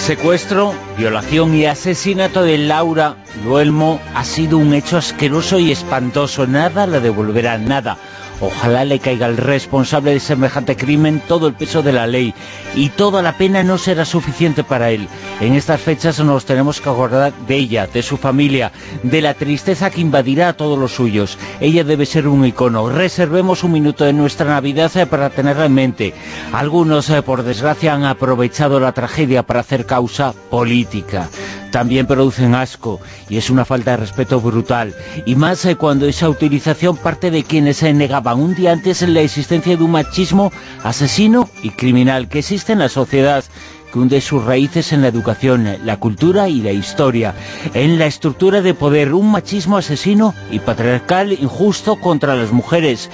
Secuestro, violación y asesinato de Laura Luelmo ha sido un hecho asqueroso y espantoso. Nada la devolverá, nada. Ojalá le caiga al responsable de semejante crimen todo el peso de la ley y toda la pena no será suficiente para él. En estas fechas nos tenemos que acordar de ella, de su familia, de la tristeza que invadirá a todos los suyos. Ella debe ser un icono. Reservemos un minuto de nuestra Navidad eh, para tenerla en mente. Algunos, eh, por desgracia, han aprovechado la tragedia para hacer causa política también producen asco y es una falta de respeto brutal. Y más eh, cuando esa utilización parte de quienes se negaban un día antes en la existencia de un machismo asesino y criminal que existe en la sociedad que hunde sus raíces en la educación, la cultura y la historia, en la estructura de poder, un machismo asesino y patriarcal injusto contra las mujeres.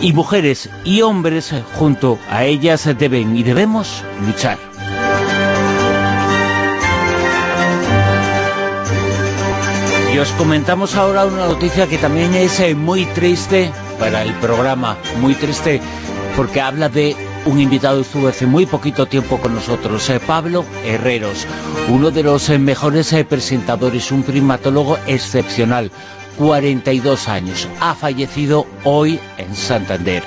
Y mujeres y hombres junto a ellas deben y debemos luchar. Os comentamos ahora una noticia que también es eh, muy triste para el programa, muy triste porque habla de un invitado que estuvo hace muy poquito tiempo con nosotros, eh, Pablo Herreros, uno de los eh, mejores presentadores, un primatólogo excepcional, 42 años, ha fallecido hoy en Santander.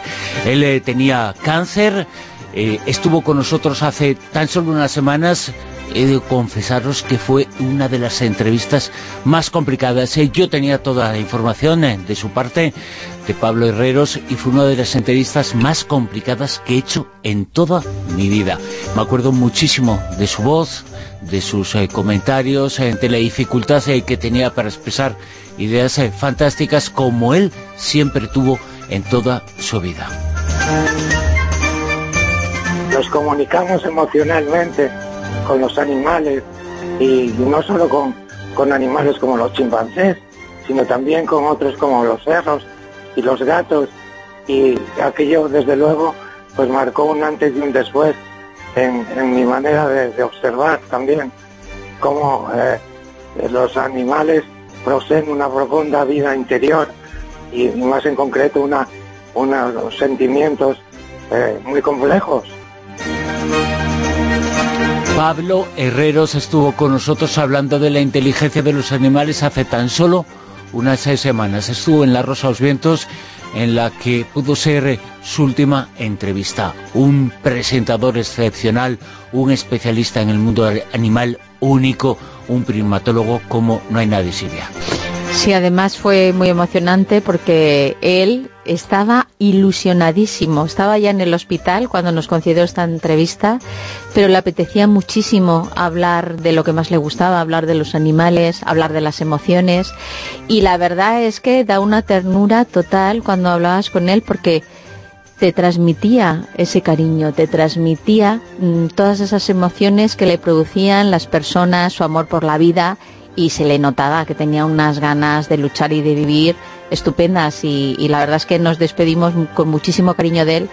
Él tenía cáncer, estuvo con nosotros hace tan solo unas semanas he de confesaros que fue una de las entrevistas más complicadas. Eh, yo tenía toda la información eh, de su parte, de Pablo Herreros, y fue una de las entrevistas más complicadas que he hecho en toda mi vida. Me acuerdo muchísimo de su voz, de sus eh, comentarios, de la dificultad que tenía para expresar ideas fantásticas como él siempre tuvo en toda su vida. Nos comunicamos emocionalmente con los animales y no solo con, con animales como los chimpancés, sino también con otros como los perros y los gatos. Y aquello desde luego pues marcó un antes y un después en, mi manera de, observar también cómo eh, los animales poseen una profunda vida interior y más en concreto una, unos sentimientos eh, muy complejos Pablo Herreros estuvo con nosotros hablando de la inteligencia de los animales hace tan solo unas seis semanas. Estuvo en La Rosa los Vientos en la que pudo ser su última entrevista. Un presentador excepcional, un especialista en el mundo animal único, un primatólogo como no hay nadie, Silvia. Sí, además fue muy emocionante porque él estaba ilusionadísimo. Estaba ya en el hospital cuando nos concedió esta entrevista, pero le apetecía muchísimo hablar de lo que más le gustaba, hablar de los animales, hablar de las emociones. Y la verdad es que da una ternura total cuando hablabas con él porque te transmitía ese cariño, te transmitía mm, todas esas emociones que le producían las personas, su amor por la vida y se le notaba que tenía unas ganas de luchar y de vivir estupendas y, la verdad es que nos despedimos con muchísimo cariño de él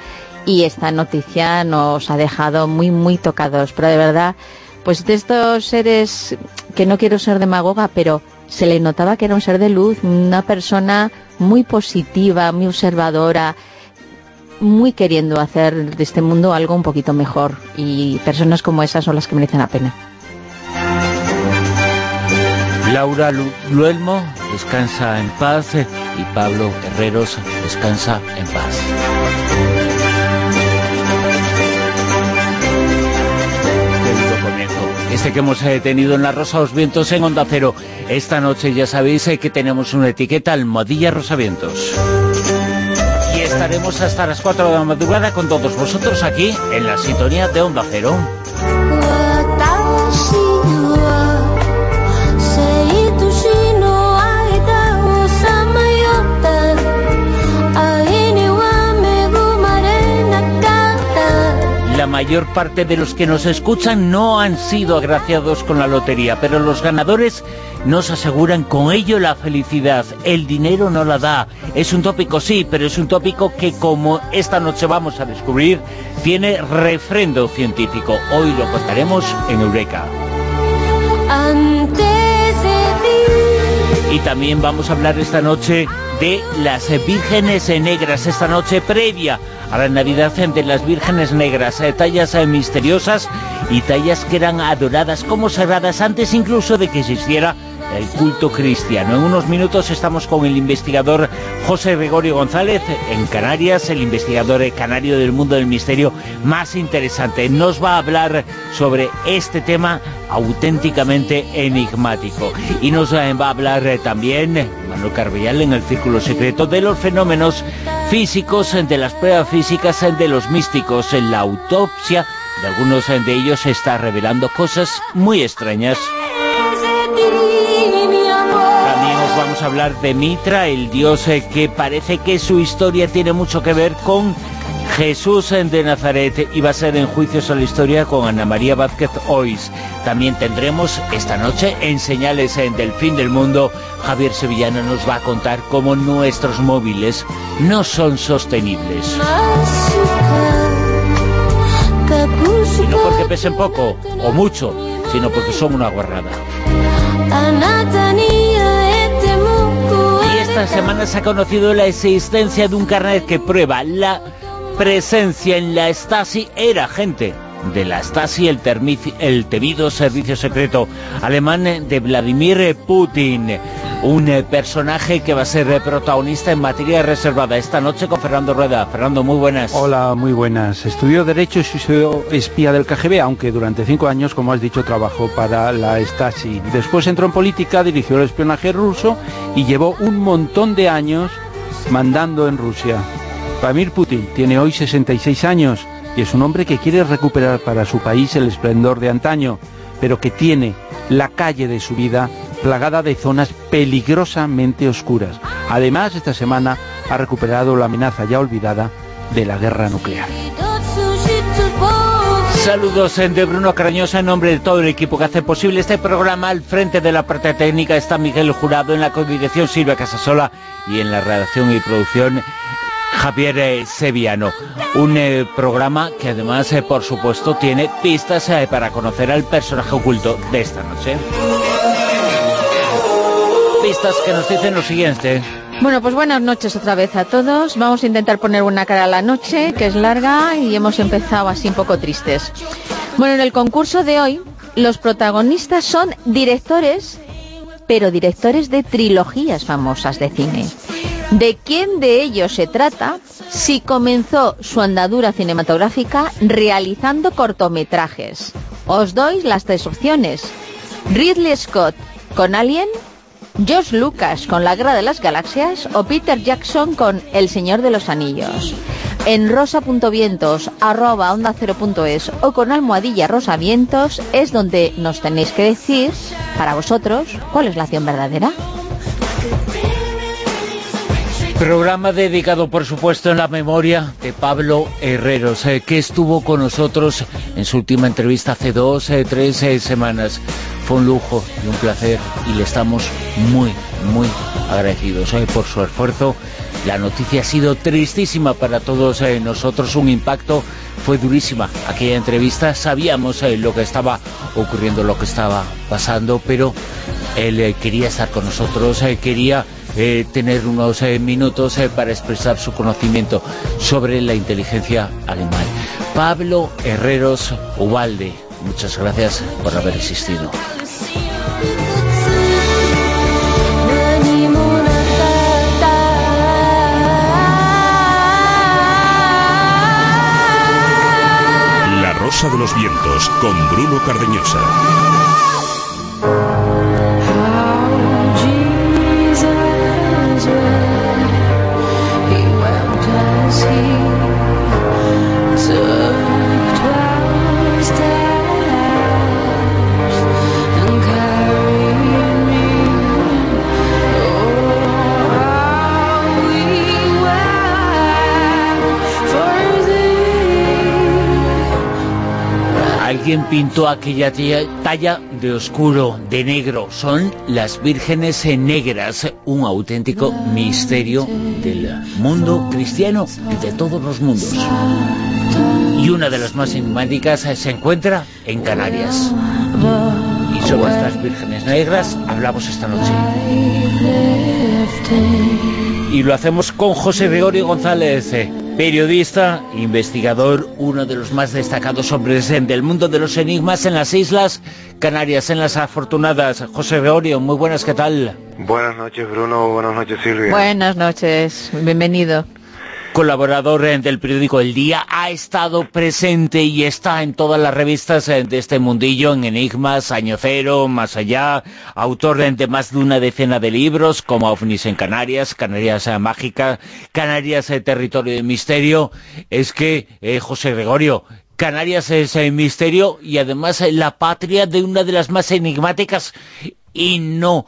y esta noticia nos ha dejado muy muy tocados, pero de verdad pues de estos seres que no quiero ser demagoga, pero se le notaba que era un ser de luz, una persona muy positiva, muy observadora, muy queriendo hacer de este mundo algo un poquito mejor y personas como esas son las que merecen la pena. Laura Luelmo descansa en paz y Pablo Herreros descansa en paz. Este que hemos eh, tenido en la Rosa Los Vientos en Onda Cero. Esta noche ya sabéis eh, que tenemos una etiqueta Almohadilla Rosavientos. Y estaremos hasta las 4 de la madrugada con todos vosotros aquí en la sintonía de Onda Cero. Mayor parte de los que nos escuchan no han sido agraciados con la lotería, pero los ganadores nos aseguran con ello la felicidad. El dinero no la da. Es un tópico, sí, pero es un tópico que, como esta noche vamos a descubrir, tiene refrendo científico. Hoy lo contaremos en Eureka. Y también vamos a hablar esta noche de las vírgenes negras, esta noche previa a la Navidad de las vírgenes negras, eh, tallas eh, misteriosas y tallas que eran adoradas como sagradas antes incluso de que existiera el culto cristiano. En unos minutos estamos con el investigador José Gregorio González en Canarias, el investigador canario del mundo del misterio más interesante. Nos va a hablar sobre este tema auténticamente enigmático. Y nos va a hablar también Manuel Carbellal en el Círculo Secreto de los fenómenos físicos, de las pruebas físicas, de los místicos. En la autopsia de algunos de ellos está revelando cosas muy extrañas vamos a hablar de Mitra, el dios eh, que parece que su historia tiene mucho que ver con Jesús de Nazaret y va a ser en juicios a la historia con Ana María Vázquez Ois. También tendremos esta noche en Señales del Fin del Mundo, Javier Sevillano nos va a contar cómo nuestros móviles no son sostenibles. Y no porque pesen poco o mucho, sino porque son una guarrada. Esta semana se ha conocido la existencia de un carnet que prueba la presencia en la Stasi era gente de la Stasi, el, temido servicio secreto alemán de Vladimir Putin un eh, personaje que va a ser eh, protagonista en materia reservada esta noche con Fernando Rueda. Fernando, muy buenas. Hola, muy buenas. Estudió Derecho y soy espía del KGB, aunque durante cinco años, como has dicho, trabajó para la Stasi. Después entró en política, dirigió el espionaje ruso y llevó un montón de años mandando en Rusia. Vladimir Putin tiene hoy 66 años y es un hombre que quiere recuperar para su país el esplendor de antaño, pero que tiene la calle de su vida plagada de zonas peligrosamente oscuras. Además, esta semana ha recuperado la amenaza ya olvidada de la guerra nuclear. Saludos de Bruno Carañosa en nombre de todo el equipo que hace posible este programa. Al frente de la parte técnica está Miguel Jurado, en la codirección Silvia Casasola y en la redacción y producción Javier eh, Seviano. Un eh, programa que además, eh, por supuesto, tiene pistas para conocer al personaje oculto de esta noche que nos dicen lo siguiente. Bueno, pues buenas noches otra vez a todos. Vamos a intentar poner una cara a la noche, que es larga, y hemos empezado así un poco tristes. Bueno, en el concurso de hoy, los protagonistas son directores, pero directores de trilogías famosas de cine. ¿De quién de ellos se trata si comenzó su andadura cinematográfica realizando cortometrajes? Os doy las tres opciones. Ridley Scott con Alien, George Lucas con La Guerra de las Galaxias o Peter Jackson con El Señor de los Anillos. En rosa.vientos, arroba onda 0.es o con almohadilla rosavientos es donde nos tenéis que decir, para vosotros, cuál es la acción verdadera. Programa dedicado, por supuesto, en la memoria de Pablo Herreros, eh, que estuvo con nosotros en su última entrevista hace dos, eh, tres eh, semanas. Fue un lujo y un placer y le estamos muy, muy agradecidos por su esfuerzo. La noticia ha sido tristísima para todos nosotros, un impacto, fue durísima aquella entrevista, sabíamos lo que estaba ocurriendo, lo que estaba pasando, pero él quería estar con nosotros, quería eh, tener unos eh, minutos eh, para expresar su conocimiento sobre la inteligencia animal. Pablo Herreros Ubalde, muchas gracias por haber existido. La Rosa de los Vientos con Bruno Cardeñosa. Pintó aquella talla de oscuro, de negro. Son las vírgenes negras, un auténtico misterio del mundo cristiano y de todos los mundos. Y una de las más enigmáticas se encuentra en Canarias. Y sobre estas vírgenes negras hablamos esta noche. Y lo hacemos con José Gregorio González, periodista, investigador, uno de los más destacados hombres del mundo de los enigmas en las Islas Canarias, en las afortunadas. José Gregorio, muy buenas, ¿qué tal? Buenas noches, Bruno. Buenas noches, Silvia. Buenas noches. Bienvenido colaborador eh, del periódico El Día, ha estado presente y está en todas las revistas eh, de este mundillo, en Enigmas, Año Cero, Más Allá, autor de más de una decena de libros, como OVNIs en Canarias, Canarias eh, Mágica, Canarias Territorio de Misterio. Es que, José Gregorio, Canarias es el misterio y además la patria de una de las más enigmáticas y no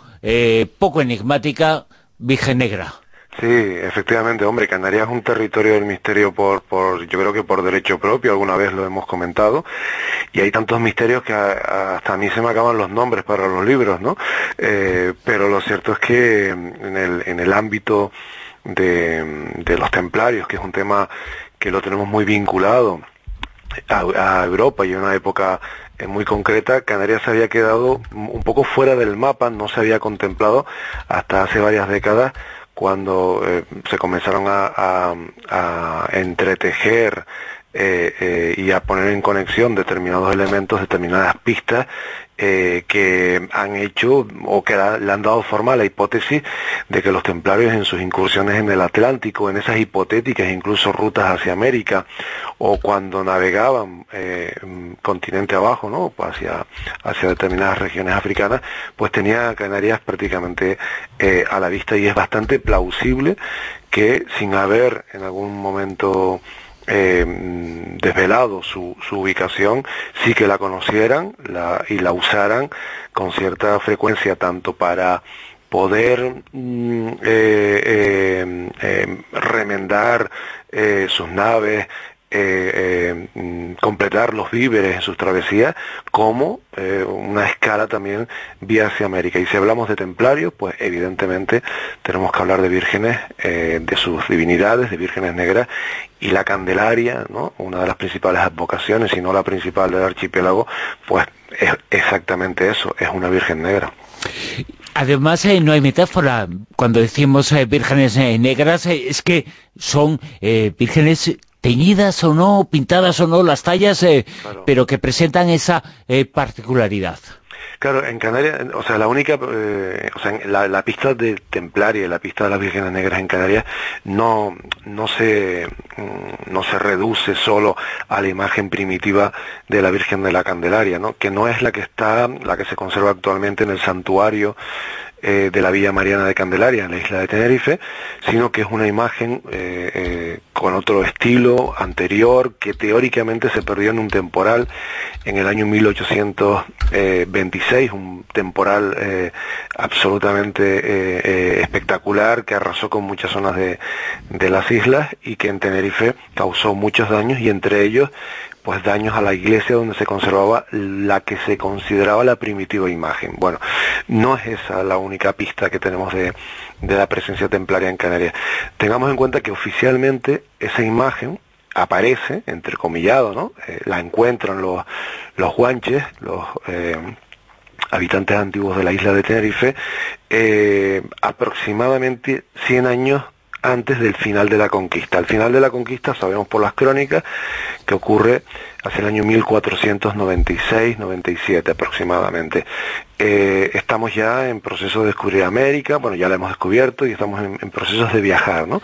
poco enigmática, Virgen Negra. Sí, efectivamente, hombre, Canarias es un territorio del misterio por, por, yo creo que por derecho propio, alguna vez lo hemos comentado, y hay tantos misterios que hasta a mí se me acaban los nombres para los libros, ¿no? Eh, pero lo cierto es que en el, en el ámbito de, de los templarios, que es un tema que lo tenemos muy vinculado a, a Europa y en una época eh, muy concreta, Canarias se había quedado un poco fuera del mapa, no se había contemplado hasta hace varias décadas cuando eh, se comenzaron a, entretejer eh, eh, y a poner en conexión determinados elementos, determinadas pistas eh, que han hecho o que le han dado forma a la hipótesis de que los templarios en sus incursiones en el Atlántico, en esas hipotéticas incluso rutas hacia América, o cuando navegaban eh, continente abajo, ¿no? hacia, hacia determinadas regiones africanas, pues tenía Canarias prácticamente eh, a la vista y es bastante plausible que sin haber en algún momento eh, desvelado su, su, ubicación, sí que la conocieran la, y la usaran con cierta frecuencia tanto para poder mm, eh, eh, remendar sus naves, eh, eh, mm, completar los víveres en sus travesías como eh, una escala también vía hacia América. Y si hablamos de templarios, pues evidentemente tenemos que hablar de vírgenes, de sus divinidades, de vírgenes negras, y la Candelaria, ¿no? una de las principales advocaciones, si no la principal del archipiélago, pues es exactamente eso, es una virgen negra. Además, no hay metáfora. Cuando decimos vírgenes negras, es que son vírgenes teñidas o no, pintadas o no las tallas, eh, pero que presentan esa eh, particularidad. Claro, en Canarias, o sea, la única, eh, o sea, la, pista de Templaria, la pista de las Vírgenes Negras en Canarias, no, no se, mm, no se reduce solo a la imagen primitiva de la Virgen de la Candelaria, ¿no? Que no es la que está, la que se conserva actualmente en el santuario eh, de la Villa Mariana de Candelaria en la isla de Tenerife, sino que es una imagen eh, eh, con otro estilo anterior que teóricamente se perdió en un temporal en el año 1826, un temporal absolutamente espectacular que arrasó con muchas zonas de, de las islas y que en Tenerife causó muchos daños y entre ellos pues daños a la iglesia donde se conservaba la que se consideraba la primitiva imagen. Bueno, no es esa la única pista que tenemos de, la presencia templaria en Canarias. Tengamos en cuenta que oficialmente esa imagen aparece, entrecomillado, ¿no? Eh, la encuentran los, los guanches, los eh, habitantes antiguos de la isla de Tenerife, eh, aproximadamente 100 años antes del final de la conquista. Al final de la conquista sabemos por las crónicas que ocurre hacia el año 1496-97 aproximadamente. Eh, estamos ya en proceso de descubrir América, bueno, ya la hemos descubierto y estamos en, procesos de viajar, ¿no?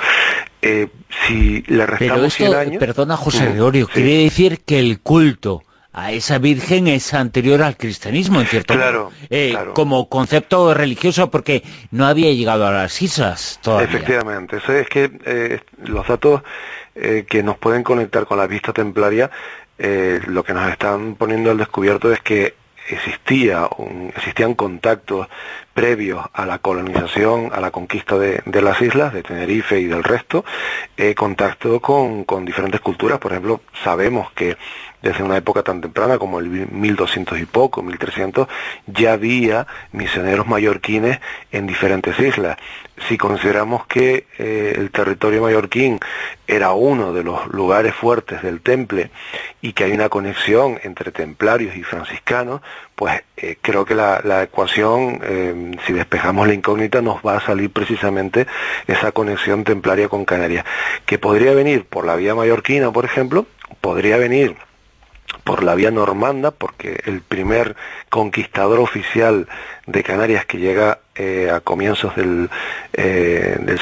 Eh, si le restamos Pero años... Perdona, José Gregorio, quiere decir que el culto a esa Virgen es anterior al cristianismo, en cierto modo. Eh, como concepto religioso, porque no había llegado a las islas todavía. Efectivamente, eso es que eh, los datos eh, que nos pueden conectar con la vista templaria, lo que nos están poniendo al descubierto es que existía existían contactos previos a la colonización, a la conquista de, las islas, de Tenerife y del resto, eh, contacto con, diferentes culturas. Por ejemplo, sabemos que desde una época tan temprana como el 1200 y poco, 1300, ya había misioneros mallorquines en diferentes islas. Si consideramos que eh, el territorio mallorquín era uno de los lugares fuertes del temple y que hay una conexión entre templarios y franciscanos, pues eh, creo que la, ecuación, eh, si despejamos la incógnita, nos va a salir precisamente esa conexión templaria con Canarias, que podría venir por la vía mallorquina, por ejemplo, podría venir por la vía normanda, porque el primer conquistador oficial de Canarias que llega eh, a comienzos del,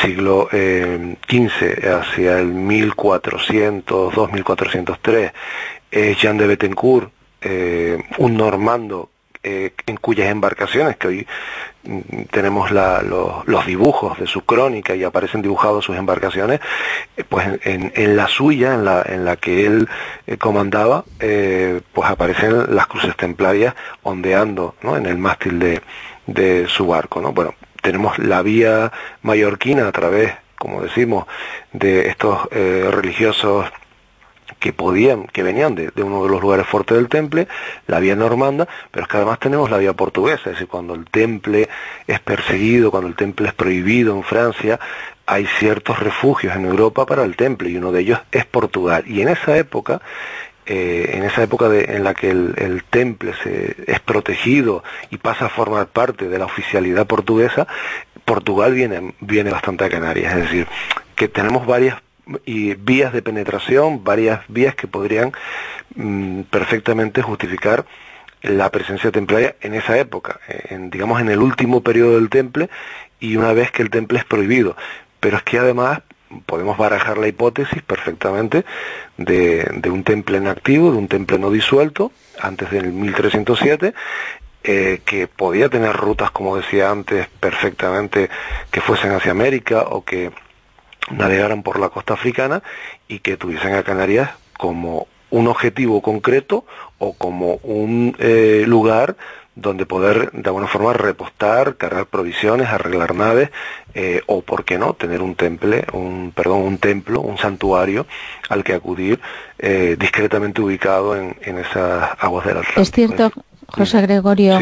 siglo XV, hacia el 1400, 2403, es Jean de Bettencourt, un normando eh, en cuyas embarcaciones, que hoy mm, tenemos los, dibujos de su crónica y aparecen dibujados sus embarcaciones, eh, pues en, la suya, en la, en la que él eh, comandaba, pues aparecen las cruces templarias ondeando ¿no? en el mástil de, de su barco. ¿no? Bueno, tenemos la vía mallorquina a través, como decimos, de estos religiosos que podían, que venían de, uno de los lugares fuertes del temple, la vía normanda, pero es que además tenemos la vía portuguesa, es decir, cuando el temple es perseguido, cuando el temple es prohibido en Francia, hay ciertos refugios en Europa para el temple y uno de ellos es Portugal. Y en esa época eh, en esa época en la que el, temple se, es protegido y pasa a formar parte de la oficialidad portuguesa, Portugal viene, viene bastante a Canarias. Es decir, que tenemos varias y vías de penetración, varias vías que podrían mm, perfectamente justificar la presencia templaria en esa época, en, digamos en el último periodo del temple y una vez que el temple es prohibido. Pero es que además podemos barajar la hipótesis perfectamente de, de un temple en activo, de un temple no disuelto, antes del 1307, eh, que podía tener rutas, como decía antes, perfectamente que fuesen hacia América o que navegaran por la costa africana y que tuviesen a Canarias como un objetivo concreto o como un eh, lugar donde poder de alguna forma repostar, cargar provisiones, arreglar naves eh, o por qué no tener un temple, un perdón, un templo, un santuario al que acudir eh, discretamente ubicado en, esas aguas del Atlántico. Es cierto, José Gregorio,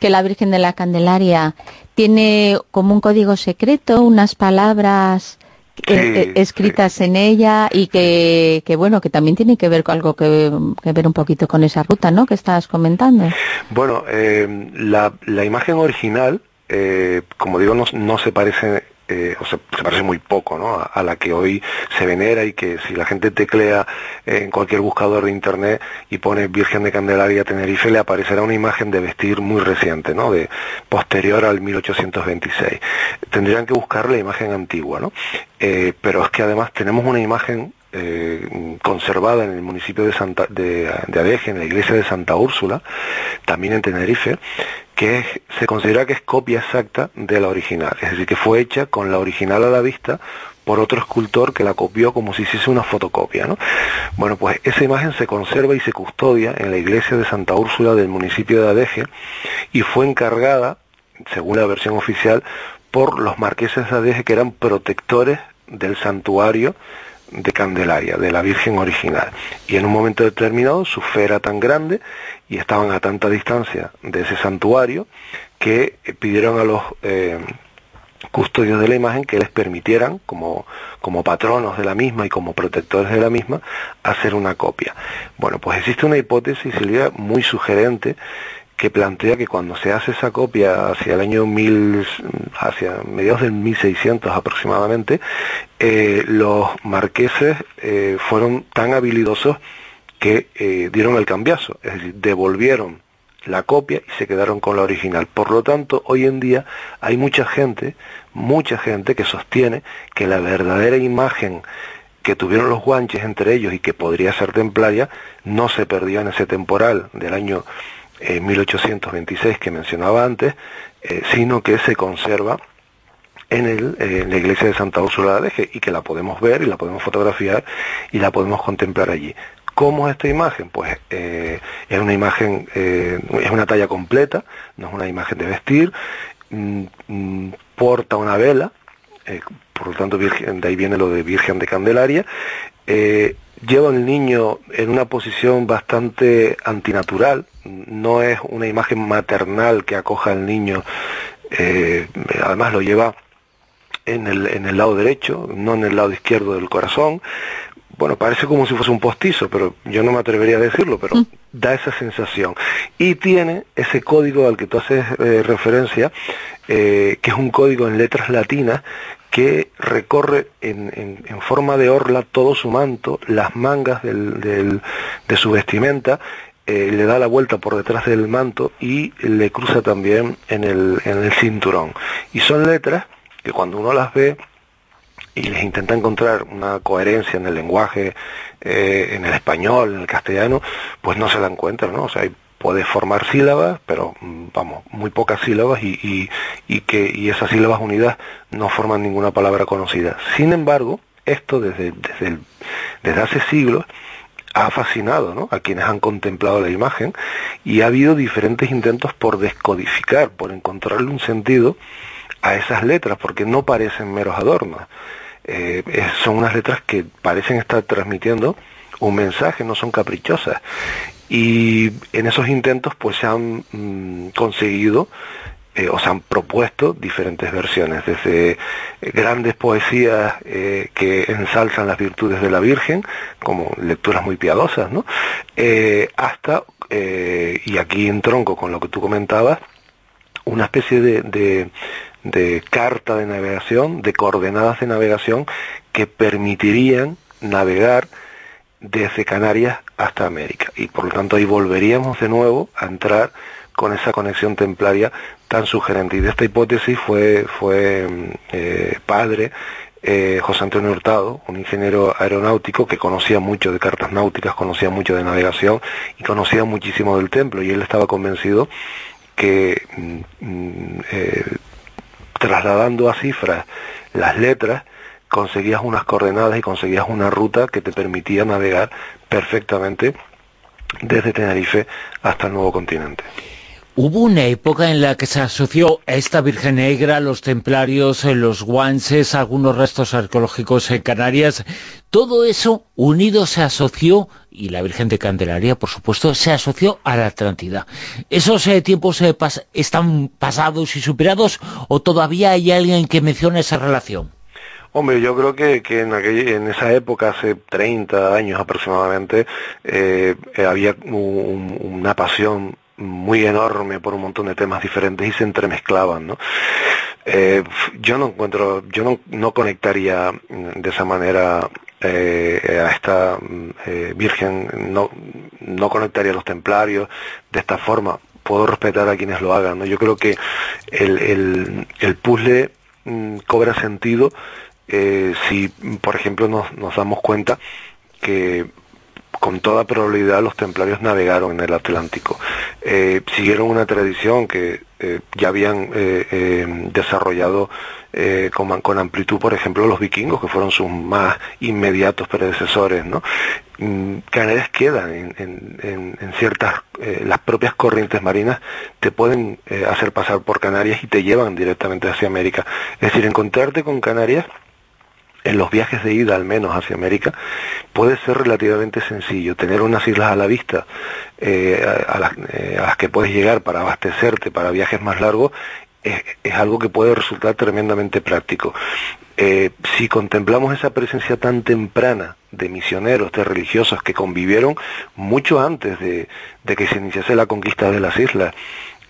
que la Virgen de la Candelaria tiene como un código secreto, unas palabras eh, escritas en ella y que, bueno, que también tiene que ver con algo que, ver un poquito con esa ruta, ¿no?, que estás comentando. Bueno, eh, la, la, imagen original, eh, como digo, no, no se parece eh, o se, parece muy poco ¿no? a, la que hoy se venera y que si la gente teclea en cualquier buscador de internet y pone Virgen de Candelaria Tenerife le aparecerá una imagen de vestir muy reciente, ¿no? de posterior al 1826. Tendrían que buscar la imagen antigua, ¿no? Eh, pero es que además tenemos una imagen eh, conservada en el municipio de, Santa, de, de Adeje, en la iglesia de Santa Úrsula, también en Tenerife, que se considera que es copia exacta de la original, es decir, que fue hecha con la original a la vista por otro escultor que la copió como si hiciese una fotocopia. ¿no? Bueno, pues esa imagen se conserva y se custodia en la iglesia de Santa Úrsula del municipio de Adeje y fue encargada, según la versión oficial, por los marqueses de Adeje que eran protectores del santuario de Candelaria, de la Virgen original. Y en un momento determinado su fe era tan grande y estaban a tanta distancia de ese santuario que pidieron a los eh, custodios de la imagen que les permitieran, como, como patronos de la misma y como protectores de la misma, hacer una copia. Bueno, pues existe una hipótesis, Silvia, muy sugerente que plantea que cuando se hace esa copia hacia el año 1000, hacia mediados del 1600 aproximadamente, eh, los marqueses eh, fueron tan habilidosos que eh, dieron el cambiazo, es decir, devolvieron la copia y se quedaron con la original. Por lo tanto, hoy en día hay mucha gente, mucha gente que sostiene que la verdadera imagen que tuvieron los guanches entre ellos y que podría ser templaria, no se perdió en ese temporal del año 1826 que mencionaba antes, eh, sino que se conserva en, el, en la iglesia de Santa Úrsula de Eje y que la podemos ver y la podemos fotografiar y la podemos contemplar allí. ¿Cómo es esta imagen? Pues eh, es una imagen, eh, es una talla completa, no es una imagen de vestir, mm, mm, porta una vela, eh, por lo tanto de ahí viene lo de Virgen de Candelaria, eh, lleva al niño en una posición bastante antinatural, no es una imagen maternal que acoja al niño, eh, además lo lleva en el, en el lado derecho, no en el lado izquierdo del corazón, bueno, parece como si fuese un postizo, pero yo no me atrevería a decirlo, pero mm. da esa sensación. Y tiene ese código al que tú haces eh, referencia, eh, que es un código en letras latinas que recorre en, en, forma de orla todo su manto, las mangas del, del, de su vestimenta, eh, le da la vuelta por detrás del manto y le cruza también en el, en el cinturón. Y son letras que cuando uno las ve, y les intenta encontrar una coherencia en el lenguaje, eh, en el español, en el castellano, pues no se la encuentra, ¿no? O sea, puede formar sílabas, pero mm, vamos, muy pocas sílabas y, y, y, que y esas sílabas unidas no forman ninguna palabra conocida. Sin embargo, esto desde, desde, hace siglos ha fascinado ¿no? a quienes han contemplado la imagen y ha habido diferentes intentos por descodificar, por encontrarle un sentido a esas letras, porque no parecen meros adornos. Eh, son unas letras que parecen estar transmitiendo un mensaje, no son caprichosas. Y en esos intentos pues se han mm, conseguido eh, o se han propuesto diferentes versiones, desde eh, grandes poesías que ensalzan las virtudes de la Virgen, como lecturas muy piadosas, ¿no? hasta, y aquí en tronco con lo que tú comentabas, una especie de, de carta de navegación, de coordenadas de navegación que permitirían navegar desde Canarias hasta América. Y por lo tanto ahí volveríamos de nuevo a entrar con esa conexión templaria tan sugerente. Y de esta hipótesis fue, fue eh, padre eh, José Antonio Hurtado, un ingeniero aeronáutico que conocía mucho de cartas náuticas, conocía mucho de navegación y conocía muchísimo del templo. Y él estaba convencido que mm, mm, eh, trasladando a cifras las letras, conseguías unas coordenadas y conseguías una ruta que te permitía navegar perfectamente desde Tenerife hasta el nuevo continente. Hubo una época en la que se asoció a esta Virgen Negra, los templarios, eh, los guanches, algunos restos arqueológicos en Canarias. Todo eso unido se asoció, y la Virgen de Candelaria, por supuesto, se asoció a la Atlántida. ¿Esos eh, tiempos eh, están pasados y superados o todavía hay alguien que menciona esa relación? Hombre, yo creo que, en, esa época, hace 30 años aproximadamente, había una pasión muy enorme por un montón de temas diferentes y se entremezclaban, ¿no? Eh, yo no encuentro, yo no, no conectaría de esa manera eh, a esta eh, Virgen, no, no conectaría a los templarios de esta forma. Puedo respetar a quienes lo hagan, ¿no? Yo creo que el, el, el puzzle mm, cobra sentido si, por ejemplo, nos, nos damos cuenta que con toda probabilidad los templarios navegaron en el Atlántico. Eh, siguieron una tradición que eh, ya habían eh, desarrollado con, amplitud, por ejemplo, los vikingos, que fueron sus más inmediatos predecesores. ¿no? Mm, Canarias quedan en, en ciertas, las propias corrientes marinas te pueden hacer pasar por Canarias y te llevan directamente hacia América. Es decir, encontrarte con Canarias en los viajes de ida al menos hacia América, puede ser relativamente sencillo. Tener unas islas a la vista eh, a, las, eh, las, que puedes llegar para abastecerte para viajes más largos es, algo que puede resultar tremendamente práctico. Eh, si contemplamos esa presencia tan temprana de misioneros, de religiosos que convivieron mucho antes de, de que se iniciase la conquista de las islas,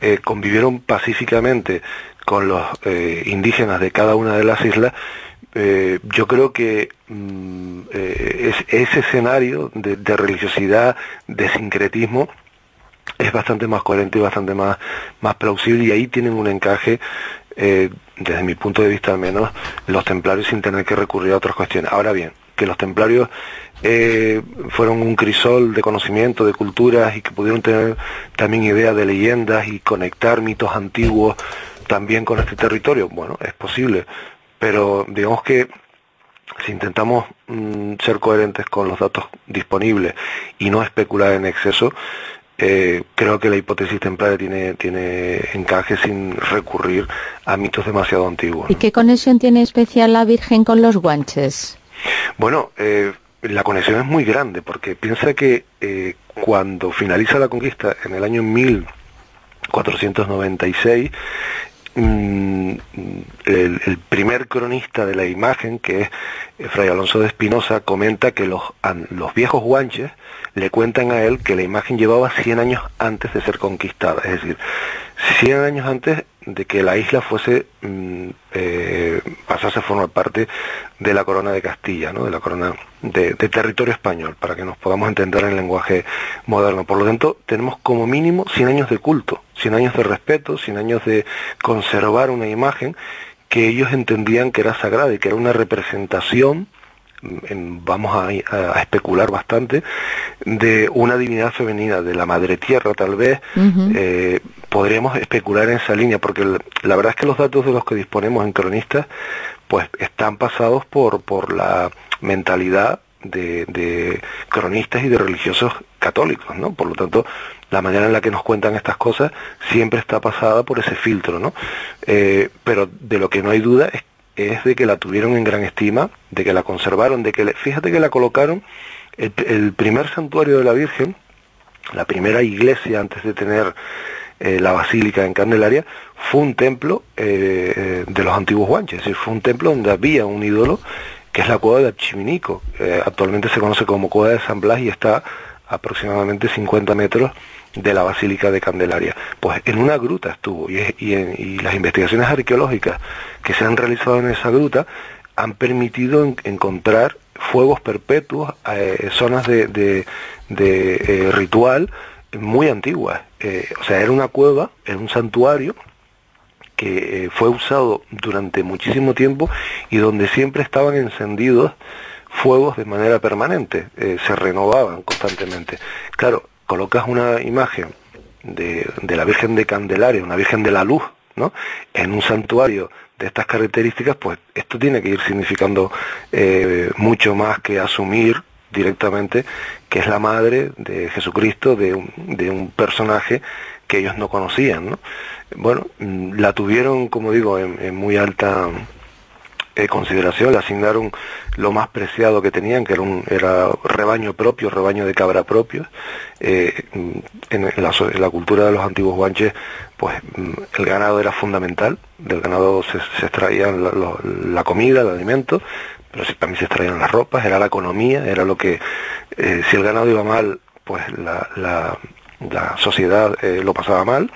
eh, convivieron pacíficamente con los eh, indígenas de cada una de las islas, eh, yo creo que mm, eh, ese escenario de, religiosidad, de sincretismo, es bastante más coherente y bastante más, más plausible y ahí tienen un encaje, eh, desde mi punto de vista al menos, los templarios sin tener que recurrir a otras cuestiones. Ahora bien, que los templarios fueron un crisol de conocimiento, de culturas y que pudieron tener también ideas de leyendas y conectar mitos antiguos también con este territorio, bueno, es posible, pero digamos que si intentamos mm, ser coherentes con los datos disponibles y no especular en exceso, eh, creo que la hipótesis templaria tiene, tiene encaje sin recurrir a mitos demasiado antiguos. ¿Y qué conexión tiene especial la Virgen con los guanches? Bueno, eh, la conexión es muy grande porque piensa que eh, cuando finaliza la conquista en el año 1496, mm, el, primer cronista de la imagen, que es Fray Alonso de Espinosa, comenta que los, los viejos guanches le cuentan a él que la imagen llevaba 100 años antes de ser conquistada, es decir, 100 años antes de que la isla fuese mm, eh, pasase a formar parte de la corona de Castilla, ¿no? de la corona de, territorio español, para que nos podamos entender en el lenguaje moderno. Por lo tanto, tenemos como mínimo 100 años de culto, 100 años de respeto, 100 años de conservar una imagen que ellos entendían que era sagrada y que era una representación vamos a, especular bastante, de una divinidad femenina, de la madre tierra tal vez, eh, podríamos especular en esa línea, porque la verdad es que los datos de los que disponemos en cronistas, pues están pasados por, por la mentalidad de, cronistas y de religiosos católicos, ¿no? Por lo tanto, la manera en la que nos cuentan estas cosas siempre está pasada por ese filtro, ¿no? Eh, pero de lo que no hay duda es es de que la tuvieron en gran estima, de que la conservaron, de que fíjate que la colocaron el, primer santuario de la Virgen, la primera iglesia antes de tener eh, la basílica en Candelaria, fue un templo eh, de los antiguos guanches, fue un templo donde había un ídolo que es la cueva de Archiminico, eh, actualmente se conoce como cueva de San Blas y está aproximadamente 50 metros de la Basílica de Candelaria. Pues en una gruta estuvo y, las investigaciones arqueológicas que se han realizado en esa gruta han permitido encontrar fuegos perpetuos, eh, zonas de, eh, ritual muy antiguas. Eh, o sea, era una cueva, era un santuario que fue usado durante muchísimo tiempo y donde siempre estaban encendidos fuegos de manera permanente, se renovaban constantemente. Claro, colocas una imagen de, la Virgen de Candelaria, una Virgen de la Luz, ¿no? en un santuario de estas características, pues esto tiene que ir significando eh, mucho más que asumir directamente que es la madre de Jesucristo, de un, de un personaje que ellos no conocían. ¿no? Bueno, mm, la tuvieron, como digo, en muy alta eh, consideración, le asignaron lo más preciado que tenían, que era, un, era rebaño propio, rebaño de cabra propio. Eh, en, la, cultura de los antiguos guanches, pues mm, el ganado era fundamental, del ganado se, se extraían la, comida, el alimento, pero también se extraían las ropas, era la economía, era lo que, eh, si el ganado iba mal, pues la, la, sociedad lo pasaba mal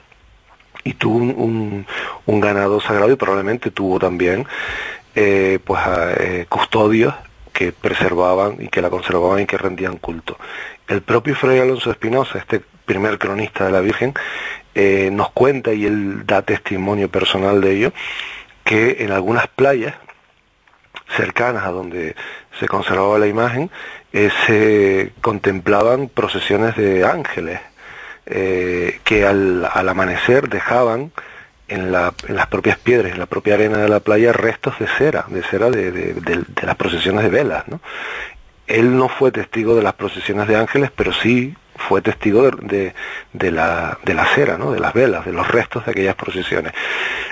y tuvo un, un, ganado sagrado y probablemente tuvo también eh, pues eh, custodios que preservaban y que la conservaban y que rendían culto. El propio Fray Alonso Espinosa, este primer cronista de la Virgen, eh, nos cuenta y él da testimonio personal de ello, que en algunas playas cercanas a donde se conservaba la imagen, se contemplaban procesiones de ángeles, que al, al amanecer dejaban en, la, en, las propias piedras, en la propia arena de la playa, restos de cera, de cera de, de, las procesiones de velas. ¿no? Él no fue testigo de las procesiones de ángeles, pero sí fue testigo de, la, de la cera, ¿no? de las velas, de los restos de aquellas procesiones.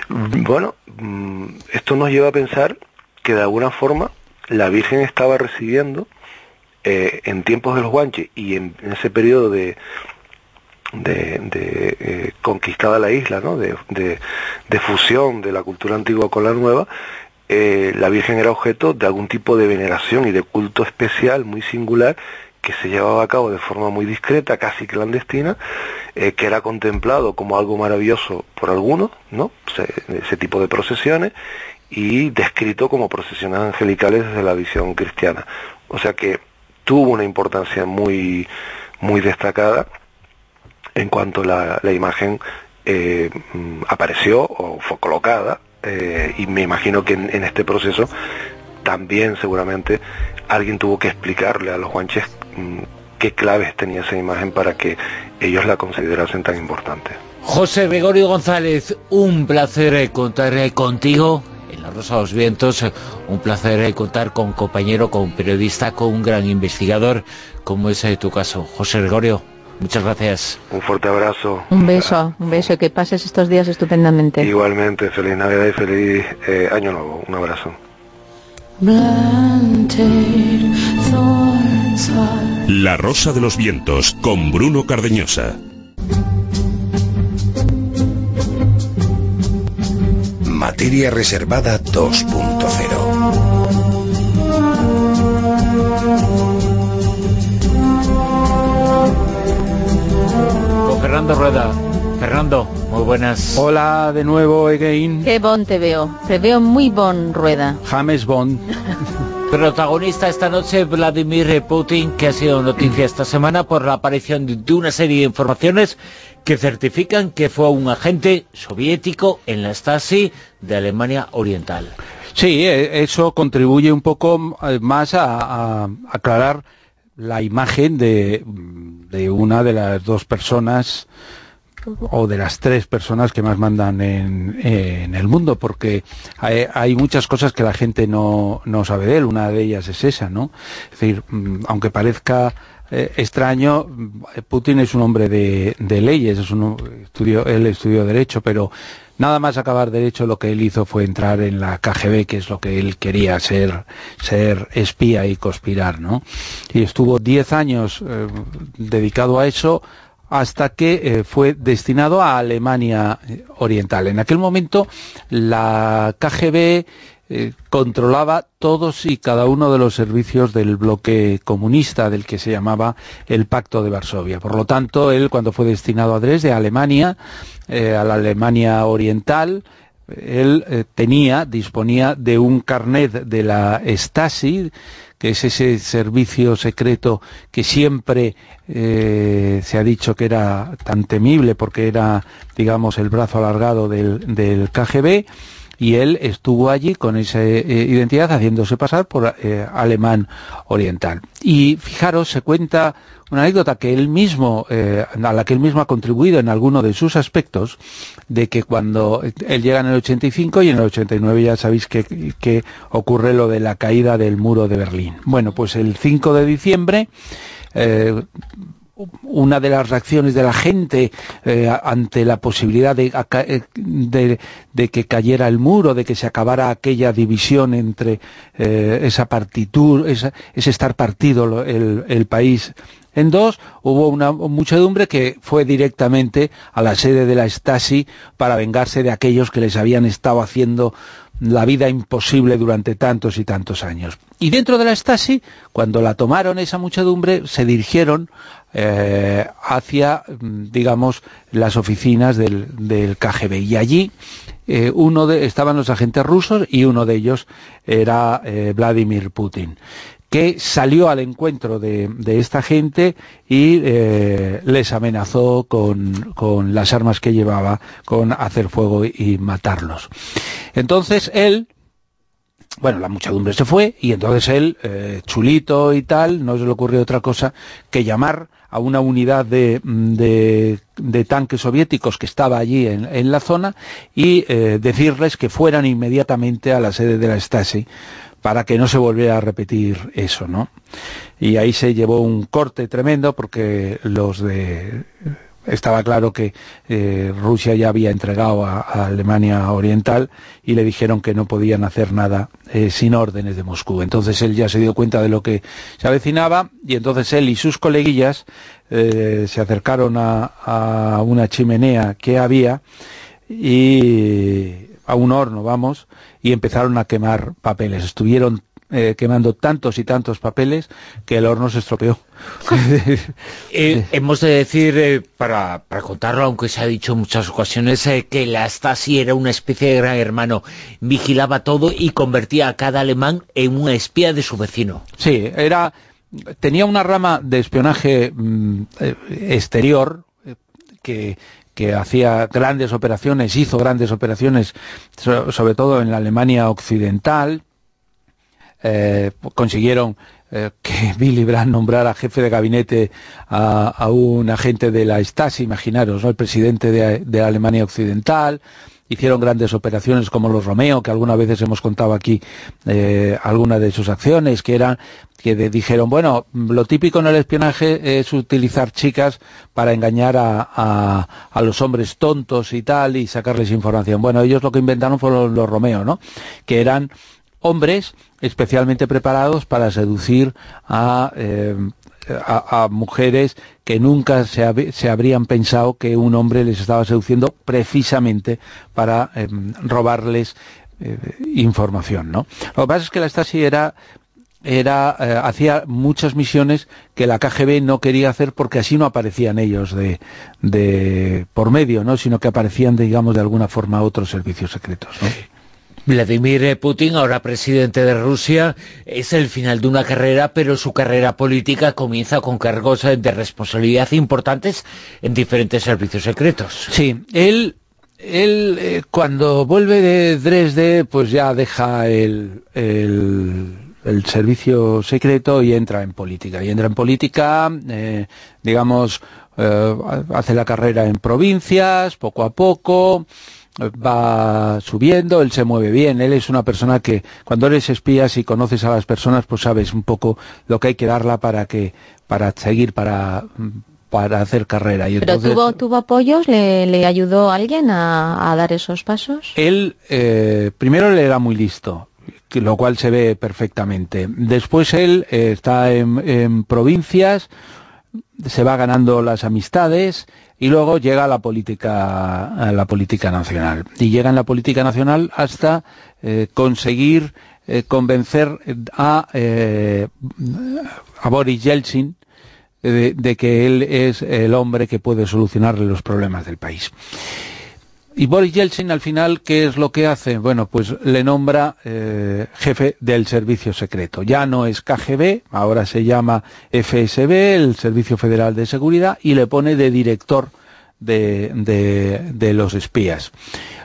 Bueno, mm, esto nos lleva a pensar que de alguna forma la Virgen estaba recibiendo eh, en tiempos de los guanches y en ese periodo de, de, eh, conquistada la isla, ¿no? de, de, fusión de la cultura antigua con la nueva, eh, la Virgen era objeto de algún tipo de veneración y de culto especial muy singular que se llevaba a cabo de forma muy discreta, casi clandestina, eh, que era contemplado como algo maravilloso por algunos, ¿no? ese tipo de procesiones, y descrito como procesiones angelicales desde la visión cristiana. O sea que tuvo una importancia muy, muy destacada en cuanto la, imagen eh, apareció o fue colocada eh, y me imagino que en, este proceso también seguramente alguien tuvo que explicarle a los guanches mm, qué claves tenía esa imagen para que ellos la considerasen tan importante. José Gregorio González, un placer contar contigo en La Rosa de los Vientos, un placer contar con compañero, con periodista, con un gran investigador, como es tu caso. José Gregorio. Muchas gracias. Un fuerte abrazo. Un beso, un beso y que pases estos días estupendamente. Igualmente, feliz Navidad y feliz eh, Año Nuevo. Un abrazo. La Rosa de los Vientos con Bruno Cardeñosa. Materia Reservada 2.0 Fernando Rueda. Fernando, muy buenas. Hola de nuevo, again. Qué bon te veo. Te veo muy bon, Rueda. James Bond. Protagonista esta noche Vladimir Putin, que ha sido noticia esta semana por la aparición de una serie de informaciones que certifican que fue un agente soviético en la Stasi de Alemania Oriental. Sí, eh, eso contribuye un poco eh, más a, a aclarar la imagen de, de una de las dos personas o de las tres personas que más mandan en, en el mundo, porque hay, muchas cosas que la gente no, no sabe de él, una de ellas es esa, ¿no? Es decir, mm, aunque parezca eh, extraño, Putin es un hombre de, leyes, es un él estudió Derecho, pero nada más acabar Derecho lo que él hizo fue entrar en la KGB, que es lo que él quería, ser, ser espía y conspirar, ¿no? Y estuvo diez años eh, dedicado a eso, hasta que eh, fue destinado a Alemania Oriental. En aquel momento la KGB eh, controlaba todos y cada uno de los servicios del bloque comunista del que se llamaba el Pacto de Varsovia. Por lo tanto, él cuando fue destinado a Dresde, a Alemania, eh, a la Alemania Oriental, él eh, tenía, disponía de un carnet de la Stasi, que es ese servicio secreto que siempre se ha dicho que era tan temible porque era, digamos, el brazo alargado del KGB, y él estuvo allí con esa eh, identidad haciéndose pasar por eh, alemán oriental. Y fijaros, se cuenta una anécdota que él mismo, eh, a la que él mismo ha contribuido en alguno de sus aspectos, de que cuando él llega en el 85 y en el 89 ya sabéis que, ocurre lo de la caída del muro de Berlín. Bueno, pues el 5 de diciembre eh, una de las reacciones de la gente eh, ante la posibilidad de, de, que cayera el muro, de que se acabara aquella división entre eh, esa partitura, ese estar partido el, el país. En dos, hubo una muchedumbre que fue directamente a la sede de la Stasi para vengarse de aquellos que les habían estado haciendo la vida imposible durante tantos y tantos años. Y dentro de la Stasi, cuando la tomaron esa muchedumbre, se dirigieron eh, hacia, digamos, las oficinas del, del KGB. Y allí eh, uno de, estaban los agentes rusos y uno de ellos era eh, Vladimir Putin que salió al encuentro de, esta gente y eh, les amenazó con, las armas que llevaba, con hacer fuego y matarlos. Entonces él, bueno, la muchedumbre se fue y entonces él, eh, chulito y tal, no se le ocurrió otra cosa que llamar a una unidad de, de, tanques soviéticos que estaba allí en, en la zona y eh, decirles que fueran inmediatamente a la sede de la Stasi para que no se volviera a repetir eso, ¿no? Y ahí se llevó un corte tremendo porque los estaba claro que eh, Rusia ya había entregado a, Alemania Oriental y le dijeron que no podían hacer nada eh, sin órdenes de Moscú. Entonces él ya se dio cuenta de lo que se avecinaba y entonces él y sus coleguillas eh, se acercaron a, una chimenea que había y a un horno, vamos, y empezaron a quemar papeles. Estuvieron eh, quemando tantos y tantos papeles que el horno se estropeó. eh, hemos de decir, eh, para, para, contarlo, aunque se ha dicho en muchas ocasiones, eh, que la Stasi era una especie de gran hermano, vigilaba todo y convertía a cada alemán en una espía de su vecino. Sí, era tenía una rama de espionaje mm, exterior que que hacía grandes operaciones, hizo grandes operaciones, sobre todo en la Alemania occidental, eh, consiguieron eh, que Billy Brandt nombrara jefe de gabinete a, un agente de la Stasi, imaginaros, ¿no? el presidente de, Alemania Occidental, hicieron grandes operaciones como los Romeo, que algunas veces hemos contado aquí eh, algunas de sus acciones, que eran que dijeron, bueno, lo típico en el espionaje es utilizar chicas para engañar a, a, los hombres tontos y tal y sacarles información. Bueno, ellos lo que inventaron fueron los, Romeo, ¿no? Que eran hombres especialmente preparados para seducir a, eh, mujeres que nunca se, habrían pensado que un hombre les estaba seduciendo precisamente para em, robarles eh, información. Lo que pasa es que la Stasi era era eh, hacía muchas misiones que la KGB no quería hacer porque así no aparecían ellos de, de por medio, ¿no? sino que aparecían, digamos, de alguna forma otros servicios secretos. Vladimir Putin, ahora presidente de Rusia, es el final de una carrera, pero su carrera política comienza con cargos de responsabilidad importantes en diferentes servicios secretos. Sí, él él eh, cuando vuelve de Dresde pues ya deja el, el servicio secreto y entra en política. Y entra en política, eh, digamos, eh, hace la carrera en provincias, poco a poco, va subiendo, él se mueve bien, él es una persona que cuando eres espía y conoces a las personas, pues sabes un poco lo que hay que darla para que para seguir, para para hacer carrera. Y ¿Pero tuvo, tuvo apoyos? ¿Le, ayudó alguien a, dar esos pasos? Él, eh, primero, le era muy listo lo cual se ve perfectamente. Después él eh, está en, provincias, se va ganando las amistades y luego llega a la política, a la política nacional. Y llega en la política nacional hasta eh, conseguir eh, convencer a, Boris Yeltsin de que él es el hombre que puede solucionarle los problemas del país. Y Boris Yeltsin al final, ¿qué es lo que hace? Bueno, pues le nombra eh, jefe del servicio secreto. Ya no es KGB, ahora se llama FSB, el Servicio Federal de Seguridad, y le pone de director de, los espías.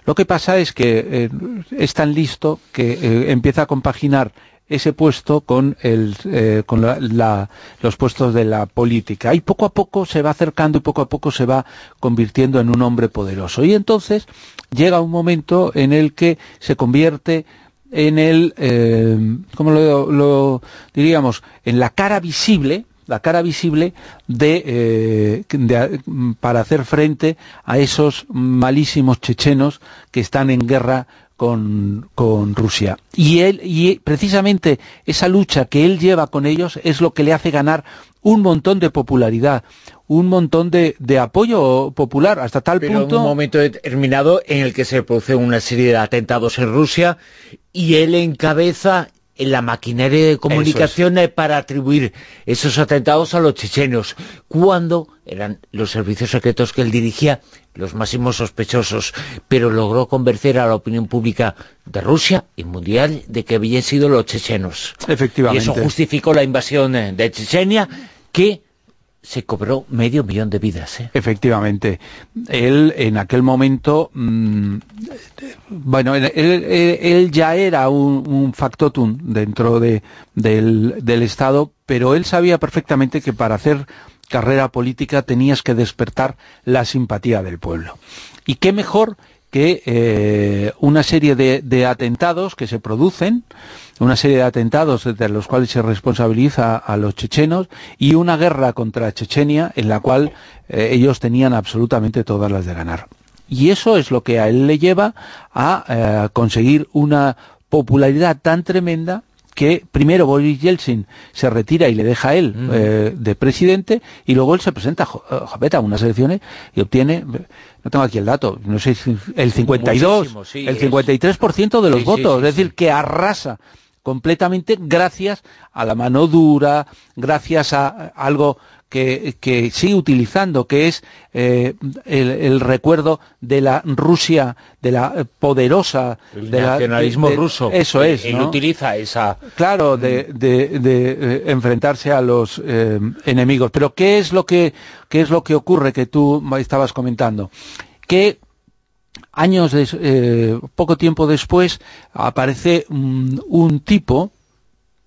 Lo que pasa es que eh, es tan listo que eh, empieza a compaginar ese puesto con, el, eh, con los puestos de la política. Y poco a poco se va acercando y poco a poco se va convirtiendo en un hombre poderoso. Y entonces llega un momento en el que se convierte en el, eh, ¿cómo lo, diríamos?, en la cara visible, la cara visible de, eh, para hacer frente a esos malísimos chechenos que están en guerra con, Rusia. Y, él, y precisamente esa lucha que él lleva con ellos es lo que le hace ganar un montón de popularidad, un montón de, apoyo popular, hasta tal Pero punto... en un momento determinado en el que se produce una serie de atentados en Rusia y él encabeza en la maquinaria de comunicación para atribuir esos atentados a los chechenos, cuando eran los servicios secretos que él dirigía los máximos sospechosos, pero logró convencer a la opinión pública de Rusia y mundial de que habían sido los chechenos. Efectivamente. Y eso justificó la invasión de Chechenia, que se cobró medio millón de vidas. ¿eh? Efectivamente. Él en aquel momento, mm, bueno, él, ya era un, factotum dentro de, del Estado, pero él sabía perfectamente que para hacer carrera política tenías que despertar la simpatía del pueblo. Y qué mejor que eh, una serie de, atentados que se producen, una serie de atentados de los cuales se responsabiliza a los chechenos y una guerra contra Chechenia en la cual eh, ellos tenían absolutamente todas las de ganar. Y eso es lo que a él le lleva a eh, conseguir una popularidad tan tremenda que primero Boris Yeltsin se retira y le deja a él eh, de presidente y luego él se presenta a, a unas elecciones y obtiene, no tengo aquí el dato, no sé, el 52, el 53% de los votos, es decir, que arrasa completamente gracias a la mano dura, gracias a algo que, sigue utilizando, que es eh, el, recuerdo de la Rusia, de la poderosa... El nacionalismo ruso. Eso es, Él utiliza esa... Claro, de, eh, enfrentarse a los eh, enemigos. Pero ¿qué es, lo que, ¿qué es lo que ocurre que tú estabas comentando? Que años, poco tiempo después, aparece un tipo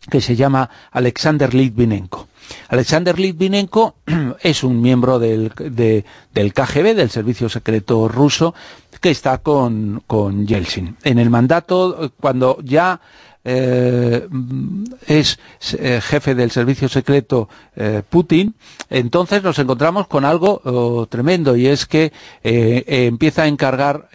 que se llama Alexander Litvinenko. Alexander Litvinenko es un miembro del, KGB, del Servicio Secreto Ruso, que está con, con Yeltsin. En el mandato, cuando ya eh, es eh, jefe del servicio secreto eh, Putin, entonces nos encontramos con algo oh, tremendo y es que empieza a encargar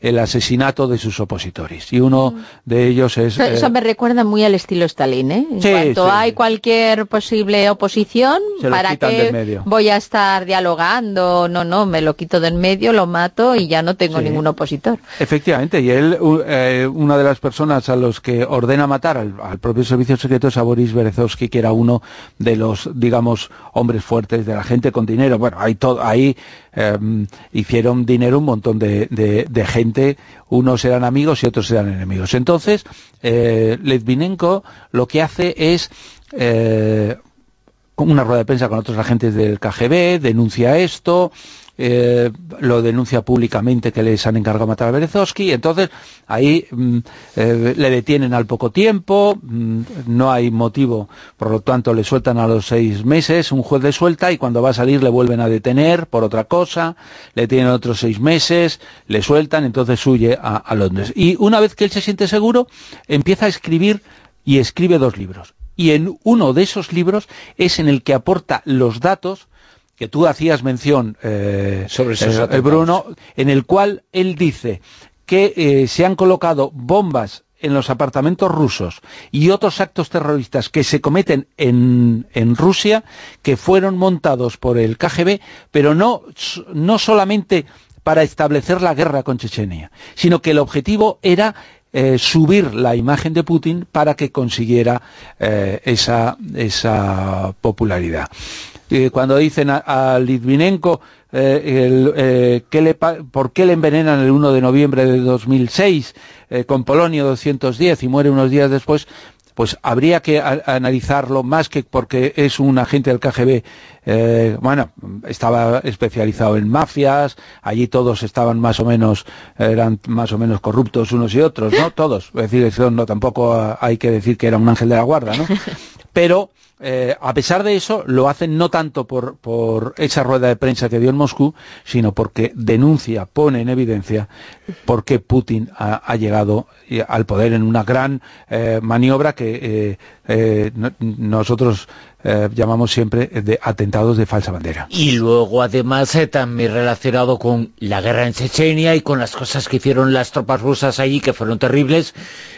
el asesinato de sus opositores y uno mm. de ellos es... Eso, me recuerda muy al estilo Stalin, ¿eh? En cuanto hay cualquier posible oposición, ¿para qué voy a estar dialogando? No, no, me lo quito del medio, lo mato y ya no tengo ningún opositor. Efectivamente, y él, una de las personas a los que ordena matar al, propio servicio secreto es a Boris Berezovsky, que era uno de los, digamos, hombres fuertes de la gente con dinero. Bueno, ahí, todo, ahí em, hicieron dinero un montón de, gente, unos eran amigos y otros eran enemigos. Entonces, eh, lo que hace es... Eh, una rueda de prensa con otros agentes del KGB, denuncia esto, eh, lo denuncia públicamente que les han encargado matar a Berezovsky, entonces ahí mm, eh, le detienen al poco tiempo, mm, no hay motivo, por lo tanto le sueltan a los seis meses, un juez le suelta y cuando va a salir le vuelven a detener por otra cosa, le tienen otros seis meses, le sueltan, entonces huye a, a Londres. Y una vez que él se siente seguro, empieza a escribir y escribe dos libros. Y en uno de esos libros es en el que aporta los datos que tú hacías mención, eh, sobre eh, Bruno, en el cual él dice que eh, se han colocado bombas en los apartamentos rusos y otros actos terroristas que se cometen en, en, Rusia, que fueron montados por el KGB, pero no, no solamente para establecer la guerra con Chechenia, sino que el objetivo era subir la imagen de Putin para que consiguiera esa, esa popularidad. Cuando dicen a, Litvinenko eh, eh, por qué le envenenan el 1 de noviembre de 2006 eh, con Polonio 210 y muere unos días después, pues habría que analizarlo más que porque es un agente del KGB, bueno, estaba especializado en mafias, allí todos estaban más o menos, eran más o menos corruptos unos y otros, ¿no? Todos, es decir, no, tampoco hay que decir que era un ángel de la guarda, ¿no? Pero eh, a pesar de eso, lo hacen no tanto por, esa rueda de prensa que dio en Moscú, sino porque denuncia, pone en evidencia por qué Putin ha, llegado al poder en una gran eh, maniobra que eh, nosotros eh, llamamos siempre de atentados de falsa bandera. Y luego además eh, también relacionado con la guerra en Chechenia y con las cosas que hicieron las tropas rusas allí que fueron terribles,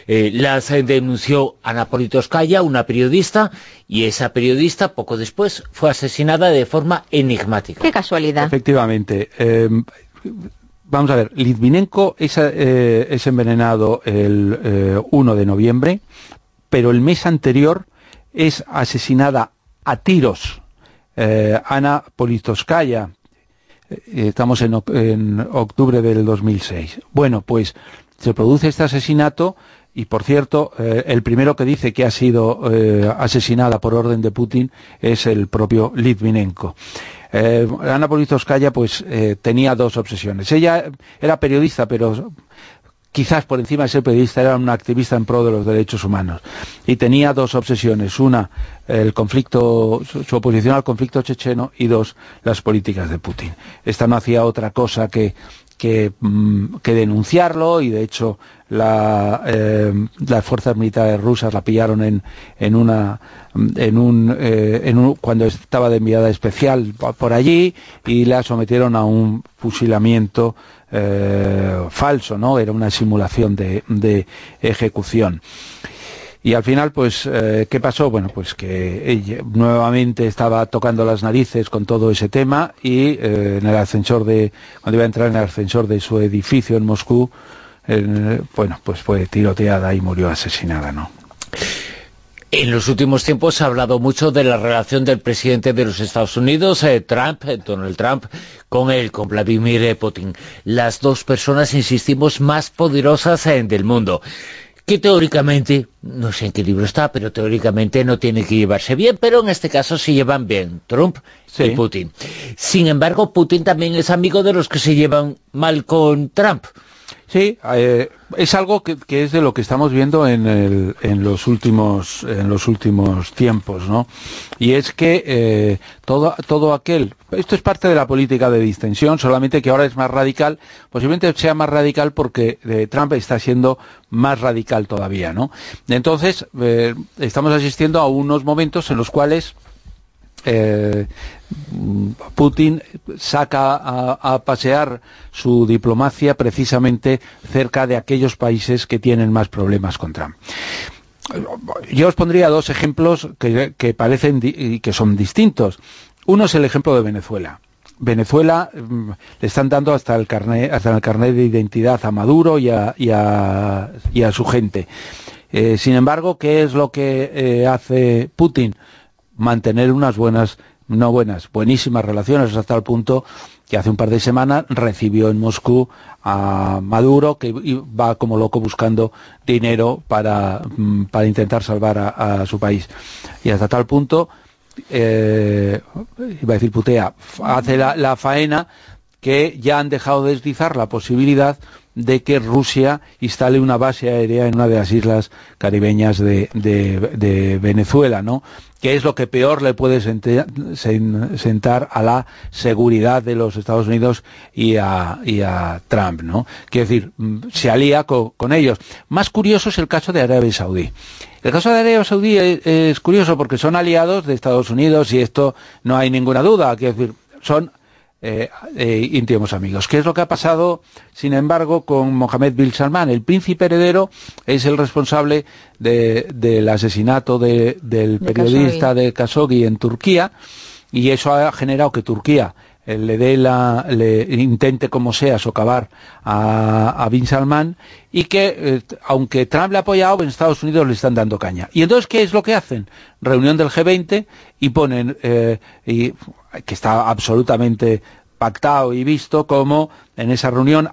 eh, las denunció Ana Politoskaya, una periodista, y esa periodista poco después fue asesinada de forma enigmática. Qué casualidad. Efectivamente. vamos a ver, Litvinenko es, es envenenado el 1 de noviembre, pero el mes anterior es asesinada a tiros eh, Ana Politoskaya. Eh, estamos en, octubre del 2006. Bueno, pues se produce este asesinato y, por cierto, eh, el primero que dice que ha sido asesinada por orden de Putin es el propio Litvinenko. Ana Politoskaya pues tenía dos obsesiones. Ella era periodista, pero quizás por encima de ser periodista era una activista en pro de los derechos humanos y tenía dos obsesiones, una el conflicto, su oposición al conflicto checheno y dos las políticas de Putin. Esta no hacía otra cosa que que, mm, denunciarlo y de hecho eh, las fuerzas militares rusas la pillaron en, en una eh, cuando estaba de enviada especial por allí y la sometieron a un fusilamiento eh, falso, ¿no? Era una simulación de, ejecución. Y al final, pues, eh, ¿qué pasó? Bueno, pues que nuevamente estaba tocando las narices con todo ese tema y eh, en el ascensor de, cuando iba a entrar en el ascensor de su edificio en Moscú, bueno, pues fue tiroteada y murió asesinada, ¿no? En los últimos tiempos se ha hablado mucho de la relación del presidente de los Estados Unidos, eh, Trump, eh, Donald Trump, con él, con Vladimir Putin. Las dos personas, insistimos, más poderosas eh, del mundo que teóricamente, no sé en qué libro está, pero teóricamente no tienen que llevarse bien, pero en este caso se llevan bien, Trump y Putin. Sin embargo, Putin también es amigo de los que se llevan mal con Trump. Sí, eh, es algo que, es de lo que estamos viendo en, los últimos tiempos, ¿no? Y es que eh, todo todo aquel esto es parte de la política de distensión, solamente que ahora es más radical, posiblemente sea más radical porque eh, Trump está siendo más radical todavía, ¿no? Entonces estamos asistiendo a unos momentos en los cuales eh, Putin saca a, pasear su diplomacia precisamente cerca de aquellos países que tienen más problemas con Trump. Yo os pondría dos ejemplos que, parecen y que son distintos. Uno es el ejemplo de Venezuela. Venezuela mm, le están dando hasta el carnet, hasta el de identidad a Maduro y a, su gente. Eh, sin embargo, ¿qué es lo que eh, hace Putin? Mantener unas buenas, no buenas, buenísimas relaciones hasta el punto que hace un par de semanas recibió en Moscú a Maduro, que va como loco buscando dinero para, mm, para intentar salvar a, su país. Y hasta tal punto, eh, iba a decir putea, hace la, la faena que ya han dejado de deslizar la posibilidad de que Rusia instale una base aérea en una de las islas caribeñas de, Venezuela, ¿no? que es lo que peor le puede sentar a la seguridad de los Estados Unidos y a, Trump, ¿no? Quiero decir, mm, se alía con, ellos. Más curioso es el caso de Arabia Saudí. El caso de Arabia Saudí es, es, curioso porque son aliados de Estados Unidos y esto no hay ninguna duda. Quiero decir, son eh, eh, íntimos amigos. ¿Qué es lo que ha pasado, sin embargo, con Mohamed bin Salman? El príncipe heredero es el responsable del asesinato del periodista de Khashoggi en Turquía y eso ha generado que Turquía le dé la, le intente como sea socavar a, Bin Salman y que aunque Trump le ha apoyado en Estados Unidos le están dando caña. Y entonces qué es lo que hacen reunión del G20 y ponen y que está absolutamente pactado y visto como en esa reunión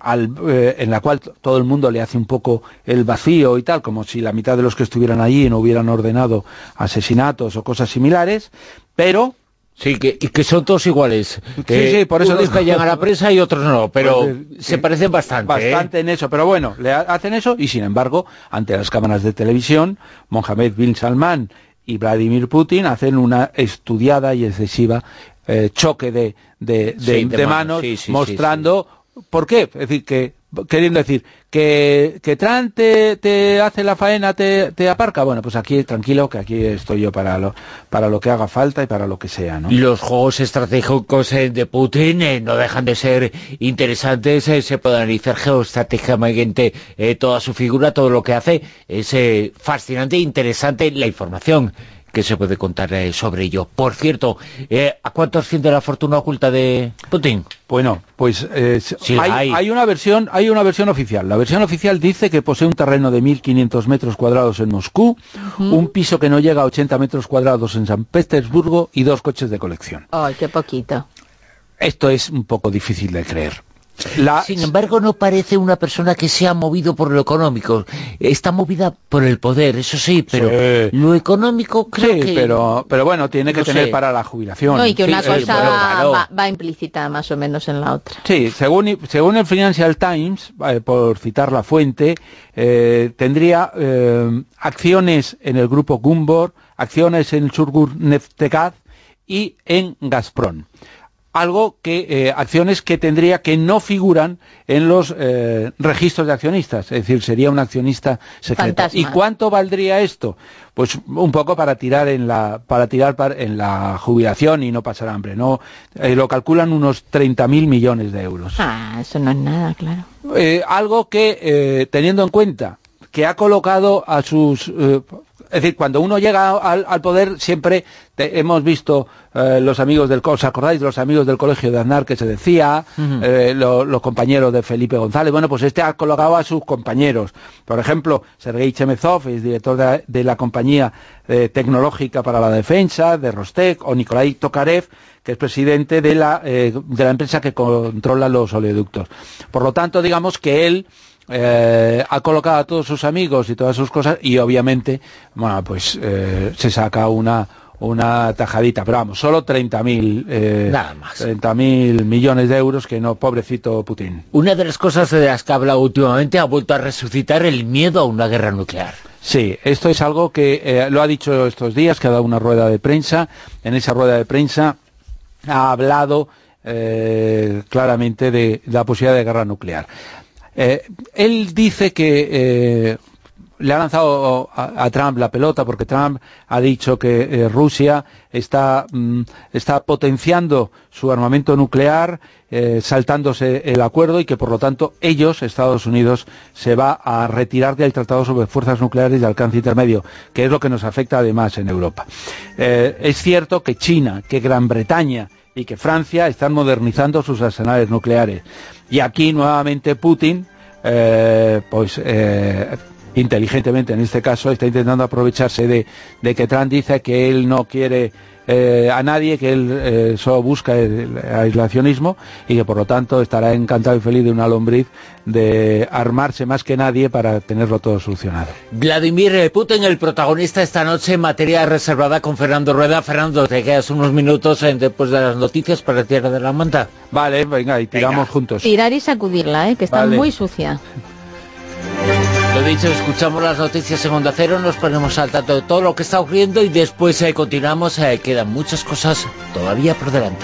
eh, en la cual todo el mundo le hace un poco el vacío y tal, como si la mitad de los que estuvieran allí no hubieran ordenado asesinatos o cosas similares, pero Sí, que, y que son todos iguales. sí, sí, por eso unos callan a la prensa y otros no, pero pues, se parecen bastante. ¿eh? Bastante en eso, pero bueno, le hacen eso y sin embargo, ante las cámaras de televisión, Mohamed bin Salman y Vladimir Putin hacen una estudiada y excesiva eh, choque de, de, manos, mostrando... ¿Por qué? Es decir, que queriendo decir que, que Trump te, hace la faena, te, te, aparca, bueno, pues aquí tranquilo, que aquí estoy yo para lo, para lo que haga falta y para lo que sea, ¿no? Los juegos estratégicos eh, de Putin eh, no dejan de ser interesantes, se puede analizar geoestratégicamente toda su figura, todo lo que hace, es fascinante e interesante la información que se puede contar eh, sobre ello. Por cierto, eh, ¿a cuánto asciende la fortuna oculta de Putin? Bueno, pues eh, hay, una versión, hay una versión oficial. La versión oficial dice que posee un terreno de 1.500 metros cuadrados en Moscú, un piso que no llega a 80 metros cuadrados en San Petersburgo y dos coches de colección. ¡Ay, qué poquito! Esto es un poco difícil de creer. Sin embargo, no parece una persona que se ha movido por lo económico. Está movida por el poder, eso sí, pero lo económico creo sí, pero, pero bueno, tiene que tener para la jubilación. No, y que una cosa va, implícita más o menos en la otra. Sí, según, según el Financial Times, eh, por citar la fuente, eh, tendría eh, acciones en el grupo Gumbor, acciones en Surgur Neftegat y en Gazprom algo que eh, acciones que tendría que no figuran en los eh, registros de accionistas, es decir, sería un accionista secreto. ¿Y cuánto valdría esto? Pues un poco para tirar en la para tirar en la jubilación y no pasar hambre, no eh, lo calculan unos 30.000 millones de euros. Ah, eso no es nada, claro. algo que teniendo en cuenta que ha colocado a sus es decir, cuando uno llega al, poder siempre hemos visto eh, los amigos del ¿os acordáis los amigos del colegio de Aznar que se decía, eh, los compañeros de Felipe González? Bueno, pues este ha colocado a sus compañeros. Por ejemplo, Sergei Chemezov es director de, la compañía eh, tecnológica para la defensa, de Rostec, o Nikolai Tokarev, que es presidente de la, de la empresa que controla los oleoductos. Por lo tanto, digamos que él eh, ha colocado a todos sus amigos y todas sus cosas y obviamente bueno pues eh, se saca una una tajadita, pero vamos, solo 30.000 eh, Nada más. 30.000 millones de euros que no, pobrecito Putin. Una de las cosas de las que habla últimamente ha vuelto a resucitar el miedo a una guerra nuclear. Sí, esto es algo que eh, lo ha dicho estos días, que ha dado una rueda de prensa. En esa rueda de prensa ha hablado eh, claramente de, la posibilidad de guerra nuclear. Eh, él dice que eh, le ha lanzado a, Trump la pelota porque Trump ha dicho que eh, Rusia está, mm, está, potenciando su armamento nuclear, saltándose el acuerdo y que por lo tanto ellos, Estados Unidos, se va a retirar del Tratado sobre Fuerzas Nucleares de alcance intermedio, que es lo que nos afecta además en Europa. Es cierto que China, que Gran Bretaña y que Francia están modernizando sus arsenales nucleares. Y aquí nuevamente Putin, eh, pues inteligentemente en este caso, está intentando aprovecharse de, de que Trump dice que él no quiere eh, a nadie, que él eh, solo busca el, el, aislacionismo y que por lo tanto estará encantado y feliz de una lombriz de armarse más que nadie para tenerlo todo solucionado. Vladimir Putin, el protagonista esta noche en materia reservada con Fernando Rueda. Fernando, te quedas unos minutos después de las noticias para tirar de la manta. Vale, venga, y tiramos venga. juntos. Tirar y sacudirla, ¿eh? que está Vale. muy sucia. Lo dicho, escuchamos las noticias en Onda Cero, nos ponemos al tanto de todo lo que está ocurriendo y después eh, continuamos, eh, quedan muchas cosas todavía por delante.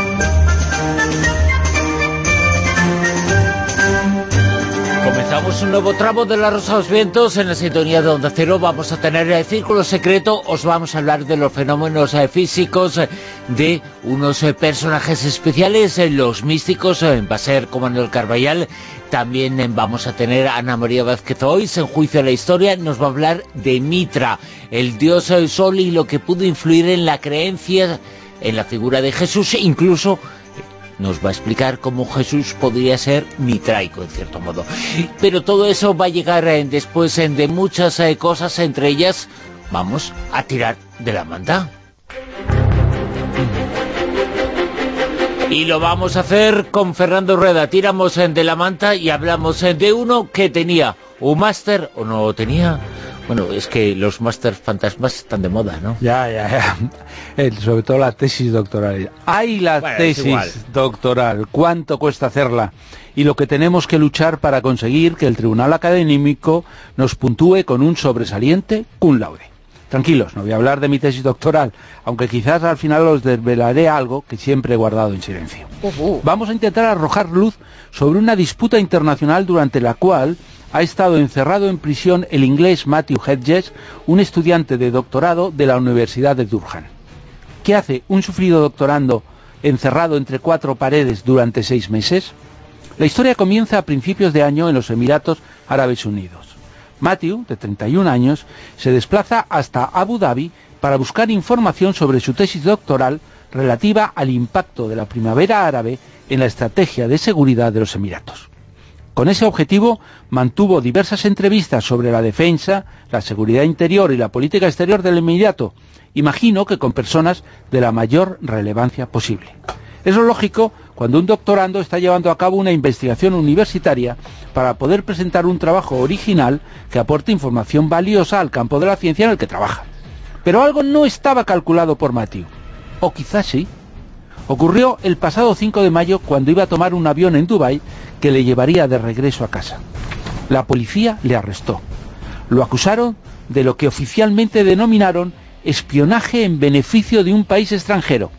Un nuevo tramo de La Rosa de los Vientos en la sintonía de Onda Cero. Vamos a tener el Círculo Secreto, os vamos a hablar de los fenómenos eh, físicos, eh, de unos eh, personajes especiales, eh, los místicos, eh, va a ser como en el Carballal. También eh, vamos a tener a Ana María Vázquez Ois en Juicio de la Historia. Nos va a hablar de Mitra, el dios del sol y lo que pudo influir en la creencia en la figura de Jesús, incluso nos va a explicar cómo Jesús podría ser mitraico, en cierto modo. Pero todo eso va a llegar eh, después eh, de muchas eh, cosas, entre ellas vamos a tirar de la manta. Y lo vamos a hacer con Fernando Rueda. Tiramos de la manta y hablamos de uno que tenía un máster o no lo tenía. Bueno, es que los másters fantasmas están de moda, ¿no? Ya, ya, ya. Sobre todo la tesis doctoral. Hay la Bueno, tesis doctoral. ¿Cuánto cuesta hacerla? Y lo que tenemos que luchar para conseguir que el Tribunal Académico nos puntúe con un sobresaliente cum laude. Tranquilos, no voy a hablar de mi tesis doctoral, aunque quizás al final os desvelaré algo que siempre he guardado en silencio. Vamos a intentar arrojar luz sobre una disputa internacional durante la cual ha estado encerrado en prisión el inglés Matthew Hedges, un estudiante de doctorado de la Universidad de Durham. ¿Qué hace un sufrido doctorando encerrado entre cuatro paredes durante seis meses? La historia comienza a principios de año en los Emiratos Árabes Unidos. Matthew, de 31 años, se desplaza hasta Abu Dhabi para buscar información sobre su tesis doctoral relativa al impacto de la primavera árabe en la estrategia de seguridad de los Emiratos. Con ese objetivo mantuvo diversas entrevistas sobre la defensa, la seguridad interior y la política exterior del Emirato, imagino que con personas de la mayor relevancia posible. Es lo lógico cuando un doctorando está llevando a cabo una investigación universitaria para poder presentar un trabajo original que aporte información valiosa al campo de la ciencia en el que trabaja. Pero algo no estaba calculado por Matthew. O quizás sí. Ocurrió el pasado 5 de mayo cuando iba a tomar un avión en Dubái que le llevaría de regreso a casa. La policía le arrestó. Lo acusaron de lo que oficialmente denominaron espionaje en beneficio de un país extranjero,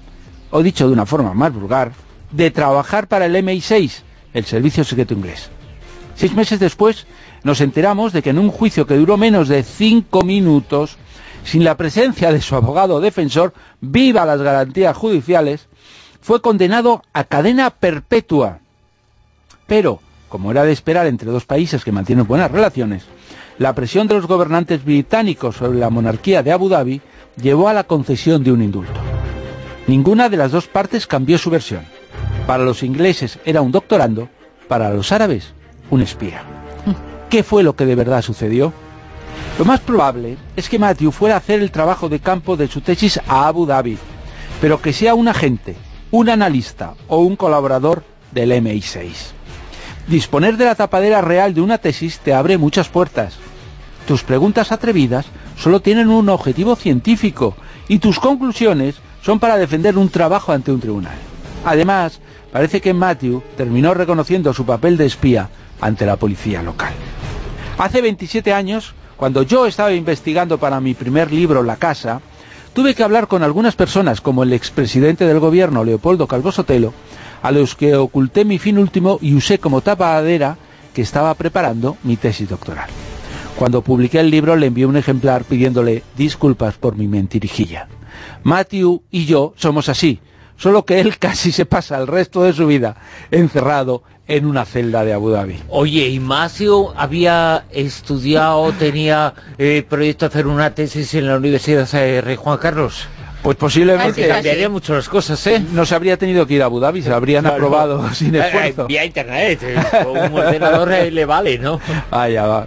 o dicho de una forma más vulgar, de trabajar para el MI6, el servicio secreto inglés. Seis meses después nos enteramos de que en un juicio que duró menos de cinco minutos, sin la presencia de su abogado defensor, viva las garantías judiciales, fue condenado a cadena perpetua. Pero, como era de esperar entre dos países que mantienen buenas relaciones, la presión de los gobernantes británicos sobre la monarquía de Abu Dhabi llevó a la concesión de un indulto. Ninguna de las dos partes cambió su versión. Para los ingleses era un doctorando, para los árabes un espía. ¿Qué fue lo que de verdad sucedió? Lo más probable es que Matthew fuera a hacer el trabajo de campo de su tesis a Abu Dhabi, pero que sea un agente, un analista o un colaborador del MI6. Disponer de la tapadera real de una tesis te abre muchas puertas. Tus preguntas atrevidas solo tienen un objetivo científico y tus conclusiones son para defender un trabajo ante un tribunal. Además, parece que Matthew terminó reconociendo su papel de espía ante la policía local. Hace 27 años, cuando yo estaba investigando para mi primer libro La Casa, tuve que hablar con algunas personas, como el expresidente del gobierno, Leopoldo Calvo Sotelo, a los que oculté mi fin último y usé como tapadera que estaba preparando mi tesis doctoral. Cuando publiqué el libro le envié un ejemplar pidiéndole disculpas por mi mentirijilla. Matthew y yo somos así, solo que él casi se pasa el resto de su vida encerrado en una celda de Abu Dhabi. Oye, ¿y Matthew había estudiado, tenía eh, proyecto de hacer una tesis en la Universidad de Juan Carlos? Pues posiblemente cambiaría mucho las cosas, ¿eh? no se habría tenido que ir a Abu Dhabi, se lo habrían aprobado sin Eh, eh, esfuerzo. vía internet, eh, con un ordenador le vale, ¿no? Vaya, va-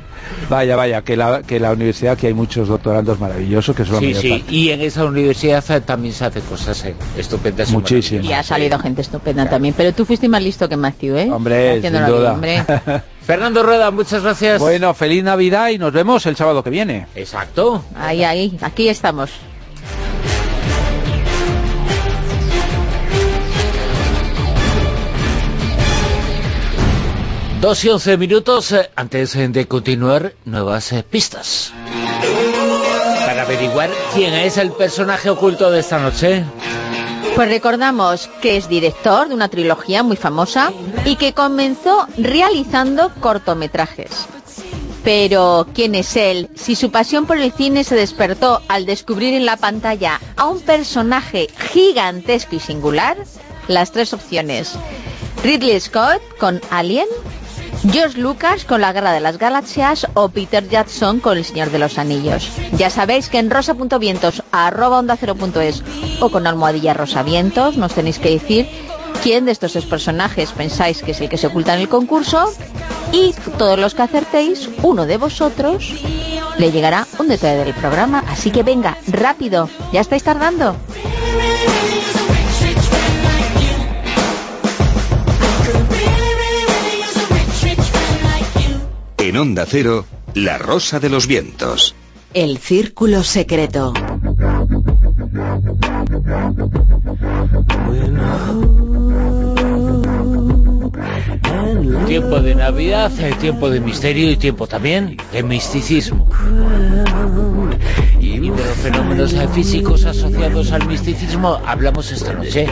vaya, vaya, que la, que la universidad, que hay muchos doctorandos maravillosos, que son Sí, sí, parte. y en esa universidad también se hacen cosas eh, estupendas. y Muchísimo. Y ha salido gente estupenda también. Pero tú fuiste más listo que Matthew, ¿eh? Hombre, sin Haciéndolo duda. bien, hombre. Fernando Rueda, muchas gracias. Bueno, feliz Navidad y nos vemos el sábado que viene. Exacto. Ahí, ahí, aquí estamos. Dos y once minutos eh, antes eh, de continuar, nuevas eh, pistas. Para averiguar quién es el personaje oculto de esta noche. Pues recordamos que es director de una trilogía muy famosa y que comenzó realizando cortometrajes. Pero, ¿quién es él? Si su pasión por el cine se despertó al descubrir en la pantalla a un personaje gigantesco y singular, las tres opciones. Ridley Scott con Alien, George Lucas con la Guerra de las Galaxias o Peter Jackson con El Señor de los Anillos. Ya sabéis que en rosa.vientos es o con almohadilla rosavientos nos tenéis que decir quién de estos tres personajes pensáis que es el que se oculta en el concurso y todos los que acertéis, uno de vosotros le llegará un detalle del programa. Así que venga, rápido, ya estáis tardando. En Onda Cero, La Rosa de los Vientos. El Círculo Secreto. Tiempo de Navidad, tiempo de misterio y tiempo también de misticismo. Y de los fenómenos físicos asociados al misticismo hablamos esta noche.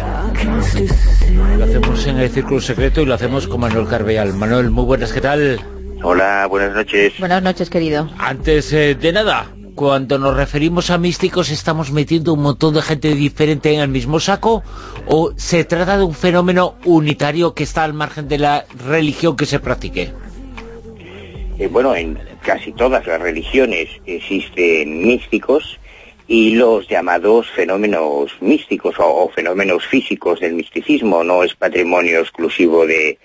Lo hacemos en el Círculo Secreto y lo hacemos con Manuel Carveal. Manuel, muy buenas, ¿qué tal? Hola, buenas noches. Buenas noches, querido. Antes eh, de nada, cuando nos referimos a místicos, ¿estamos metiendo un montón de gente diferente en el mismo saco? ¿O se trata de un fenómeno unitario que está al margen de la religión que se practique? Eh, bueno, en casi todas las religiones existen místicos y los llamados fenómenos místicos o, o fenómenos físicos del misticismo no es patrimonio exclusivo de,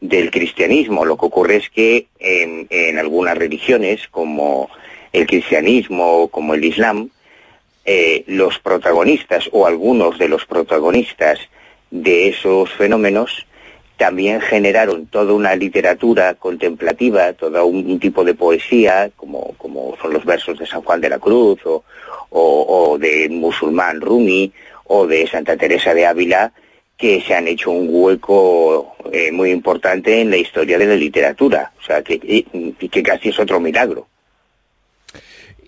del cristianismo. Lo que ocurre es que en, algunas religiones, como el cristianismo o como el islam, eh, los protagonistas o algunos de los protagonistas de esos fenómenos también generaron toda una literatura contemplativa, todo un, un tipo de poesía, como, como, son los versos de San Juan de la Cruz o, o, o de musulmán Rumi o de Santa Teresa de Ávila, que se han hecho un hueco eh, muy importante en la historia de la literatura, o sea, que, que casi es otro milagro.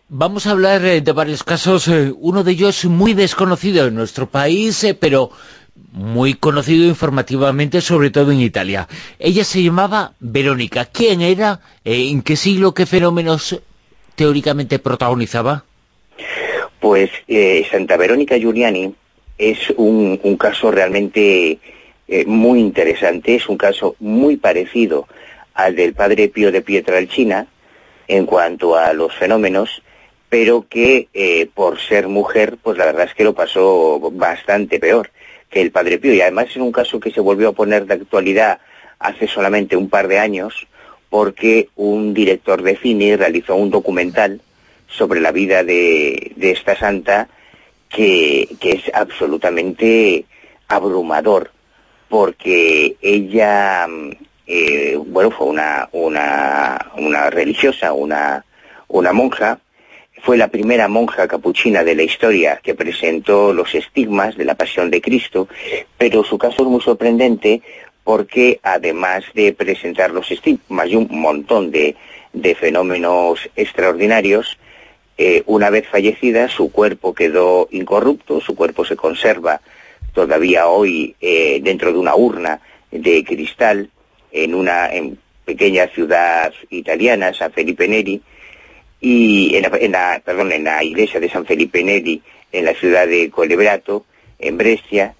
Vamos a hablar eh, de varios casos, eh, uno de ellos muy desconocido en nuestro país, eh, pero muy conocido informativamente, sobre todo en Italia. Ella se llamaba Verónica. ¿Quién era? ¿En qué siglo, qué fenómenos teóricamente protagonizaba? Pues eh, Santa Verónica Giuliani es un, caso realmente eh, muy interesante, es un caso muy parecido al del padre Pío de Pietrelcina en cuanto a los fenómenos, pero que eh, por ser mujer, pues la verdad es que lo pasó bastante peor que el Padre Pío. Y además es un caso que se volvió a poner de actualidad hace solamente un par de años, porque un director de cine realizó un documental sobre la vida de, esta santa que, es absolutamente abrumador, porque ella, eh, bueno, fue una, una, una religiosa, una, una monja, fue la primera monja capuchina de la historia que presentó los estigmas de la pasión de Cristo, pero su caso es muy sorprendente porque además de presentar los estigmas y un montón de, fenómenos extraordinarios, eh, una vez fallecida su cuerpo quedó incorrupto, su cuerpo se conserva todavía hoy eh, dentro de una urna de cristal en una pequeña ciudad italiana, San Felipe Neri, y en la, perdón, en la iglesia de San Felipe Neri, en la ciudad de Colebrato, en Brescia,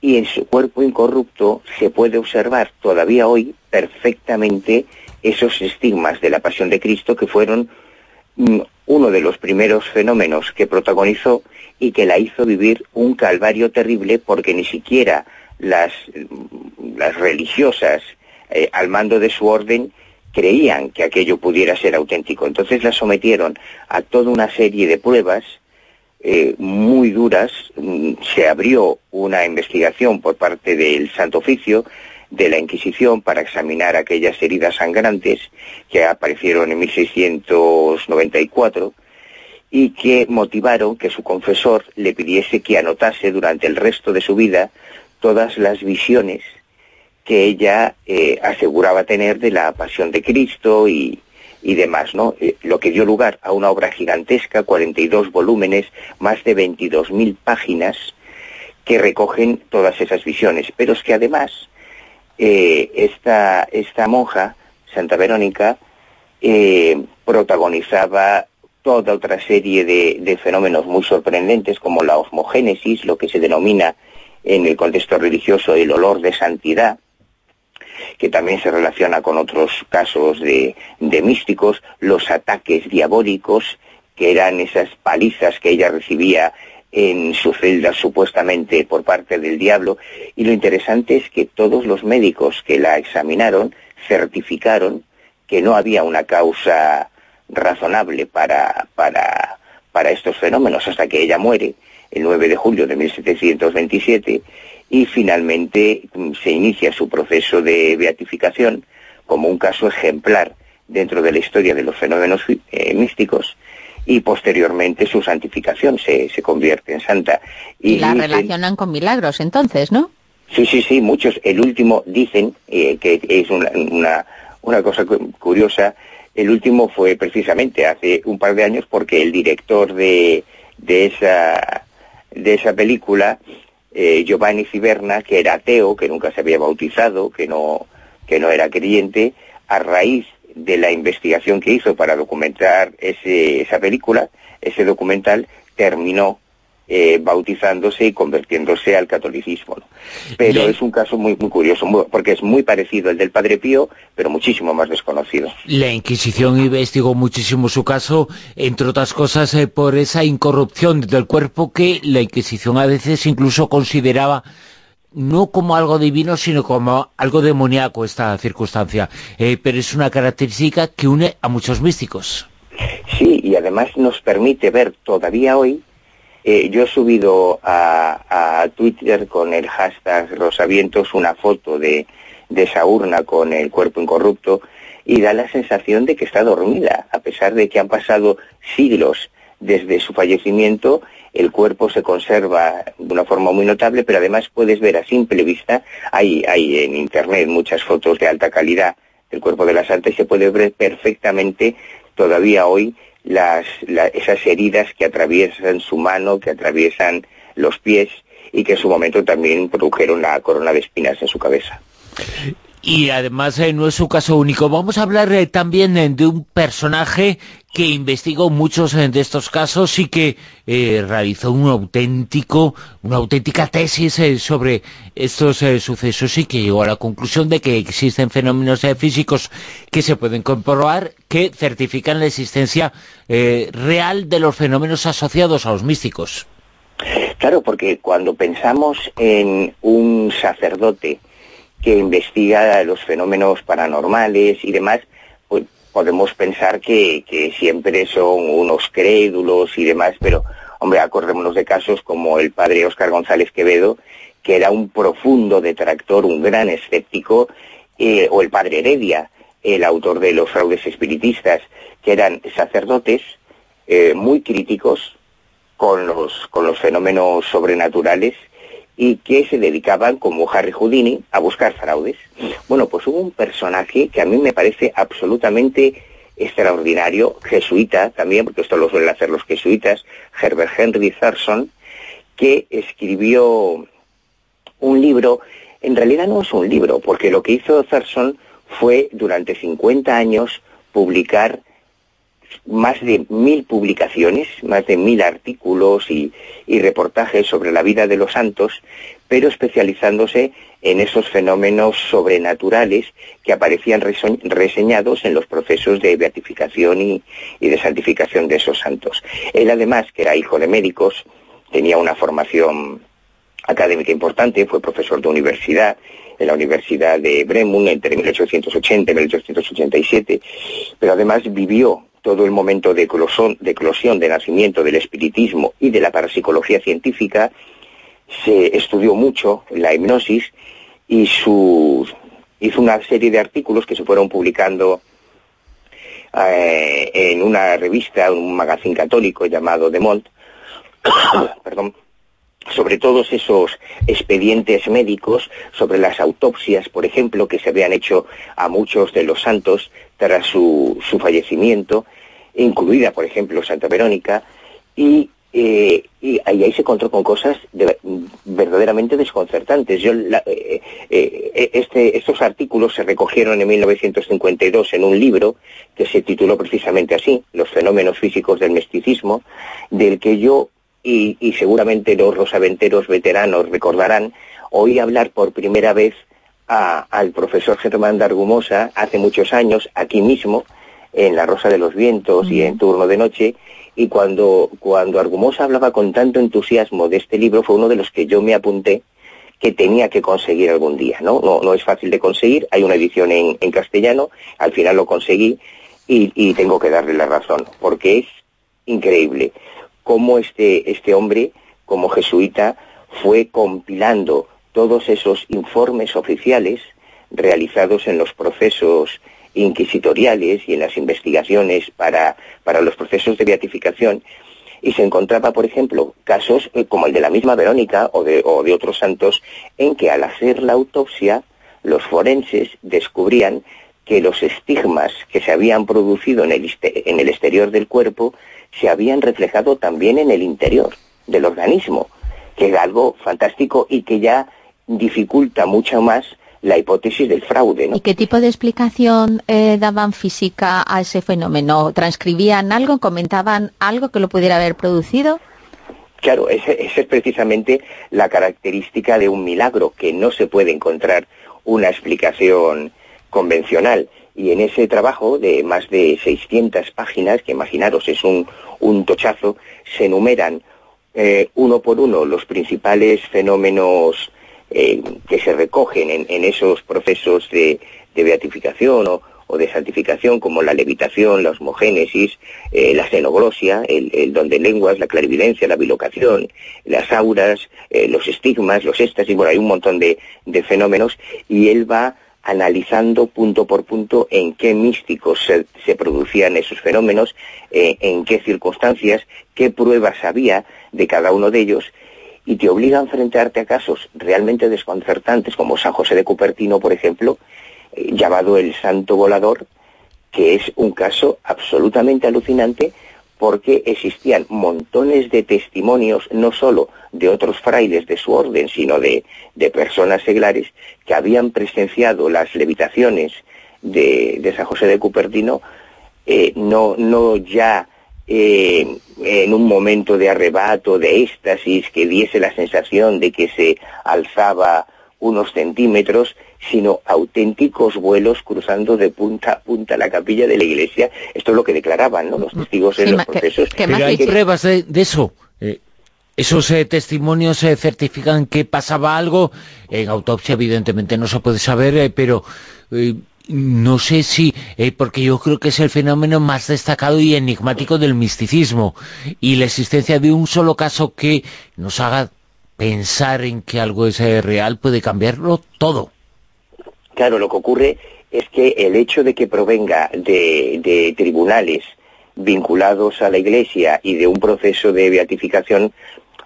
y en su cuerpo incorrupto se puede observar todavía hoy perfectamente esos estigmas de la pasión de Cristo que fueron mm, uno de los primeros fenómenos que protagonizó y que la hizo vivir un calvario terrible porque ni siquiera las, las religiosas eh, al mando de su orden creían que aquello pudiera ser auténtico. Entonces la sometieron a toda una serie de pruebas eh, muy duras. Mm, se abrió una investigación por parte del Santo Oficio de la Inquisición para examinar aquellas heridas sangrantes que aparecieron en 1694 y que motivaron que su confesor le pidiese que anotase durante el resto de su vida todas las visiones que ella eh, aseguraba tener de la pasión de Cristo y, demás, ¿no? Eh, lo que dio lugar a una obra gigantesca, 42 volúmenes, más de 22.000 páginas, que recogen todas esas visiones. Pero es que además, eh, esta, esta monja, Santa Verónica, protagonizaba toda otra serie de, de, fenómenos muy sorprendentes, como la osmogénesis, lo que se denomina en el contexto religioso el olor de santidad, que también se relaciona con otros casos de, místicos, los ataques diabólicos, que eran esas palizas que ella recibía en su celda supuestamente por parte del diablo. Y lo interesante es que todos los médicos que la examinaron certificaron que no había una causa razonable para, para, para estos fenómenos hasta que ella muere el 9 de julio de 1727 y finalmente mm, se inicia su proceso de beatificación como un caso ejemplar dentro de la historia de los fenómenos eh, místicos y posteriormente su santificación se, se convierte en santa. Y, la relacionan con milagros entonces, ¿no? Sí, sí, sí, muchos. El último dicen eh, que es una, una, una cosa curiosa, el último fue precisamente hace un par de años porque el director de, de, esa, de esa película eh, Giovanni Ciberna, que era ateo, que nunca se había bautizado, que no, que no era creyente, a raíz de la investigación que hizo para documentar ese, esa película, ese documental, terminó eh, bautizándose y convirtiéndose al catolicismo. Pero es un caso muy, muy curioso, porque es muy parecido al del Padre Pío, pero muchísimo más desconocido. La Inquisición investigó muchísimo su caso, entre otras cosas eh, por esa incorrupción del cuerpo que la Inquisición a veces incluso consideraba no como algo divino, sino como algo demoníaco esta circunstancia. Eh, pero es una característica que une a muchos místicos. Sí, y además nos permite ver todavía hoy eh, yo he subido a, Twitter con el hashtag Rosavientos una foto de, esa urna con el cuerpo incorrupto y da la sensación de que está dormida, a pesar de que han pasado siglos desde su fallecimiento, el cuerpo se conserva de una forma muy notable, pero además puedes ver a simple vista, hay, hay en internet muchas fotos de alta calidad del cuerpo de la santa y se puede ver perfectamente todavía hoy las, esas heridas que atraviesan su mano, que atraviesan los pies y que en su momento también produjeron la corona de espinas en su cabeza. Y además eh, no es un caso único. Vamos a hablar eh, también eh, de un personaje que investigó muchos de estos casos y que realizó un auténtico, una auténtica tesis sobre estos sucesos y que llegó a la conclusión de que existen fenómenos físicos que se pueden comprobar que certifican la existencia real de los fenómenos asociados a los místicos. Claro, porque cuando pensamos en un sacerdote que investiga los fenómenos paranormales y demás, podemos pensar que, siempre son unos crédulos y demás, pero hombre, acordémonos de casos como el padre Óscar González Quevedo, que era un profundo detractor, un gran escéptico, eh, o el padre Heredia, el autor de los fraudes espiritistas, que eran sacerdotes eh, muy críticos con los, con los fenómenos sobrenaturales y que se dedicaban, como Harry Houdini, a buscar fraudes. Bueno, pues hubo un personaje que a mí me parece absolutamente extraordinario, jesuita también, porque esto lo suelen hacer los jesuitas, Herbert Henry Thurston, que escribió un libro, en realidad no es un libro, porque lo que hizo Thurston fue durante 50 años publicar más de mil publicaciones, más de mil artículos y, reportajes sobre la vida de los santos, pero especializándose en esos fenómenos sobrenaturales que aparecían reseñados en los procesos de beatificación y, y, de santificación de esos santos. Él además, que era hijo de médicos, tenía una formación académica importante, fue profesor de universidad en la Universidad de Bremen entre 1880 y 1887, pero además vivió todo el momento de eclosión, de nacimiento del espiritismo y de la parapsicología científica, se estudió mucho la hipnosis y hizo una serie de artículos que se fueron publicando eh, en una revista, un magazine católico llamado De Mont, perdón, sobre todos esos expedientes médicos, sobre las autopsias, por ejemplo, que se habían hecho a muchos de los santos tras su fallecimiento, incluida, por ejemplo, Santa Verónica, y, eh, ahí, se encontró con cosas verdaderamente desconcertantes. Yo, eh, eh, este, estos artículos se recogieron en 1952 en un libro que se tituló precisamente así, Los fenómenos físicos del misticismo, del que yo y, y seguramente los rosaventeros veteranos recordarán, oí hablar por primera vez al profesor Germán de Argumosa hace muchos años, aquí mismo, en La Rosa de los Vientos y en Turno de Noche, y cuando, cuando Argumosa hablaba con tanto entusiasmo de este libro, fue uno de los que yo me apunté que tenía que conseguir algún día, ¿no? No, no es fácil de conseguir, hay una edición en, en castellano, al final lo conseguí y, y, tengo que darle la razón, porque es increíble cómo este, este hombre, como jesuita, fue compilando todos esos informes oficiales realizados en los procesos inquisitoriales y en las investigaciones para, para los procesos de beatificación y se encontraba, por ejemplo, casos eh, como el de la misma Verónica o de, o de otros santos en que al hacer la autopsia los forenses descubrían que los estigmas que se habían producido en el, en el exterior del cuerpo se habían reflejado también en el interior del organismo, que es algo fantástico y que ya dificulta mucho más la hipótesis del fraude. ¿Y qué tipo de explicación eh, daban física a ese fenómeno? ¿Transcribían algo? ¿Comentaban algo que lo pudiera haber producido? Claro, esa es precisamente la característica de un milagro, que no se puede encontrar una explicación convencional. Y en ese trabajo de más de 600 páginas, que imaginaros es un, un tochazo, se enumeran eh, uno por uno los principales fenómenos eh, que se recogen en, esos procesos de, beatificación o, de santificación, como la levitación, la osmogénesis, eh, la xenoglosia, el, don de lenguas, la clarividencia, la bilocación, las auras, eh, los estigmas, los éxtasis, bueno, hay un montón de, fenómenos, y él va analizando punto por punto en qué místicos se, producían esos fenómenos, en qué circunstancias, qué pruebas había de cada uno de ellos, y te obliga a enfrentarte a casos realmente desconcertantes, como San José de Cupertino, por ejemplo, eh, llamado el Santo Volador, que es un caso absolutamente alucinante porque existían montones de testimonios, no solo de otros frailes de su orden, sino de, de personas seglares que habían presenciado las levitaciones de, de San José de Cupertino, eh, no, no ya eh, en un momento de arrebato, de éxtasis, que diese la sensación de que se alzaba unos centímetros, sino auténticos vuelos cruzando de punta a punta la capilla de la iglesia. Esto es lo que declaraban ¿no? los testigos en Sí, los que- procesos. que Pero hay pruebas de, de eso. Eh, esos eh, testimonios eh, certifican que pasaba algo. En autopsia, evidentemente, no se puede saber, eh, pero eh, no sé si... eh, porque yo creo que es el fenómeno más destacado y enigmático del misticismo. Y la existencia de un solo caso que nos haga pensar en que algo es eh, real puede cambiarlo todo. Claro, lo que ocurre es que el hecho de que provenga de, de tribunales vinculados a la Iglesia y de un proceso de beatificación,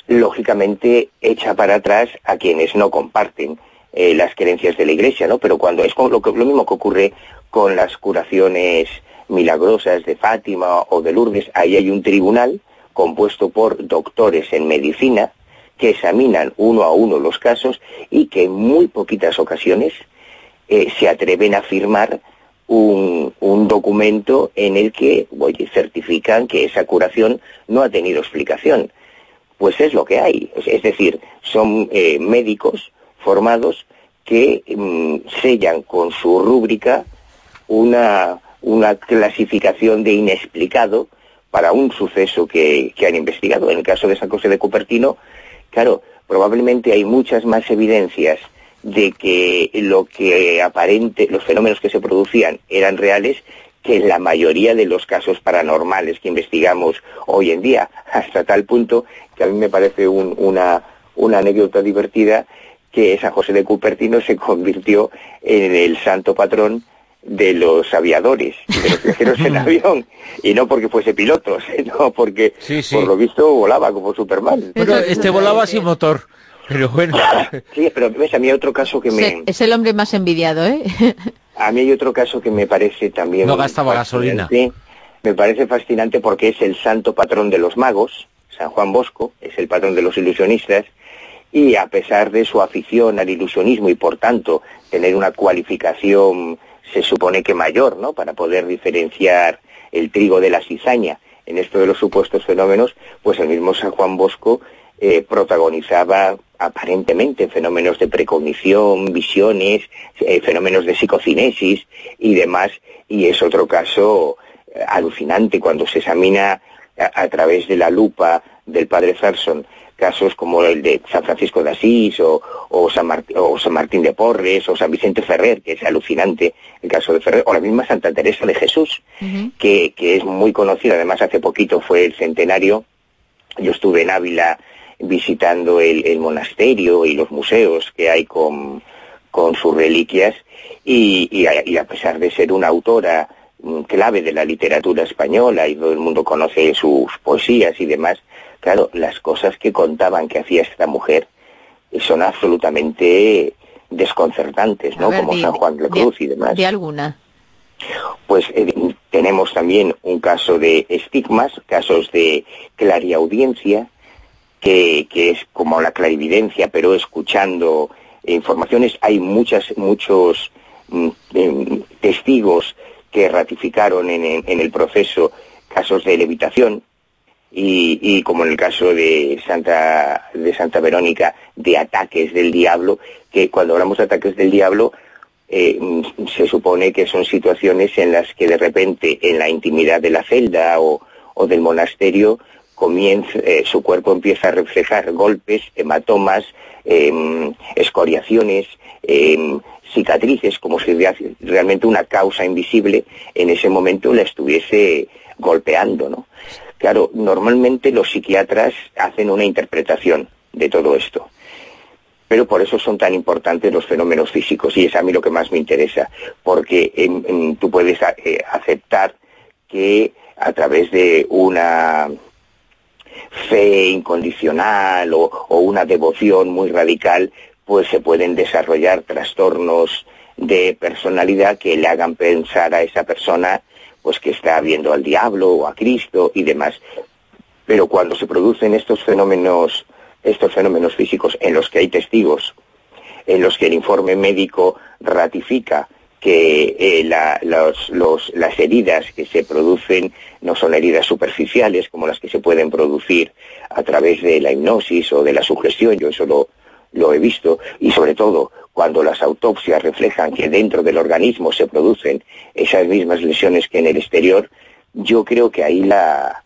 lógicamente echa para atrás a quienes no comparten eh, las creencias de la Iglesia, ¿no? Pero cuando es lo, que- lo mismo que ocurre con las curaciones milagrosas de Fátima o de Lourdes, ahí hay un tribunal compuesto por doctores en medicina que examinan uno a uno los casos y que en muy poquitas ocasiones eh, se atreven a firmar un, un documento en el que oye, certifican que esa curación no ha tenido explicación. Pues es lo que hay. Es decir, son eh, médicos formados que mm, sellan con su rúbrica una, una clasificación de inexplicado para un suceso que, que han investigado. En el caso de San José de Cupertino, claro, probablemente hay muchas más evidencias de que lo que aparente, los fenómenos que se producían eran reales que en la mayoría de los casos paranormales que investigamos hoy en día, hasta tal punto que a mí me parece un- una, una anécdota divertida que San José de Cupertino se convirtió en el santo patrón de los aviadores y de los viajeros en avión y no porque fuese piloto sino porque por lo visto volaba como Superman Pero este volaba sin motor. Pero bueno. sí pero ves a mí hay otro caso que me Es el hombre más envidiado, ¿eh? a mí hay otro caso que me parece también No gastaba fascinante. me parece fascinante porque es el santo patrón de los magos San Juan Bosco es el patrón de los ilusionistas y a pesar de su afición al ilusionismo y por tanto tener una cualificación se supone que mayor, ¿no? Para poder diferenciar el trigo de la cizaña en esto de los supuestos fenómenos, pues el mismo San Juan Bosco eh, protagonizaba aparentemente fenómenos de precognición, visiones, eh, fenómenos de psicocinesis y demás, y es otro caso eh, alucinante cuando se examina a, través de la lupa del padre Ferson casos como el de San Francisco de Asís o, o San Mart- o San Martín de Porres o San Vicente Ferrer, que es alucinante el caso de Ferrer, o la misma Santa Teresa de Jesús, que, que es muy conocida, además hace poquito fue el centenario, yo estuve en Ávila visitando el, el monasterio y los museos que hay con, con sus reliquias y, y a, y a pesar de ser una autora mm, clave de la literatura española y todo el mundo conoce sus poesías y demás, claro, las cosas que contaban que hacía esta mujer son absolutamente desconcertantes, ¿no? ver, Como San Juan de la Cruz y demás. De alguna. Pues eh, tenemos también un caso de estigmas, casos de clariaudiencia, que, que es como la clarividencia, pero escuchando informaciones. Hay muchas, muchos mm, em, testigos que ratificaron en, en- en el proceso casos de levitación y, y como en el caso de Santa, de Santa Verónica, de ataques del diablo, que cuando hablamos de ataques del diablo, eh, se supone que son situaciones en las que de repente en la intimidad de la celda o, o del monasterio comienza, eh, su cuerpo empieza a reflejar golpes, hematomas, em, escoriaciones, em, cicatrices, como si rea- realmente una causa invisible en ese momento la estuviese golpeando, ¿no? Claro, normalmente los psiquiatras hacen una interpretación de todo esto. Pero por eso son tan importantes los fenómenos físicos y es a mí lo que más me interesa, porque tú puedes eh, aceptar que a través de una fe incondicional o una devoción muy radical, pues se pueden desarrollar trastornos de personalidad que le hagan pensar a esa persona pues que está viendo al diablo o a Cristo y demás. Pero cuando se producen estos fenómenos, estos fenómenos físicos en los que hay testigos, en los que el informe médico ratifica que eh, las heridas que se producen no son heridas superficiales como las que se pueden producir a través de la hipnosis o de la sugestión, yo eso lo, lo he visto, y sobre todo cuando las autopsias reflejan que dentro del organismo se producen esas mismas lesiones que en el exterior, yo creo que ahí la,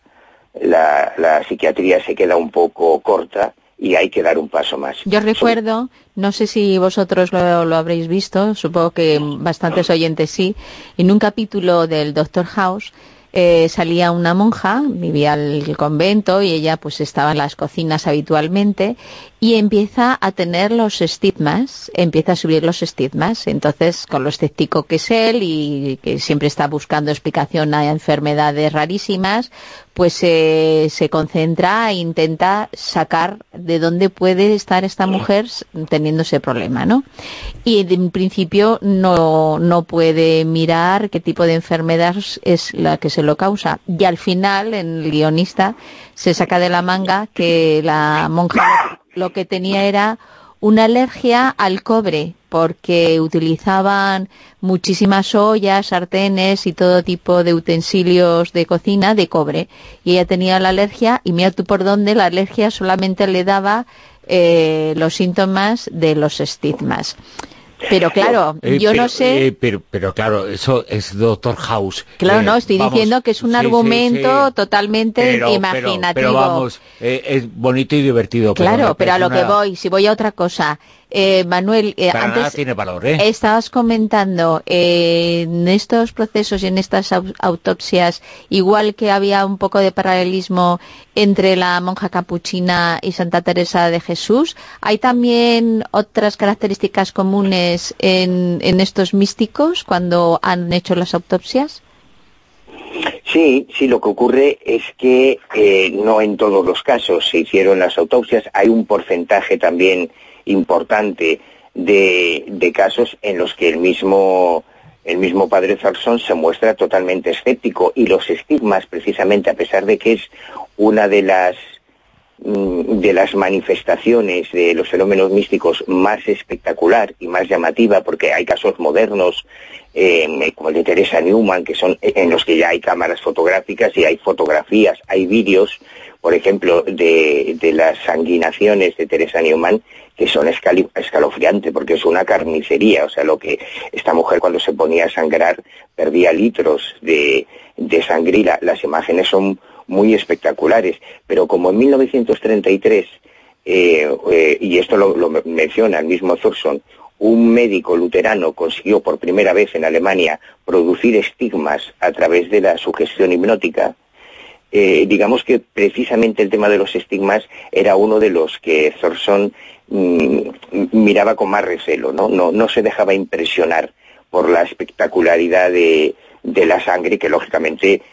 psiquiatría se queda un poco corta y hay que dar un paso más. Yo recuerdo, no sé si vosotros lo, habréis visto, supongo que bastantes oyentes sí, en un capítulo del Doctor House eh, salía una monja, vivía el convento y ella pues estaba en las cocinas habitualmente y empieza a tener los estigmas, empieza a subir los estigmas. Entonces, con lo escéptico que es él y que siempre está buscando explicación a enfermedades rarísimas, pues se concentra e intenta sacar de dónde puede estar esta mujer teniendo ese problema, ¿no? Y en principio no, no puede mirar qué tipo de enfermedad es la que se lo causa. Y al final, el guionista, se saca de la manga que la monja lo que tenía era una alergia al cobre, porque utilizaban muchísimas ollas, sartenes y todo tipo de utensilios de cocina de cobre. Y ella tenía la alergia, y mira tú por dónde, la alergia solamente le daba eh, los síntomas de los estigmas. Pero claro, Eh, yo pero, no sé... eh, pero, pero claro, eso es Doctor House. Claro, Eh, no, estoy vamos, diciendo que es un sí, argumento sí. totalmente Pero- imaginativo. Pero, vamos, es bonito y divertido. pero Claro, no pero a lo que voy, si voy a otra cosa. Eh, Manuel, eh, Para nada antes tiene valor, ¿eh? estabas comentando eh, en estos procesos y en estas au- autopsias, igual que había un poco de paralelismo entre la monja capuchina y Santa Teresa de Jesús, ¿hay también otras características comunes en, en estos místicos cuando han hecho las autopsias? Sí, sí, lo que ocurre es que eh, no en todos los casos se hicieron las autopsias, hay un porcentaje también importante de, casos en los que el mismo el mismo padre Zarson se muestra totalmente escéptico y los estigmas precisamente a pesar de que es una de las mm, de las manifestaciones de los fenómenos místicos más espectacular y más llamativa, porque hay casos modernos, eh, como el de Teresa Newman, que son en los que ya hay cámaras fotográficas y hay fotografías, hay vídeos, por ejemplo, de, las sanguinaciones de Teresa Newman, que son escalofriantes, porque es una carnicería, o sea, lo que esta mujer cuando se ponía a sangrar perdía litros de, de las imágenes son muy espectaculares, pero como en 1933, eh, eh, y esto lo, lo menciona el mismo Thurston, un médico luterano consiguió por primera vez en Alemania producir estigmas a través de la sugestión hipnótica, eh, digamos que precisamente el tema de los estigmas era uno de los que Thorson mm, miraba con más recelo, ¿no? No, se dejaba impresionar por la espectacularidad de la sangre, que lógicamente,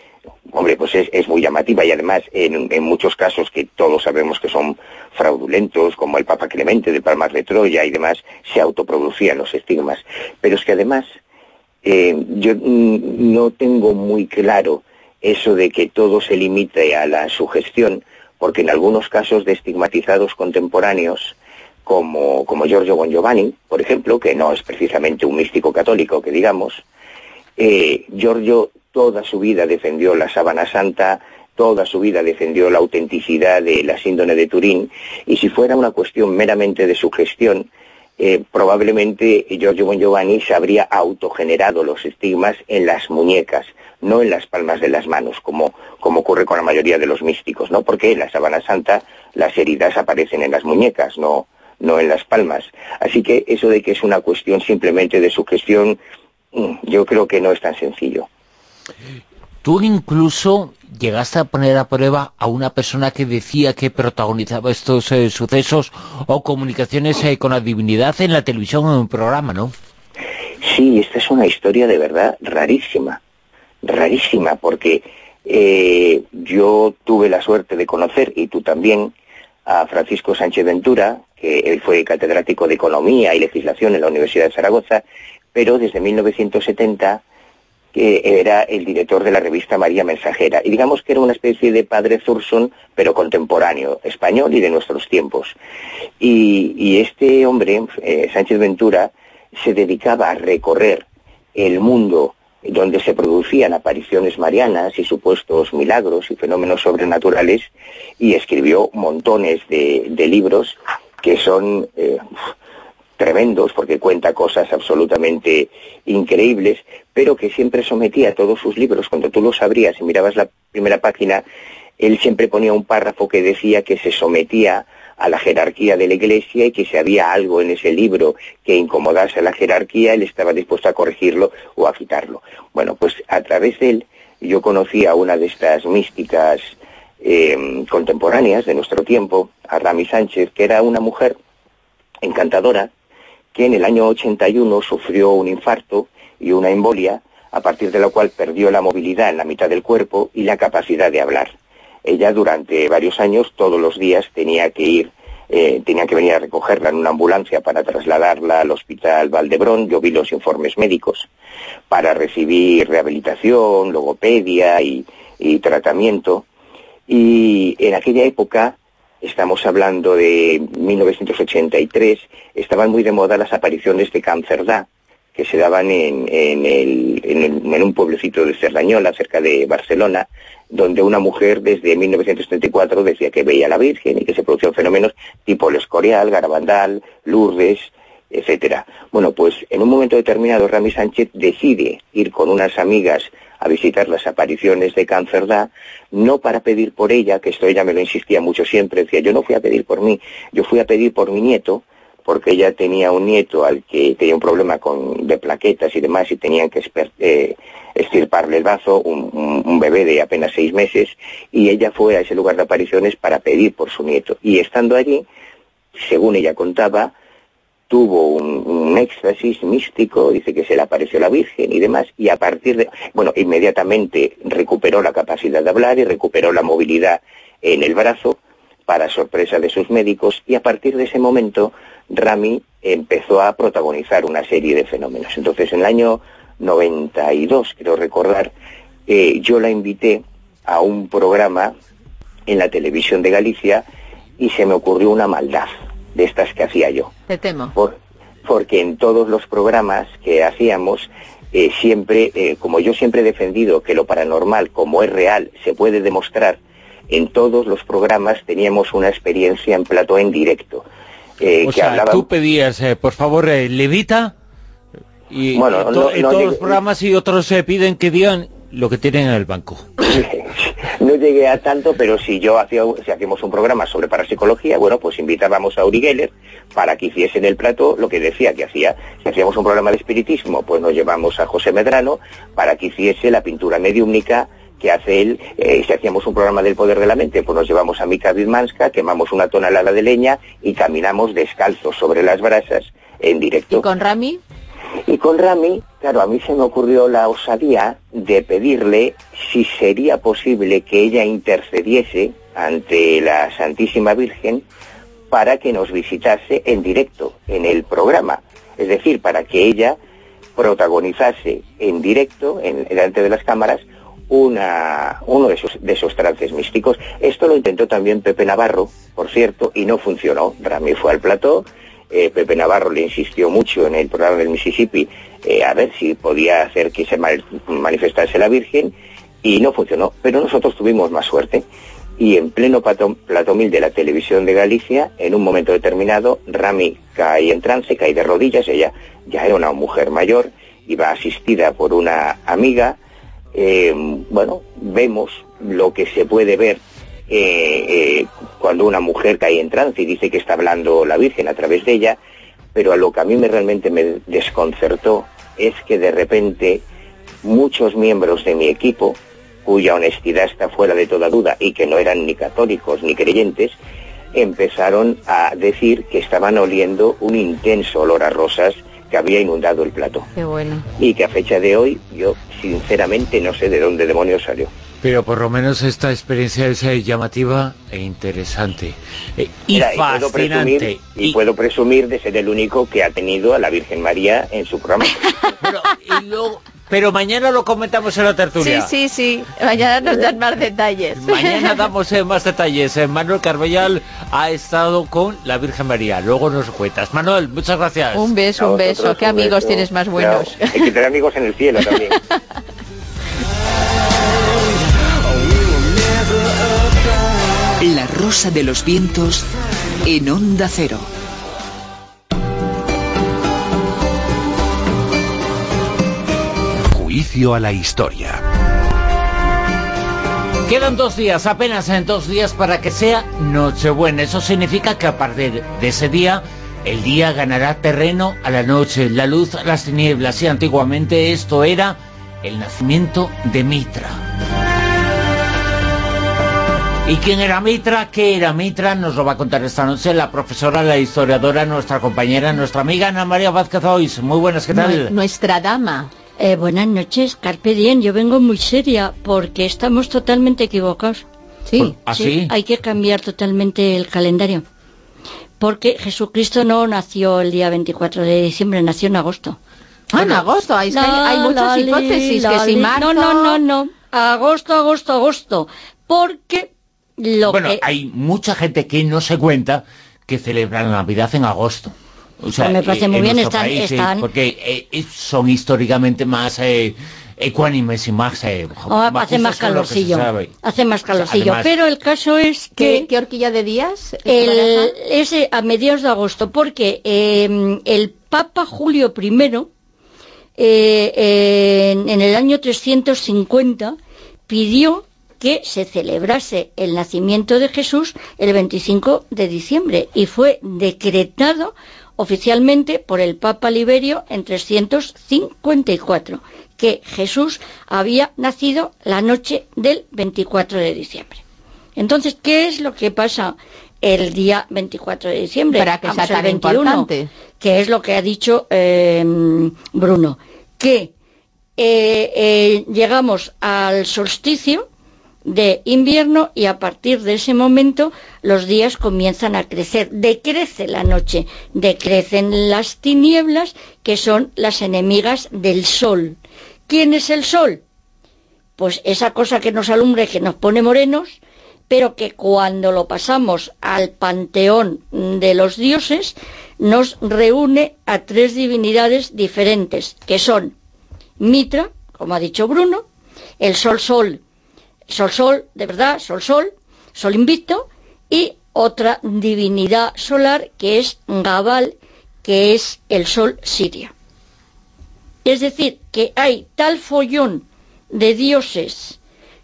hombre, pues es, muy llamativa y además en, muchos casos que todos sabemos que son fraudulentos, como el Papa Clemente de Palmas de Troya y demás, se autoproducían los estigmas. Pero es que además eh, yo mm, no tengo muy claro eso de que todo se limite a la sugestión, porque en algunos casos de estigmatizados contemporáneos, como, como Giorgio Bon Giovanni, por ejemplo, que no es precisamente un místico católico, que digamos, eh, Giorgio toda su vida defendió la sábana santa, toda su vida defendió la autenticidad de la síndrome de Turín, y si fuera una cuestión meramente de sugestión, eh, probablemente Giorgio Bon Giovanni se habría autogenerado los estigmas en las muñecas, no en las palmas de las manos, como, ocurre con la mayoría de los místicos, ¿no? Porque en la sábana santa las heridas aparecen en las muñecas, no, no en las palmas. Así que eso de que es una cuestión simplemente de sugestión, mm, yo creo que no es tan sencillo. Tú incluso llegaste a poner a prueba a una persona que decía que protagonizaba estos eh, sucesos o comunicaciones eh, con la divinidad en la televisión en un programa, ¿no? Sí, esta es una historia de verdad rarísima, rarísima, porque eh, yo tuve la suerte de conocer, y tú también, a Francisco Sánchez Ventura, que él fue catedrático de Economía y Legislación en la Universidad de Zaragoza, pero desde 1970 que era el director de la revista María Mensajera. Y digamos que era una especie de padre Thurston, pero contemporáneo, español y de nuestros tiempos. Y, este hombre, eh, Sánchez Ventura, se dedicaba a recorrer el mundo donde se producían apariciones marianas y supuestos milagros y fenómenos sobrenaturales y escribió montones de, libros que son eh, tremendos porque cuenta cosas absolutamente increíbles, pero que siempre sometía a todos sus libros, cuando tú los abrías y mirabas la primera página, él siempre ponía un párrafo que decía que se sometía a la jerarquía de la Iglesia y que si había algo en ese libro que incomodase a la jerarquía, él estaba dispuesto a corregirlo o a quitarlo. Bueno, pues a través de él yo conocí a una de estas místicas eh, contemporáneas de nuestro tiempo, a Rami Sánchez, que era una mujer encantadora, que en el año 81 sufrió un infarto y una embolia, a partir de la cual perdió la movilidad en la mitad del cuerpo y la capacidad de hablar. Ella durante varios años, todos los días, tenía que ir, eh, tenía que venir a recogerla en una ambulancia para trasladarla al hospital Valdebrón, yo vi los informes médicos, para recibir rehabilitación, logopedia y tratamiento. Y en aquella época estamos hablando de 1983, estaban muy de moda las apariciones de Cáncerda, que se daban en, en, un pueblecito de Cerdañola, cerca de Barcelona, donde una mujer desde 1934 decía que veía a la Virgen y que se producían fenómenos tipo el Escorial, Garabandal, Lourdes, etcétera. Bueno, pues en un momento determinado Rami Sánchez decide ir con unas amigas a visitar las apariciones de Cáncerda, no para pedir por ella, que esto ella me lo insistía mucho siempre, decía, yo no fui a pedir por mí, yo fui a pedir por mi nieto, porque ella tenía un nieto al que tenía un problema con, de plaquetas y demás y tenían que eh, estirparle el brazo, un, bebé de apenas seis meses, y ella fue a ese lugar de apariciones para pedir por su nieto. Y estando allí, según ella contaba, tuvo un, éxtasis místico, dice que se le apareció la Virgen y demás, y a partir de, bueno, inmediatamente recuperó la capacidad de hablar y recuperó la movilidad en el brazo, para sorpresa de sus médicos, y a partir de ese momento Rami empezó a protagonizar una serie de fenómenos. Entonces, en el año 92, quiero recordar, eh, yo la invité a un programa en la televisión de Galicia y se me ocurrió una maldad de estas que hacía yo. Te temo. porque en todos los programas que hacíamos, eh, siempre, eh, como yo siempre he defendido que lo paranormal, como es real, se puede demostrar, en todos los programas teníamos una experiencia en plató en directo. Eh, o sea, tú pedías, por favor, levita, y, bueno, en todos los programas y otros se piden que digan lo que tienen en el banco. no llegué a tanto, pero si yo hacía, si hacíamos un programa sobre parapsicología, bueno, pues invitábamos a Uri Geller para que hiciese en el plato lo que decía que hacía. Si hacíamos un programa de espiritismo, pues nos llevamos a José Medrano para que hiciese la pintura mediúmnica que hace él, eh, si hacíamos un programa del poder de la mente, pues nos llevamos a Mika Vidmanska, quemamos una tonelada de leña y caminamos descalzos sobre las brasas en directo. ¿Y con Rami? Y con Rami, claro, a mí se me ocurrió la osadía de pedirle si sería posible que ella intercediese ante la Santísima Virgen para que nos visitase en directo en el programa. Es decir, para que ella protagonizase en directo, en, delante de las cámaras, una, uno de esos, de esos trances místicos. Esto lo intentó también Pepe Navarro, por cierto, y no funcionó. Rami fue al plató, eh, Pepe Navarro le insistió mucho en el programa del Mississippi eh, a ver si podía hacer que se manifestase la Virgen y no funcionó. Pero nosotros tuvimos más suerte y en pleno plato, mil de la televisión de Galicia, en un momento determinado, Rami cae en trance, cae de rodillas, ella ya era una mujer mayor, iba asistida por una amiga, eh, bueno, vemos lo que se puede ver eh, eh, cuando una mujer cae en trance y dice que está hablando la Virgen a través de ella, pero a lo que a mí me, realmente me desconcertó es que de repente muchos miembros de mi equipo, cuya honestidad está fuera de toda duda y que no eran ni católicos ni creyentes, empezaron a decir que estaban oliendo un intenso olor a rosas que había inundado el plato. Qué bueno. Y que a fecha de hoy yo sinceramente no sé de dónde demonios salió. Pero por lo menos esta experiencia es eh, llamativa e interesante. Eh, y fascinante. Y puedo, presumir, de ser el único que ha tenido a la Virgen María en su programa. pero mañana lo comentamos en la Sí, tertulia. sí, sí. Mañana nos dan más detalles. Mañana damos eh, más detalles. Eh, Manuel Carballal ha estado con la Virgen María. Luego nos cuentas. Manuel, muchas gracias. Un beso, A un beso. ¿Qué un amigos beso. tienes más buenos? Claro, hay que tener amigos en el cielo también. La rosa de los vientos en onda cero. Juicio a la historia. Quedan dos días, apenas en dos días para que sea Nochebuena. Eso significa que a partir de ese día, el día ganará terreno a la noche, la luz a las tinieblas. Y antiguamente esto era el nacimiento de Mitra. ¿Y quién era Mitra? ¿Qué era Mitra? Nos lo va a contar esta noche la profesora, la historiadora, nuestra compañera, nuestra amiga Ana María Vázquez Ois. Muy buenas, ¿qué tal? Nue- Nuestra dama. Eh, buenas noches, Carpe Diem. Yo vengo muy seria porque estamos totalmente equivocados. Sí. ¿Ah, sí? hay que cambiar totalmente el calendario. Porque Jesucristo no nació el día 24 de diciembre, nació en agosto. Ah, en agosto. Hay, muchas la, hipótesis. la, que si marzo... No, no, no, no. Agosto, agosto, agosto. Porque lo bueno, que... hay mucha gente que no se cuenta que celebra la Navidad en agosto. O sea, Pues me parece eh, muy en bien, están- país, están- porque eh, son históricamente más eh, ecuánimes y más... eh, Oh, más hace más calorcillo. Hace más calorcillo. Además- Pero el caso es ¿Qué, que... qué horquilla de días? el, ese a mediados de agosto, porque eh, el Papa Julio I, eh, en, en el año 350, pidió que se celebrase el nacimiento de Jesús el 25 de diciembre y fue decretado oficialmente por el Papa Liberio en 354 que Jesús había nacido la noche del 24 de diciembre. Entonces, ¿qué es lo que pasa el día 24 de diciembre? Para que sea tan 21, importante. Que es lo que ha dicho eh, Bruno. Que eh, eh, llegamos al solsticio de invierno y a partir de ese momento los días comienzan a crecer. Decrece la noche, decrecen las tinieblas que son las enemigas del sol. ¿Quién es el sol? Pues esa cosa que nos alumbra y que nos pone morenos, pero que cuando lo pasamos al panteón de los dioses nos reúne a tres divinidades diferentes, que son Mitra, como ha dicho Bruno, el Sol Sol, Sol Sol, de verdad, Sol Sol, Sol Invicto, y otra divinidad solar que es Gabal, que es el Sol Siria. Es decir, que hay tal follón de dioses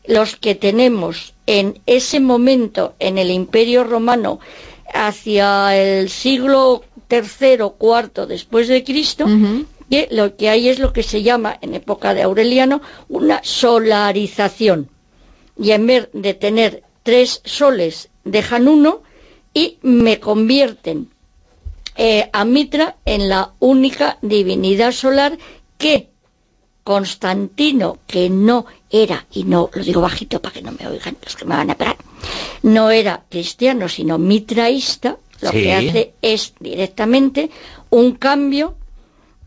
los que tenemos en ese momento en el Imperio Romano hacia el siglo III IV después de Cristo, que lo que hay es lo que se llama en época de Aureliano una solarización. Y en vez de tener tres soles, dejan uno y me convierten eh, a Mitra en la única divinidad solar que Constantino, que no era, y no lo digo bajito para que no me oigan los que me van a pegar, no era cristiano, sino mitraísta, lo Sí. que hace es directamente un cambio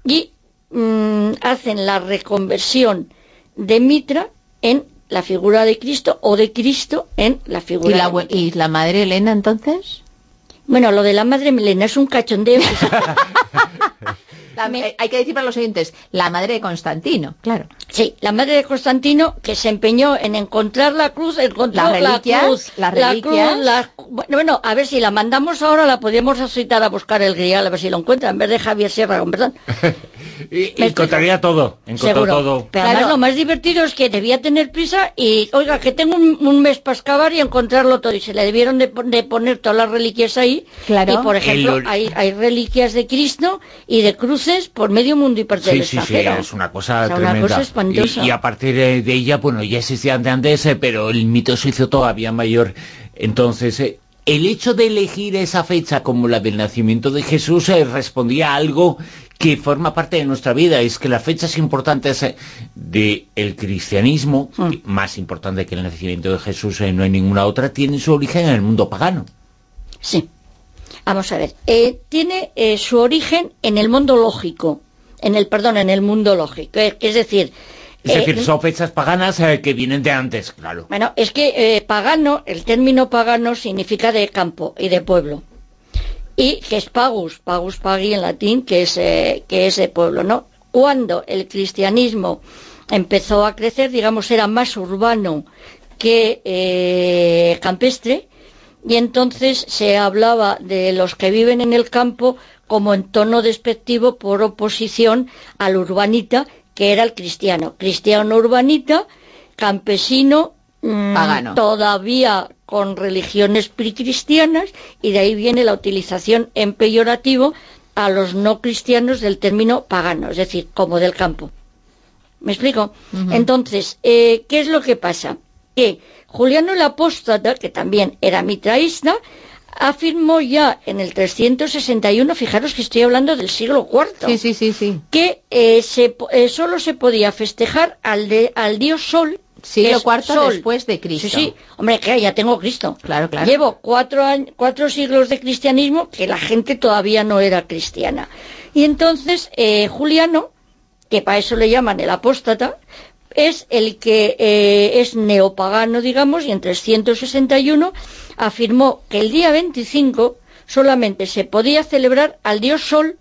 y mm, hacen la reconversión de Mitra en la figura de Cristo o de Cristo en la ¿Y figura la, de. ¿Y la madre Elena entonces? Bueno, lo de la madre Melena es un cachondeo. Me- eh, hay que decir para los oyentes, la madre de Constantino, claro. Sí, la madre de Constantino que se empeñó en encontrar la cruz, encontró Las reliquias, la cruz, las la reliquias. cruz, la- bueno, bueno, a ver si la mandamos ahora, la podríamos citar a buscar el grial, a ver si lo encuentra, en vez de Javier Sierra, con perdón. Y, Me- encontraría todo, encontró Seguro. todo. Pero además Claro. lo más divertido es que debía tener prisa y, oiga, que tengo un, un mes para excavar y encontrarlo todo. Y se le debieron de, pon- de poner todas las reliquias ahí. Claro. Y, por ejemplo, El hay, hay reliquias de Cristo y de cruces por medio mundo y parte del Sí, sí, sí, extranjero. es una cosa O sea, una tremenda. cosa Y, y a partir de, ella, bueno, ya existían de antes, eh, pero el mito se hizo todavía mayor. Entonces, eh, el hecho de elegir esa fecha como la del nacimiento de Jesús eh, respondía a algo que forma parte de nuestra vida, es que las fechas importantes eh, del cristianismo, Mm. más importante que el nacimiento de Jesús, eh, no hay ninguna otra, tienen su origen en el mundo pagano. Sí. Vamos a ver. tiene su origen en el mundo lógico. En el perdón, en el mundo lógico. Es, es decir, Es decir, eh, son fechas paganas eh, que vienen de antes, claro. bueno, es que eh, pagano, el término pagano significa de campo y de pueblo. Y que es pagus, pagus pagi en latín, que es, que es de pueblo, ¿no? Cuando el cristianismo empezó a crecer, digamos, era más urbano que campestre, y entonces se hablaba de los que viven en el campo como en tono despectivo por oposición al urbanita, que era el cristiano. Cristiano urbanita, campesino, mm, Pagano. todavía con religiones precristianas, y de ahí viene la utilización en peyorativo a los no cristianos del término pagano, es decir, como del campo. ¿Me explico? Entonces, eh, ¿qué es lo que pasa? Que Juliano el Apóstata, que también era mitraísta, afirmó ya en el 361, fijaros que estoy hablando del siglo IV, Sí, sí, sí, sí. que eh, se eh, solo se podía festejar al, de- al dios Sol. Siglo IV Sol. después de Cristo. Sí, sí, hombre, que ya tengo Cristo. Claro, claro. Llevo cuatro siglos de cristianismo que la gente todavía no era cristiana. Y entonces eh, Juliano, que para eso le llaman el apóstata, es el que eh, es neopagano, digamos, y en 361 afirmó que el día 25 solamente se podía celebrar al dios Sol,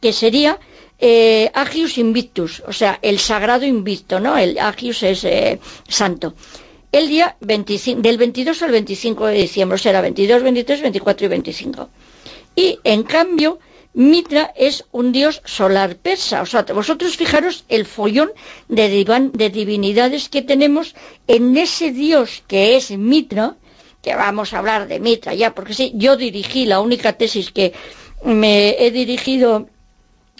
que sería eh, Agius Invictus, o sea, el sagrado invicto, ¿no? El Agius es eh, santo. El día 25, del 22 al 25 de diciembre, o sea, era 22, 23, 24 y 25. Y en cambio, Mitra es un dios solar persa. O sea, vosotros fijaros el follón de, divinidades que tenemos en ese dios que es Mitra, que vamos a hablar de Mitra ya, porque sí, yo dirigí la única tesis que me he dirigido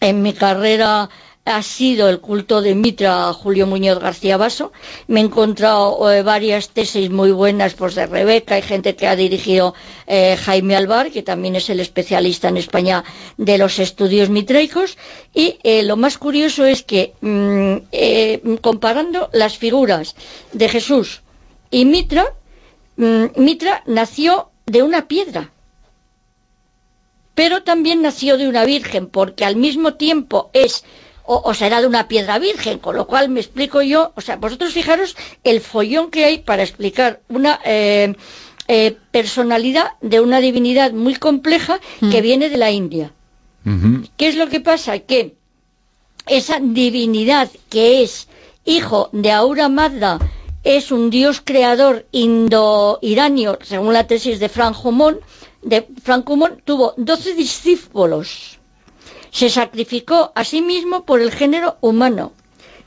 en mi carrera ha sido el culto de Mitra a Julio Muñoz García Baso. Me he encontrado eh, varias tesis muy buenas pues de Rebeca, hay gente que ha dirigido eh, Jaime Alvar, que también es el especialista en España de los estudios mitraicos. Y eh, lo más curioso es que mm, comparando las figuras de Jesús y Mitra, mm, Mitra nació de una piedra pero también nació de una virgen, porque al mismo tiempo es, o, o será de una piedra virgen, con lo cual me explico yo, o sea, vosotros fijaros el follón que hay para explicar una eh, eh, personalidad de una divinidad muy compleja que viene de la India. ¿Qué es lo que pasa? Que esa divinidad que es hijo de Aura Mazda es un dios creador indo-iranio, según la tesis de Frank Humon, de Frank Humon, tuvo 12 discípulos. Se sacrificó a sí mismo por el género humano.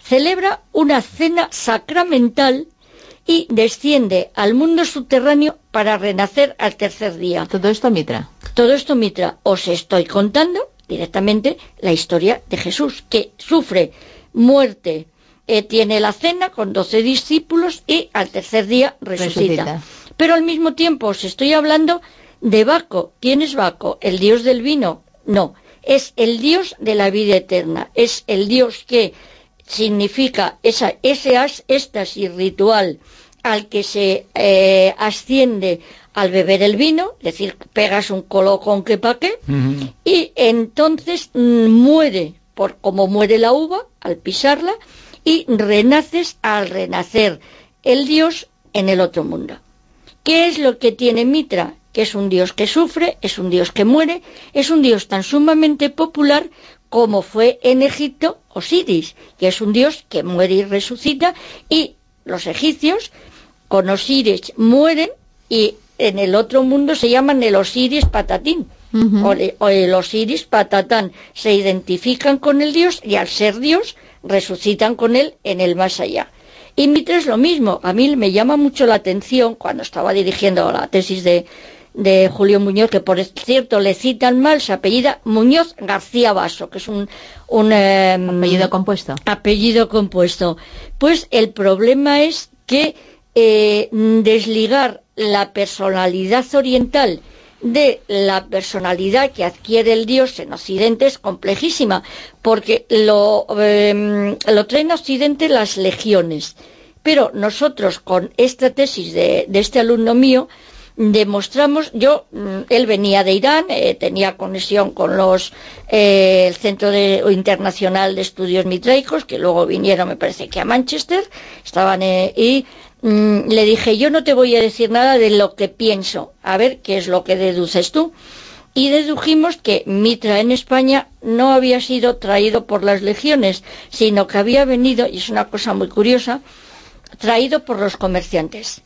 Celebra una cena sacramental y desciende al mundo subterráneo para renacer al tercer día. Todo esto Mitra. Todo esto, Mitra, os estoy contando directamente la historia de Jesús, que sufre muerte, eh, tiene la cena con doce discípulos y al tercer día resucita. Resucita. Pero al mismo tiempo os estoy hablando de Baco. ¿Quién es Baco? ¿El dios del vino? No, es el dios de la vida eterna, es el dios que significa esa, ese as- éxtasis ritual al que se eh, asciende al beber el vino, es decir, pegas un colocón que pa' qué, y entonces muere, por como muere la uva al pisarla, y renaces al renacer el dios en el otro mundo. ¿Qué es lo que tiene Mitra? Que es un dios que sufre, es un dios que muere, es un dios tan sumamente popular como fue en Egipto Osiris, que es un dios que muere y resucita, y los egipcios con Osiris mueren y en el otro mundo se llaman el Osiris Patatín. o, el Osiris Patatán se identifican con el dios y al ser dios resucitan con él en el más allá. Y Mitra es lo mismo. A mí me llama mucho la atención cuando estaba dirigiendo la tesis de, de Julio Muñoz, que por cierto le citan mal, se apellida Muñoz García Vaso, que es un, un em, Apellido compuesto. apellido compuesto. Pues el problema es que eh, desligar la personalidad oriental de la personalidad que adquiere el dios en Occidente es complejísima, porque lo, em, lo traen a Occidente las legiones. Pero nosotros, con esta tesis de, de este alumno mío, demostramos, yo, mm, él venía de Irán, eh, tenía conexión con los eh, el Centro Internacional de Estudios Mitraicos, que luego vinieron, me parece que a Manchester, estaban eh, y mm, le dije, yo no te voy a decir nada de lo que pienso, a ver qué es lo que deduces tú. Y dedujimos que Mitra en España no había sido traído por las legiones, sino que había venido, y es una cosa muy curiosa, traído por los comerciantes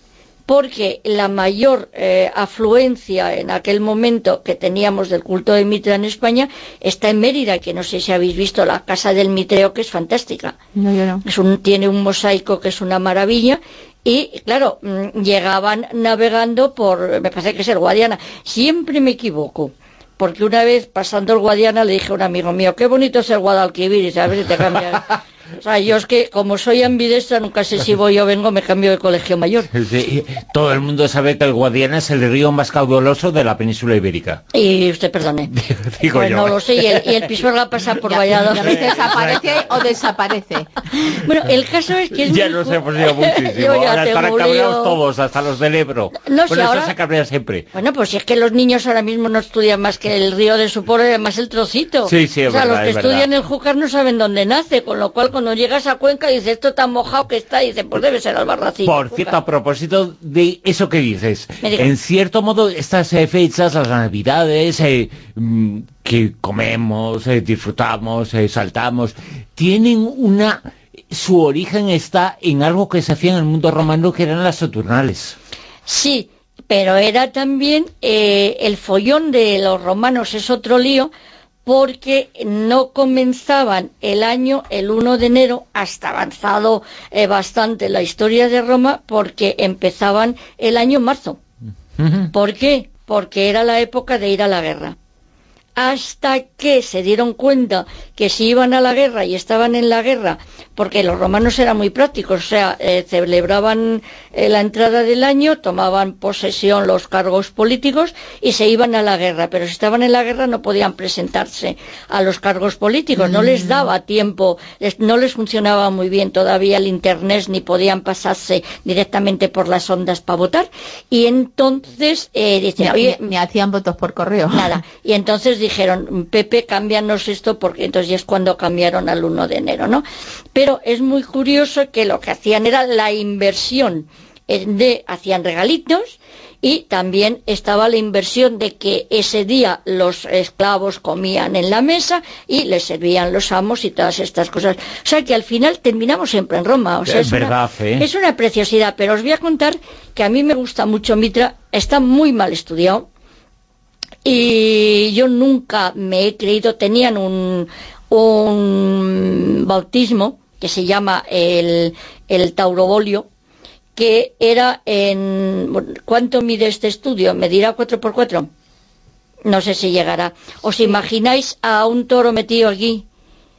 porque la mayor eh, afluencia en aquel momento que teníamos del culto de Mitra en España está en Mérida, que no sé si habéis visto la casa del Mitreo, que es fantástica. No, yo no. Es un, tiene un mosaico que es una maravilla y claro, mm, llegaban navegando por, me parece que es el Guadiana, siempre me equivoco, porque una vez pasando el Guadiana le dije a un amigo mío, qué bonito es el Guadalquivir, y a ver si te cambia. O sea, yo es que como soy ambidestra, nunca sé si voy o vengo, me cambio de colegio mayor. Sí, todo el mundo sabe que el Guadiana es el río más caudaloso de la península ibérica. Y usted perdone. Digo Pues yo. no lo sé, y el, y el Pisuerga pasa por Valladolid. ya ves, desaparece o desaparece. Bueno, el caso es que es Ya nos hemos ido muchísimo. Ahora estarán cabreados todos, hasta los del Ebro. No sé, bueno, ahora- eso se cabrea siempre. Bueno, pues si es que los niños ahora mismo no estudian más que el río de su pueblo y además el trocito. Sí, sí, es O sea, verdad, los que es verdad. estudian el Júcar no saben dónde nace, con lo cual cuando llegas a Cuenca dices, esto tan mojado que está, y dices, pues debe ser Albarracín. Por cierto, a propósito de eso que dices, en cierto modo estas eh, fechas, las navidades, eh, mm, que comemos, eh, disfrutamos, saltamos, tienen una... Su origen está en algo que se hacía en el mundo romano, que eran las Saturnales. Sí, pero era también el follón de los romanos es otro lío porque no comenzaban el año el 1 de enero hasta avanzado eh, bastante la historia de Roma porque empezaban el año en marzo. ¿Por qué? Porque era la época de ir a la guerra. Hasta que se dieron cuenta que si iban a la guerra y estaban en la guerra, porque los romanos eran muy prácticos, o sea, eh, celebraban eh, la entrada del año, tomaban posesión los cargos políticos y se iban a la guerra, pero si estaban en la guerra no podían presentarse a los cargos políticos, no les daba tiempo, les- no les funcionaba muy bien todavía el internet ni podían pasarse directamente por las ondas para votar y entonces eh, dicen, Ni, oye, ni- ni hacían votos por correo. Nada. Y entonces dijeron, Pepe, cámbianos esto, porque entonces ya es cuando cambiaron al 1 de enero, ¿no? Pero es muy curioso que lo que hacían era la inversión eh, de, hacían regalitos, y también estaba la inversión de que ese día los esclavos comían en la mesa y les servían los amos y todas estas cosas. O sea que al final terminamos siempre en Roma. O sea, Es es, una- verdad, ¿eh? es una preciosidad, pero os voy a contar que a mí me gusta mucho Mitra, está muy mal estudiado y yo nunca me he creído, tenían un, un bautismo que se llama el, el taurobolio, que era en... ¿Cuánto mide este estudio? ¿Me dirá 4x4? No sé si llegará. ¿Os imagináis a un toro metido aquí?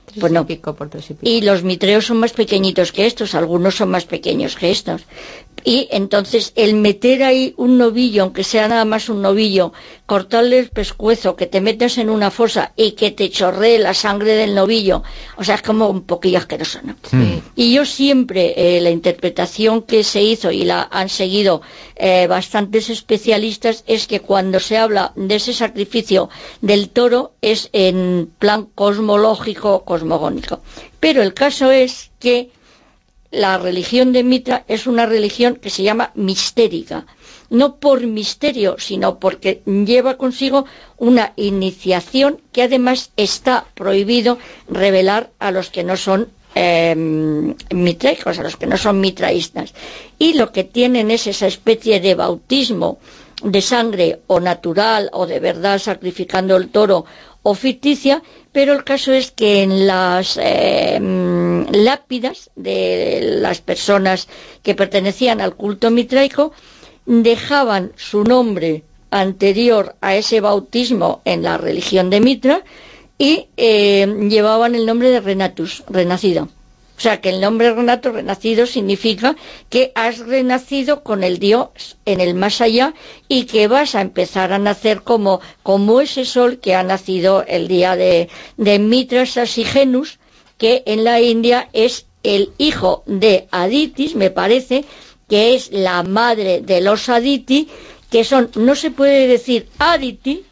Tres Pues no. y pico por tres y pico. Y los mitreos son más pequeñitos que estos, algunos son más pequeños que estos. Y entonces el meter ahí un novillo, aunque sea nada más un novillo, cortarle el pescuezo, que te metas en una fosa y que te chorree la sangre del novillo, o sea, es como un poquillo asqueroso, ¿no? Sí. Y yo siempre, eh, la interpretación que se hizo y la han seguido eh, bastantes especialistas es que cuando se habla de ese sacrificio del toro es en plan cosmológico, cosmogónico. Pero el caso es que la religión de Mitra es una religión que se llama mistérica. No por misterio, sino porque lleva consigo una iniciación que además está prohibido revelar a los que no son eh, mitraicos, a los que no son mitraístas. Y lo que tienen es esa especie de bautismo de sangre o natural o de verdad sacrificando el toro o ficticia, pero el caso es que en las mm, lápidas de las personas que pertenecían al culto mitraico dejaban su nombre anterior a ese bautismo en la religión de Mitra y eh, llevaban el nombre de Renatus, renacido. O sea, que el nombre Renato, renacido, significa que has renacido con el Dios en el más allá y que vas a empezar a nacer como, como ese sol que ha nacido el día de, de Mitra Sasigenus, que en la India es el hijo de Aditis, me parece, que es la madre de los Aditi, que son, no se puede decir Aditi,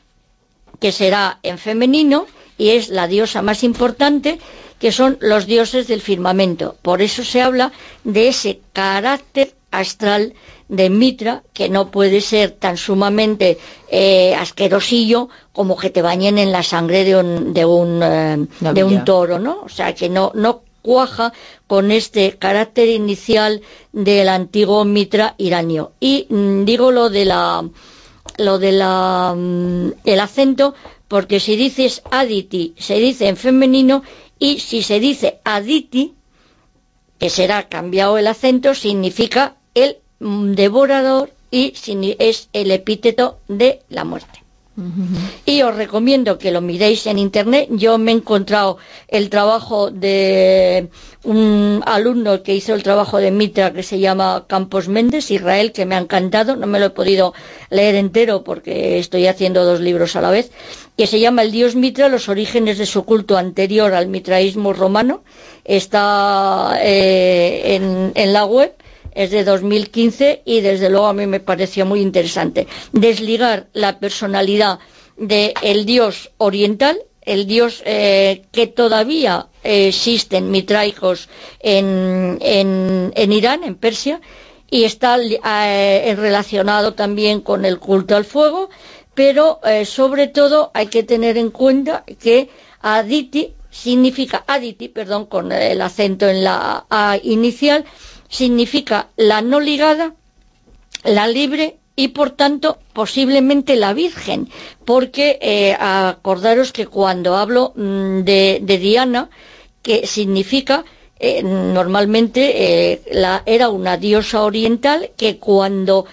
que será en femenino, y es la diosa más importante, que son los dioses del firmamento. Por eso se habla de ese carácter astral de Mitra, que no puede ser tan sumamente eh, asquerosillo como que te bañen en la sangre de un, de un, eh, de un toro, ¿no? O sea, que no, no cuaja con este carácter inicial del antiguo Mitra iranio. Y mm, digo lo de la lo de la mm, el acento porque si dices aditi se dice en femenino y si se dice aditi que será cambiado el acento significa el devorador y es el epíteto de la muerte. Y os recomiendo que lo miréis en internet. Yo me he encontrado el trabajo de un alumno que hizo el trabajo de Mitra que se llama Campos Méndez, Israel, que me ha encantado. No me lo he podido leer entero porque estoy haciendo dos libros a la vez. Que se llama El Dios Mitra, los orígenes de su culto anterior al mitraísmo romano. Está eh, en, la web es de 2015 y desde luego a mí me pareció muy interesante. Desligar la personalidad del dios oriental, el dios eh, que todavía existen mitraicos en, en, Irán, en Persia, y está eh, relacionado también con el culto al fuego, pero eh, sobre todo hay que tener en cuenta que Aditi significa Aditi, perdón, con el acento en la A inicial, significa la no ligada, la libre y por tanto posiblemente la Virgen, porque eh, acordaros que cuando hablo mm, de, Diana, que significa eh, normalmente era una diosa oriental que cuando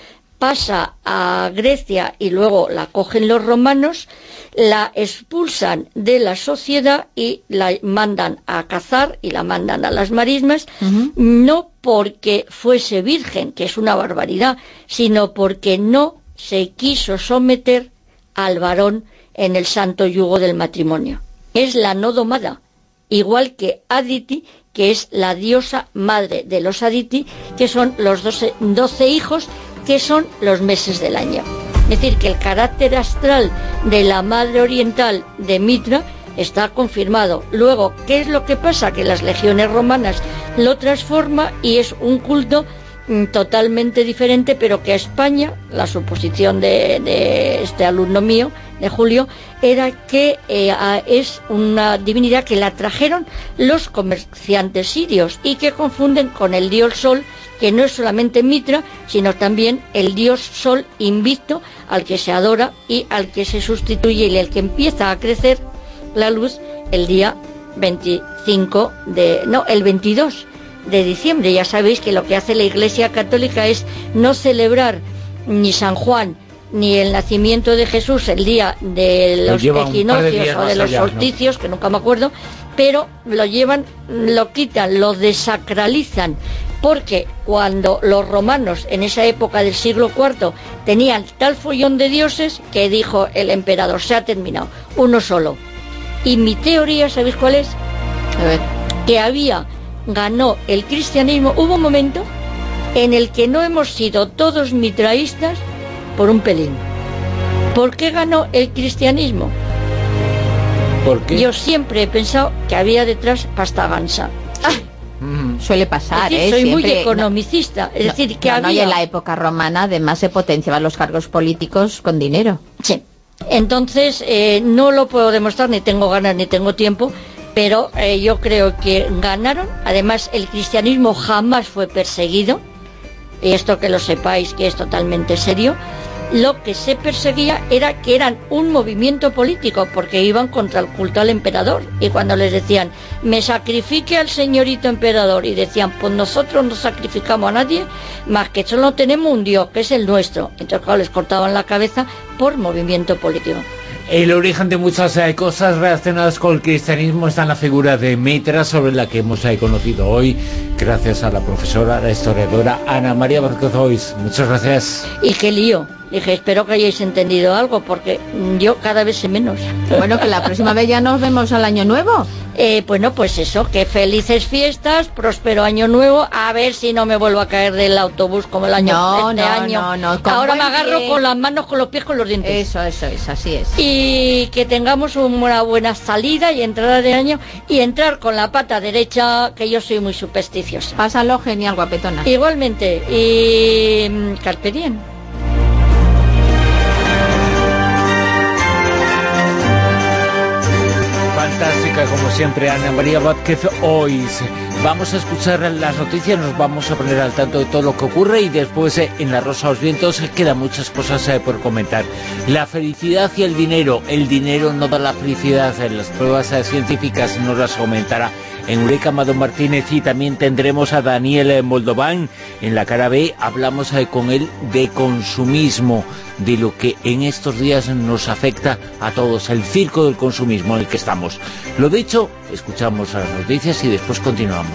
pasa a Grecia y luego la cogen los romanos, la expulsan de la sociedad y la mandan a cazar y la mandan a las marismas, no porque fuese virgen, que es una barbaridad, sino porque no se quiso someter al varón en el santo yugo del matrimonio. Es la no domada, igual que Aditi, que es la diosa madre de los Aditi, que son los doce hijos, que son los meses del año. Es decir, que el carácter astral de la madre oriental de Mitra está confirmado. Luego, ¿qué es lo que pasa? Que las legiones romanas lo transforma y es un culto mm, totalmente diferente, pero que a España, la suposición de, este alumno mío, de Julio, era que eh, es una divinidad que la trajeron los comerciantes sirios y que confunden con el dios Sol que no es solamente Mitra, sino también el dios Sol invicto al que se adora y al que se sustituye y al que empieza a crecer la luz el día 25 de no, el 22 de diciembre. Ya sabéis que lo que hace la Iglesia Católica es no celebrar ni San Juan ni el nacimiento de Jesús el día de los equinoccios o de los solsticios, que nunca me acuerdo, pero lo llevan, lo quitan, lo desacralizan porque cuando los romanos en esa época del siglo IV tenían tal follón de dioses que dijo el emperador, se ha terminado, uno solo. Y mi teoría, ¿sabéis cuál es? A ver. Que había, ganó el cristianismo, hubo un momento en el que no hemos sido todos mitraístas por un pelín. ¿Por qué ganó el cristianismo? ¿Por qué? Yo siempre he pensado que había detrás pasta gansa. Suele pasar, ¿eh? Soy muy economicista. es decir, que había... y en la época romana además se potenciaban los cargos políticos con dinero. Sí. Entonces, eh, no lo puedo demostrar, ni tengo ganas ni tengo tiempo, pero eh, yo creo que ganaron. Además, el cristianismo jamás fue perseguido, y esto que lo sepáis que es totalmente serio lo que se perseguía era que eran un movimiento político porque iban contra el culto al emperador. Y cuando les decían me sacrifique al señorito emperador y decían pues nosotros no sacrificamos a nadie más que solo tenemos un dios que es el nuestro entonces les cortaban la cabeza por movimiento político el origen de muchas eh, cosas relacionadas con el cristianismo está en la figura de Mitra, sobre la que hemos eh, conocido hoy, gracias a la profesora, la historiadora Ana María Vázquez Muchas gracias. Y qué lío Dije, espero que hayáis entendido algo, porque yo cada vez sé menos. Bueno, que la próxima vez ya nos vemos al año nuevo. Eh, bueno, pues eso, que felices fiestas, próspero año nuevo, a ver si no me vuelvo a caer del autobús como el año No, este no, año. no, no, Ahora me agarro pie. con las manos, con los pies, con los dientes. Eso, eso, eso, así es. Y que tengamos una buena salida y entrada de año y entrar con la pata derecha, que yo soy muy supersticiosa. Pásalo genial, guapetona. Igualmente, y mm, carpe diem. Como siempre, Ana María Vázquez hoy. Vamos a escuchar las noticias, nos vamos a poner al tanto de todo lo que ocurre y después eh, en La Rosa de los Vientos eh, quedan muchas cosas eh, por comentar. La felicidad y el dinero. El dinero no da la felicidad. Las pruebas científicas nos las comentará en Eureka Amado Martínez y también tendremos a Daniel Moldován. En la cara B hablamos con él de consumismo, de lo que en estos días nos afecta a todos, el circo del consumismo en el que estamos. Lo dicho, escuchamos las noticias y después continuamos.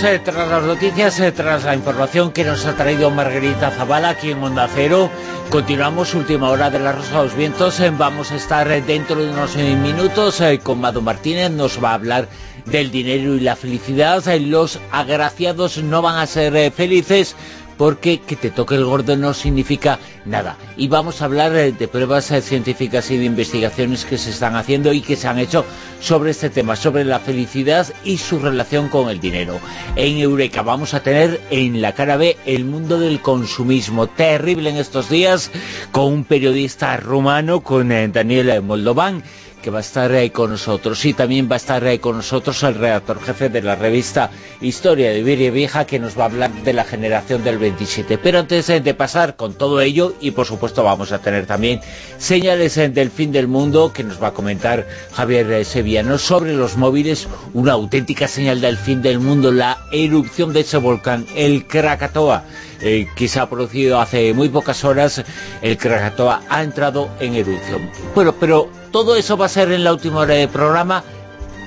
Tras las noticias, eh, tras la información que nos ha traído Margarita Zavala aquí en Onda Cero. Continuamos última hora de la Rosa de los Vientos. eh, vamos a estar eh, dentro de unos minutos con Mado Martínez. Nos va a hablar del dinero y la felicidad. Los agraciados no van a ser felices porque que te toque el gordo no significa nada. Y vamos a hablar eh, de pruebas eh, científicas y de investigaciones que se están haciendo y que se han hecho sobre este tema, sobre la felicidad y su relación con el dinero. En Eureka vamos a tener en la cara B el mundo del consumismo, terrible en estos días, con un periodista rumano, con eh, Daniel Moldován, que va a estar ahí con nosotros. Y también va a estar ahí con nosotros el redactor jefe de la revista Historia de Iberia Vieja que nos va a hablar de la generación del 27 pero antes eh, de pasar con todo ello y por supuesto vamos a tener también señales eh, del fin del mundo que nos va a comentar Javier eh, Sevillano sobre los móviles. Una auténtica señal del fin del mundo la erupción de ese volcán el Krakatoa eh, que se ha producido hace muy pocas horas, el Krakatoa ha entrado en erupción. Bueno, pero todo eso va a ser en la última hora del programa,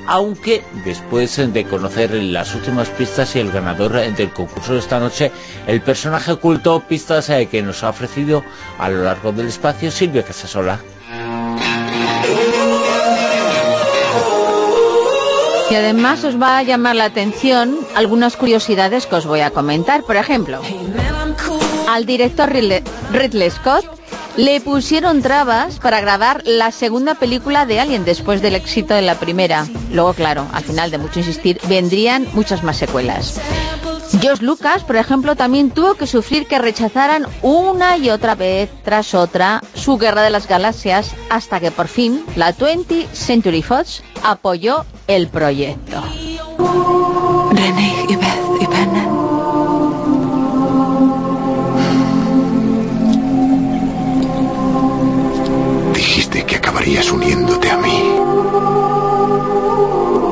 aunque después de conocer las últimas pistas y el ganador del concurso de esta noche, el personaje oculto, pistas eh, que nos ha ofrecido a lo largo del espacio Silvia Casasola. Y además os va a llamar la atención algunas curiosidades que os voy a comentar. Por ejemplo, al director Ridley, Scott le pusieron trabas para grabar la segunda película de Alien después del éxito de la primera. Luego, claro, al final de mucho insistir, vendrían muchas más secuelas. George Lucas, por ejemplo, también tuvo que sufrir que rechazaran una y otra vez tras otra su Guerra de las Galaxias hasta que por fin la 20th Century Fox apoyó el proyecto. René y Beth y Ben. Dijiste que acabarías uniéndote a mí,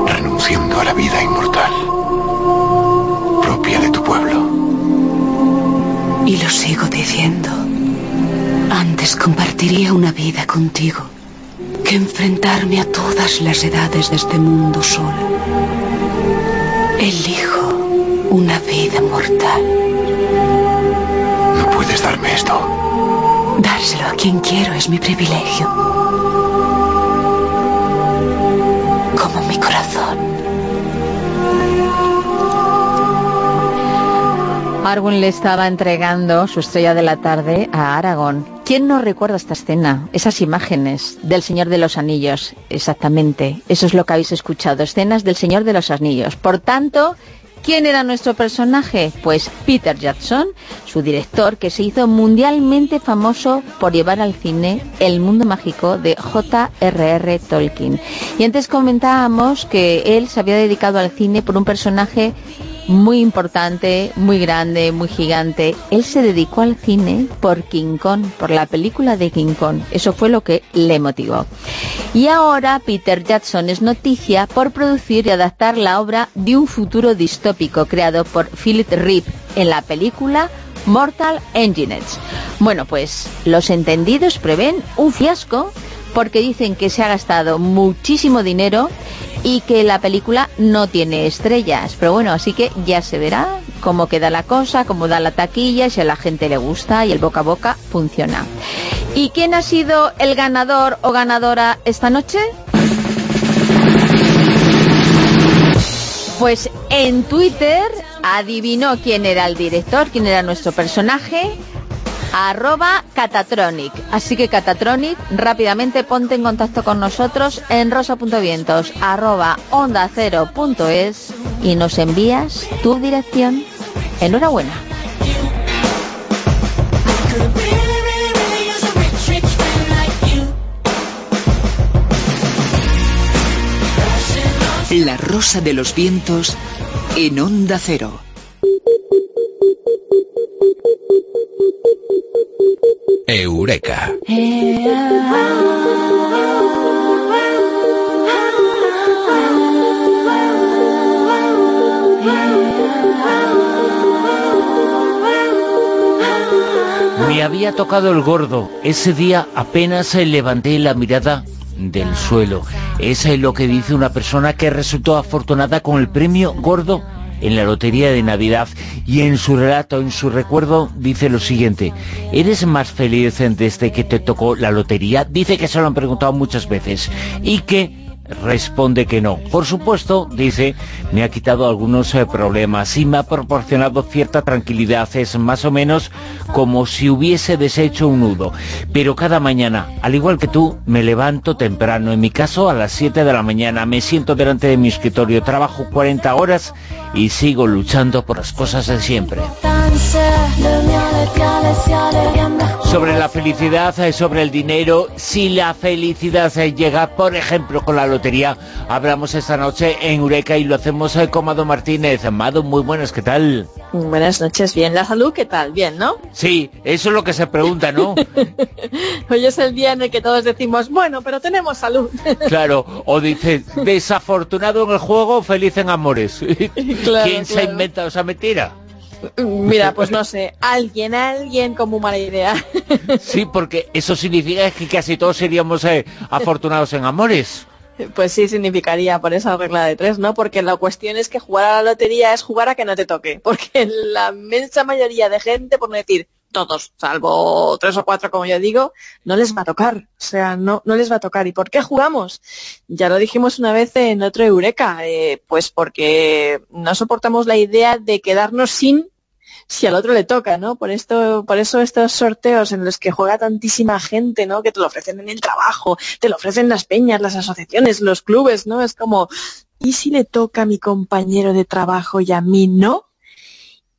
renunciando a la vida inmortal, Y lo sigo diciendo. Antes compartiría una vida contigo que enfrentarme a todas las edades de este mundo sola. Elijo una vida mortal. No puedes darme esto. Dárselo a quien quiero es mi privilegio. Arwen le estaba entregando su estrella de la tarde a Aragón. ¿Quién no recuerda esta escena? Esas imágenes del Señor de los Anillos. Exactamente. Eso es lo que habéis escuchado. Escenas del Señor de los Anillos. Por tanto, ¿quién era nuestro personaje? Pues Peter Jackson, su director, que se hizo mundialmente famoso por llevar al cine El mundo mágico de J.R.R. Tolkien. Y antes comentábamos que él se había dedicado al cine por un personaje muy importante, muy grande, muy gigante. Él se dedicó al cine por King Kong, por la película de King Kong. Eso fue lo que le motivó. Y ahora Peter Jackson es noticia por producir y adaptar la obra de un futuro distópico creado por Philip Rip en la película Mortal Engines. Bueno, pues los entendidos prevén un fiasco porque dicen que se ha gastado muchísimo dinero y que la película no tiene estrellas. Pero bueno, así que ya se verá cómo queda la cosa, cómo da la taquilla, si a la gente le gusta y el boca a boca funciona. ¿Y quién ha sido el ganador o ganadora esta noche? Pues en Twitter adivinó quién era el director, quién era nuestro personaje, arroba Catatronic. Así que Catatronic, rápidamente ponte en contacto con nosotros en rosa.vientos arroba onda y nos envías tu dirección. Enhorabuena. La rosa de los vientos en onda cero. Eureka. Me había tocado el gordo. Ese día apenas levanté la mirada del suelo. Es lo que dice una persona que resultó afortunada con el premio gordo en la lotería de Navidad y en su relato, en su recuerdo, dice lo siguiente, ¿eres más feliz desde que te tocó la lotería? Dice que se lo han preguntado muchas veces y que responde que no. Por supuesto, dice, me ha quitado algunos eh, problemas y me ha proporcionado cierta tranquilidad. Es más o menos como si hubiese deshecho un nudo. Pero cada mañana, al igual que tú, me levanto temprano. En mi caso, a las 7 de la mañana, me siento delante de mi escritorio, trabajo 40 horas y sigo luchando por las cosas de siempre. Sobre la felicidad, eh, sobre el dinero, si la felicidad eh, llega, por ejemplo, con la lotería, hablamos esta noche en Eureka y lo hacemos eh, con Mado Martínez. Amado, muy buenas, ¿qué tal? Buenas noches, bien. ¿La salud qué tal? Bien, ¿no? Sí, eso es lo que se pregunta, ¿no? Hoy es el día en el que todos decimos, bueno, pero tenemos salud. claro, o dice, desafortunado en el juego, feliz en amores. ¿Quién se ha inventado esa mentira? Mira, pues no sé, alguien, alguien como mala idea. Sí, porque eso significa que casi todos seríamos eh, afortunados en amores. Pues sí, significaría por esa regla de tres, ¿no? Porque la cuestión es que jugar a la lotería es jugar a que no te toque. Porque la inmensa mayoría de gente, por no decir todos, salvo tres o cuatro, como yo digo, no les va a tocar. O sea, no, no les va a tocar. ¿Y por qué jugamos? Ya lo dijimos una vez en otro Eureka. Eh, pues porque no soportamos la idea de quedarnos sin si al otro le toca, ¿no? Por esto, por eso estos sorteos en los que juega tantísima gente, ¿no? Que te lo ofrecen en el trabajo, te lo ofrecen las peñas, las asociaciones, los clubes, ¿no? Es como, ¿y si le toca a mi compañero de trabajo y a mí no?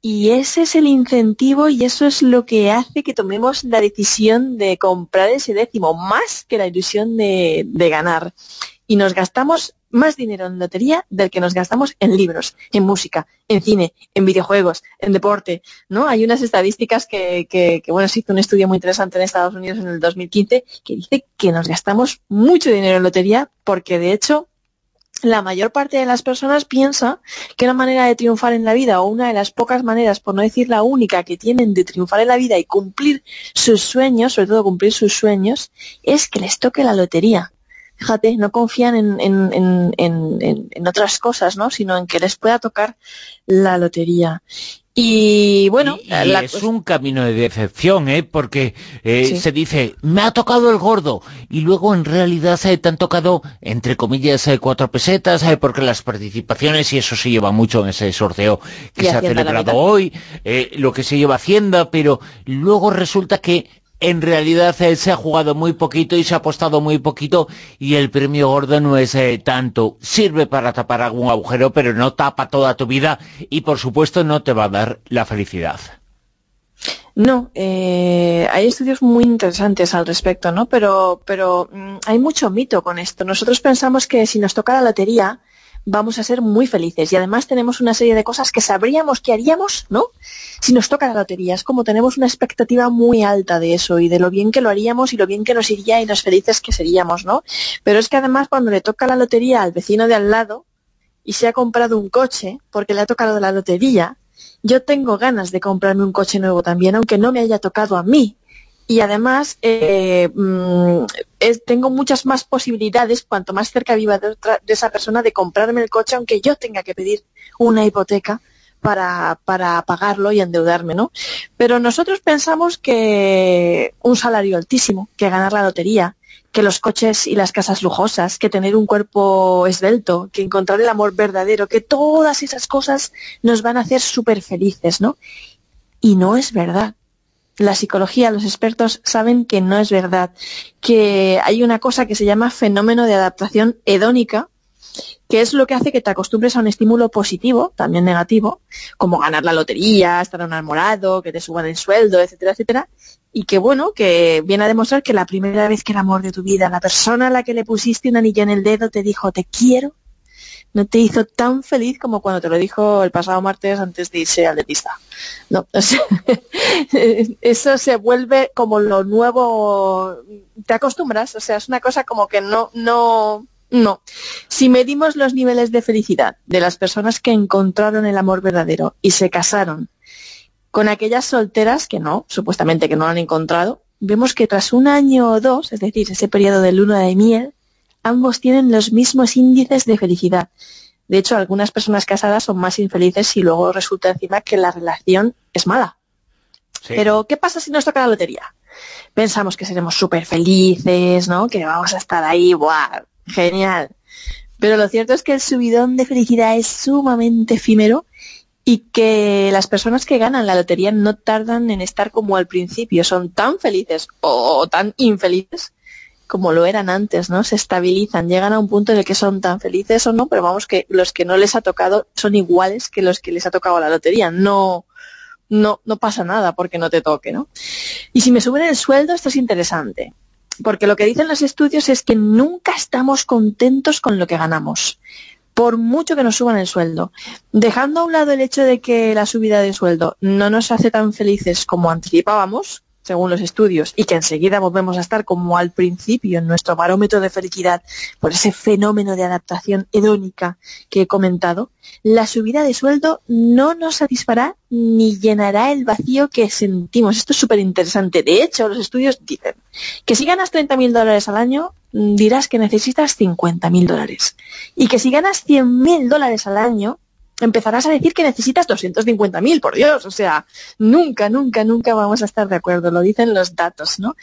Y ese es el incentivo y eso es lo que hace que tomemos la decisión de comprar ese décimo, más que la ilusión de, de ganar. Y nos gastamos más dinero en lotería del que nos gastamos en libros, en música, en cine, en videojuegos, en deporte, ¿no? Hay unas estadísticas que, que, que, bueno, se hizo un estudio muy interesante en Estados Unidos en el 2015 que dice que nos gastamos mucho dinero en lotería porque de hecho la mayor parte de las personas piensa que una manera de triunfar en la vida o una de las pocas maneras, por no decir la única que tienen de triunfar en la vida y cumplir sus sueños, sobre todo cumplir sus sueños, es que les toque la lotería fíjate, no confían en, en, en, en, otras cosas, ¿no? Sino en que les pueda tocar la lotería. Y bueno, y, y la... es un camino de decepción, ¿eh? porque eh, sí. se dice, me ha tocado el gordo, y luego en realidad se te han tocado, entre comillas, eh, cuatro pesetas, eh, porque las participaciones, y eso se lleva mucho en ese sorteo que y se ha celebrado hoy, eh, lo que se lleva Hacienda, pero luego resulta que en realidad eh, se ha jugado muy poquito y se ha apostado muy poquito y el premio gordo no es eh, tanto. Sirve para tapar algún agujero, pero no tapa toda tu vida y por supuesto no te va a dar la felicidad. No, eh, hay estudios muy interesantes al respecto, ¿no? Pero, pero mmm, hay mucho mito con esto. Nosotros pensamos que si nos toca la lotería, vamos a ser muy felices. Y además tenemos una serie de cosas que sabríamos que haríamos, ¿no? Si nos toca la lotería. Es como tenemos una expectativa muy alta de eso y de lo bien que lo haríamos y lo bien que nos iría y los felices que seríamos, ¿no? Pero es que además cuando le toca la lotería al vecino de al lado y se ha comprado un coche porque le ha tocado la lotería, yo tengo ganas de comprarme un coche nuevo también, aunque no me haya tocado a mí. Y además eh, mm, tengo muchas más posibilidades, cuanto más cerca viva de, de esa persona, de comprarme el coche, aunque yo tenga que pedir una hipoteca para, para pagarlo y endeudarme, ¿no? Pero nosotros pensamos que un salario altísimo, que ganar la lotería, que los coches y las casas lujosas, que tener un cuerpo esbelto, que encontrar el amor verdadero, que todas esas cosas nos van a hacer súper felices, ¿no? Y no es verdad. La psicología, los expertos saben que no es verdad, que hay una cosa que se llama fenómeno de adaptación hedónica, que es lo que hace que te acostumbres a un estímulo positivo, también negativo, como ganar la lotería, estar enamorado, que te suban el sueldo, etcétera, etcétera, y que bueno, que viene a demostrar que la primera vez que el amor de tu vida, la persona a la que le pusiste un anillo en el dedo te dijo te quiero, no te hizo tan feliz como cuando te lo dijo el pasado martes antes de irse al dentista. No, o sea, eso se vuelve como lo nuevo, te acostumbras, o sea, es una cosa como que no, no, no. Si medimos los niveles de felicidad de las personas que encontraron el amor verdadero y se casaron con aquellas solteras que no, supuestamente que no lo han encontrado, vemos que tras un año o dos, es decir, ese periodo de luna de miel, ambos tienen los mismos índices de felicidad. De hecho, algunas personas casadas son más infelices y luego resulta encima que la relación es mala. Pero, ¿qué pasa si nos toca la lotería? Pensamos que seremos súper felices, ¿no? Que vamos a estar ahí, ¡buah! Genial. Pero lo cierto es que el subidón de felicidad es sumamente efímero y que las personas que ganan la lotería no tardan en estar como al principio, son tan felices o tan infelices como lo eran antes, ¿no? Se estabilizan, llegan a un punto en el que son tan felices o no, pero vamos que los que no les ha tocado son iguales que los que les ha tocado la lotería, no no no pasa nada porque no te toque, ¿no? Y si me suben el sueldo, esto es interesante, porque lo que dicen los estudios es que nunca estamos contentos con lo que ganamos por mucho que nos suban el sueldo. Dejando a un lado el hecho de que la subida de sueldo no nos hace tan felices como anticipábamos, según los estudios, y que enseguida volvemos a estar como al principio en nuestro barómetro de felicidad por ese fenómeno de adaptación hedónica que he comentado, la subida de sueldo no nos satisfará ni llenará el vacío que sentimos. Esto es súper interesante. De hecho, los estudios dicen que si ganas 30.000 dólares al año, mm, dirás que necesitas 50.000 dólares. Y que si ganas 100.000 dólares al año, empezarás a decir que necesitas 250.000, por Dios. O sea, nunca, nunca, nunca vamos a estar de acuerdo. Lo dicen los datos, ¿no?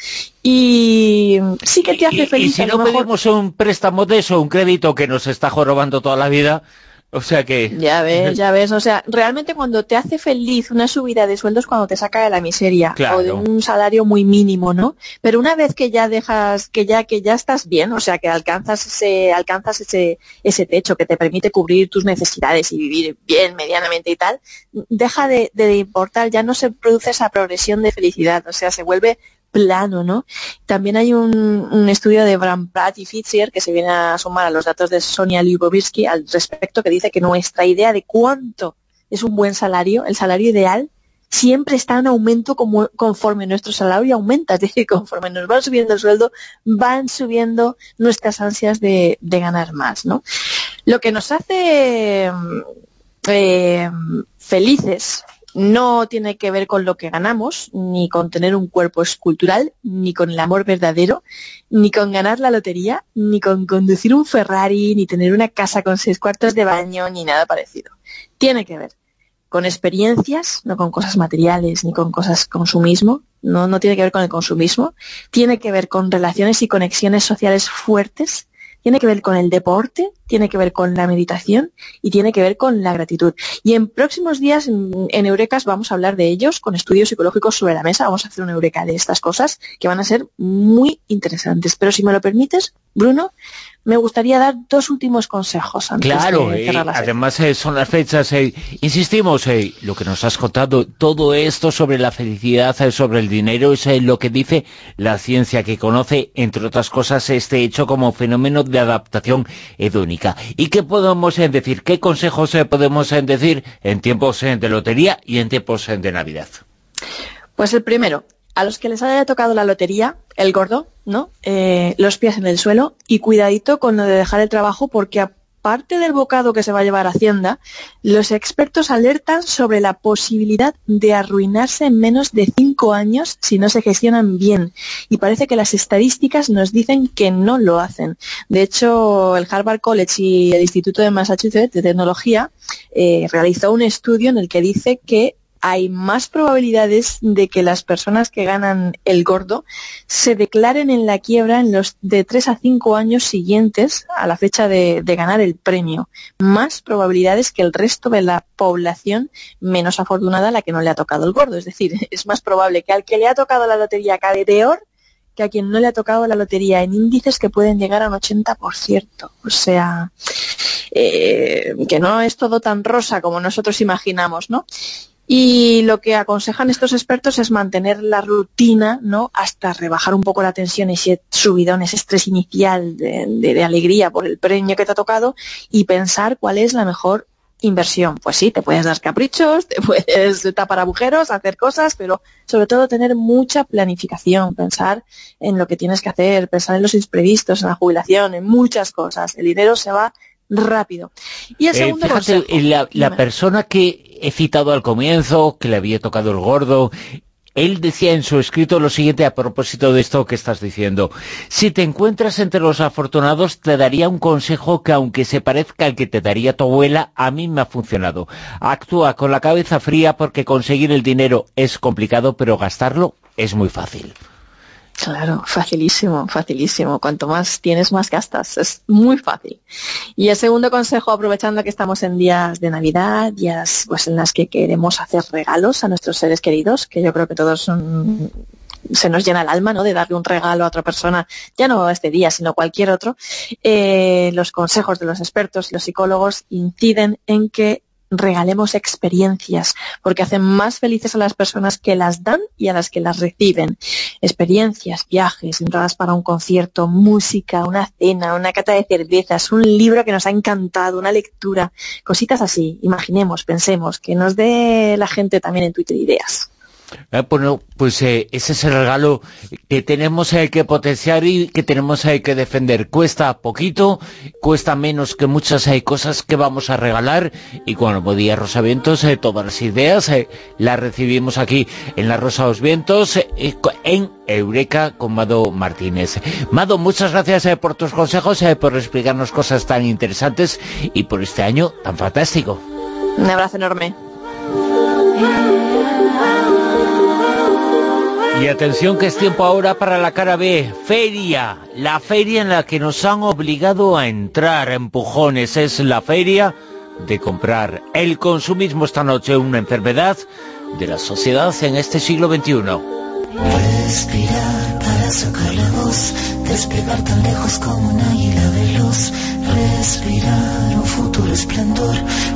Y sí que te hace Y, feliz. y si no mejor- pedimos un préstamo de eso, un crédito que nos está jorobando toda la vida, o sea que... Ya ves, ya ves. O sea, realmente cuando te hace feliz una subida de sueldo es cuando te saca de la miseria Claro. o de un salario muy mínimo, ¿no? Pero una vez que ya dejas, que ya que ya estás bien, o sea, que alcanzas ese alcanzas ese ese techo que te permite cubrir tus necesidades y vivir bien medianamente y tal, deja de, de importar, ya no se produce esa progresión de felicidad, o sea, se vuelve plano, ¿no? También hay un, estudio de Bram Pratt y Fitzier que se viene a sumar a los datos de Sonia Lyubomirsky al respecto que dice que nuestra idea de cuánto es un buen salario, el salario ideal, siempre está en aumento conforme nuestro salario aumenta, es decir, conforme nos van subiendo el sueldo, van subiendo nuestras ansias de, de ganar más, ¿no? Lo que nos hace mm, eh, felices no tiene que ver con lo que ganamos, ni con tener un cuerpo escultural, ni con el amor verdadero, ni con ganar la lotería, ni con conducir un Ferrari, ni tener una casa con seis cuartos de baño, ni nada parecido. Tiene que ver con experiencias, no con cosas materiales, ni con cosas consumismo, no, no tiene que ver con el consumismo, tiene que ver con relaciones y conexiones sociales fuertes, tiene que ver con el deporte, tiene que ver con la meditación y tiene que ver con la gratitud. Y en próximos días en, en Eurekas vamos a hablar de ellos con estudios psicológicos sobre la mesa. Vamos a hacer una Eureka de estas cosas que van a ser muy interesantes. Pero si me lo permites, Bruno, me gustaría dar dos últimos consejos antes claro, de cerrar la eh, además eh, son las fechas, eh, insistimos, eh, lo que nos has contado, todo esto sobre la felicidad, eh, sobre el dinero, es eh, lo que dice la ciencia que conoce, entre otras cosas, este hecho como fenómeno de adaptación hedónica. ¿Y qué podemos eh, decir? ¿Qué consejos eh, podemos eh, decir en tiempos eh, de lotería y en tiempos eh, de Navidad? Pues el primero, a los que les haya tocado la lotería, el gordo, ¿no? Eh, los pies en el suelo y cuidadito con lo de dejar el trabajo porque aparte del bocado que se va a llevar Hacienda, los expertos alertan sobre la posibilidad de arruinarse en menos de cinco años si no se gestionan bien. Y parece que las estadísticas nos dicen que no lo hacen. De hecho, el Harvard College y el Instituto de Massachusetts de Tecnología eh, realizó un estudio en el que dice que hay más probabilidades de que las personas que ganan el gordo se declaren en la quiebra en los de 3 a 5 años siguientes a la fecha de, ganar el premio. Más probabilidades que el resto de la población menos afortunada a la que no le ha tocado el gordo. Es decir, es más probable que al que le ha tocado la lotería acabe peor que a quien no le ha tocado la lotería en índices que pueden llegar a un 80%. O sea, eh, que no es todo tan rosa como nosotros imaginamos, ¿no? Y lo que aconsejan estos expertos es mantener la rutina, ¿no? Hasta rebajar un poco la tensión, ese subidón, ese estrés inicial de, de, de, alegría por el premio que te ha tocado y pensar cuál es la mejor inversión. Pues sí, te puedes dar caprichos, te puedes tapar agujeros, hacer cosas, pero sobre todo tener mucha planificación, pensar en lo que tienes que hacer, pensar en los imprevistos, en la jubilación, en muchas cosas. El dinero se va rápido. Y el segundo eh, fíjate, consejo, la, la persona que he citado al comienzo, que le había tocado el gordo, él decía en su escrito lo siguiente a propósito de esto que estás diciendo. Si te encuentras entre los afortunados, te daría un consejo que aunque se parezca al que te daría tu abuela, a mí me ha funcionado. Actúa con la cabeza fría porque conseguir el dinero es complicado, pero gastarlo es muy fácil. Claro, facilísimo, facilísimo. Cuanto más tienes, más gastas. Es muy fácil. Y el segundo consejo, aprovechando que estamos en días de Navidad, días pues, en las que queremos hacer regalos a nuestros seres queridos, que yo creo que todos se nos llena el alma, ¿no? De darle un regalo a otra persona, ya no este día, sino cualquier otro. Eh, los consejos de los expertos y los psicólogos inciden en que regalemos experiencias, porque hacen más felices a las personas que las dan y a las que las reciben. Experiencias, viajes, entradas para un concierto, música, una cena, una cata de cervezas, un libro que nos ha encantado, una lectura, cositas así. Imaginemos, pensemos, que nos dé la gente también en Twitter ideas. Eh, bueno, pues eh, ese es el regalo que tenemos eh, que potenciar y que tenemos eh, que defender. Cuesta poquito, cuesta menos que muchas eh, cosas que vamos a regalar y cuando día Rosa Vientos todas las ideas las recibimos aquí en la Rosa los Vientos en Eureka con Mado Martínez. Mado, muchas gracias por tus consejos, por explicarnos cosas tan interesantes y por este año tan fantástico. Un abrazo enorme. Y atención que es tiempo ahora para la cara B, feria, la feria en la que nos han obligado a entrar empujones, es la feria de comprar. El consumismo esta noche, una enfermedad de la sociedad en este siglo XXI. Respirar para sacar la voz, despegar tan lejos como un águila veloz. Respirar un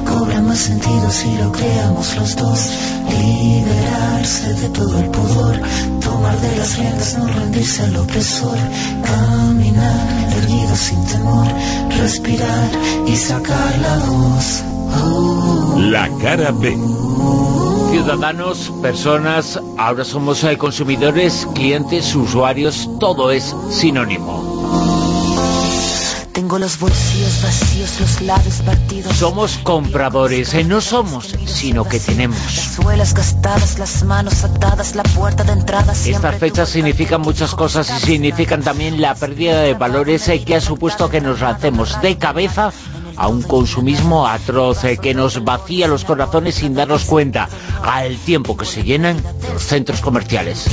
cobra más sentido si lo creamos los dos. Liberarse de todo el pudor, tomar de las riendas, no rendirse al opresor. Caminar erguido sin temor, respirar y sacar la voz. Oh. La cara B. Ciudadanos, personas, ahora somos eh, consumidores, clientes, usuarios, todo es sinónimo. Tengo los bolsillos vacíos, los labios partidos. Somos compradores, eh, no somos, sino que tenemos. Las gastadas, las manos atadas, la puerta de entrada Estas fechas significan muchas cosas y significan también la pérdida de valores eh, que ha supuesto que nos lancemos de cabeza a un consumismo atroz eh, que nos vacía los corazones sin darnos cuenta, al tiempo que se llenan los centros comerciales.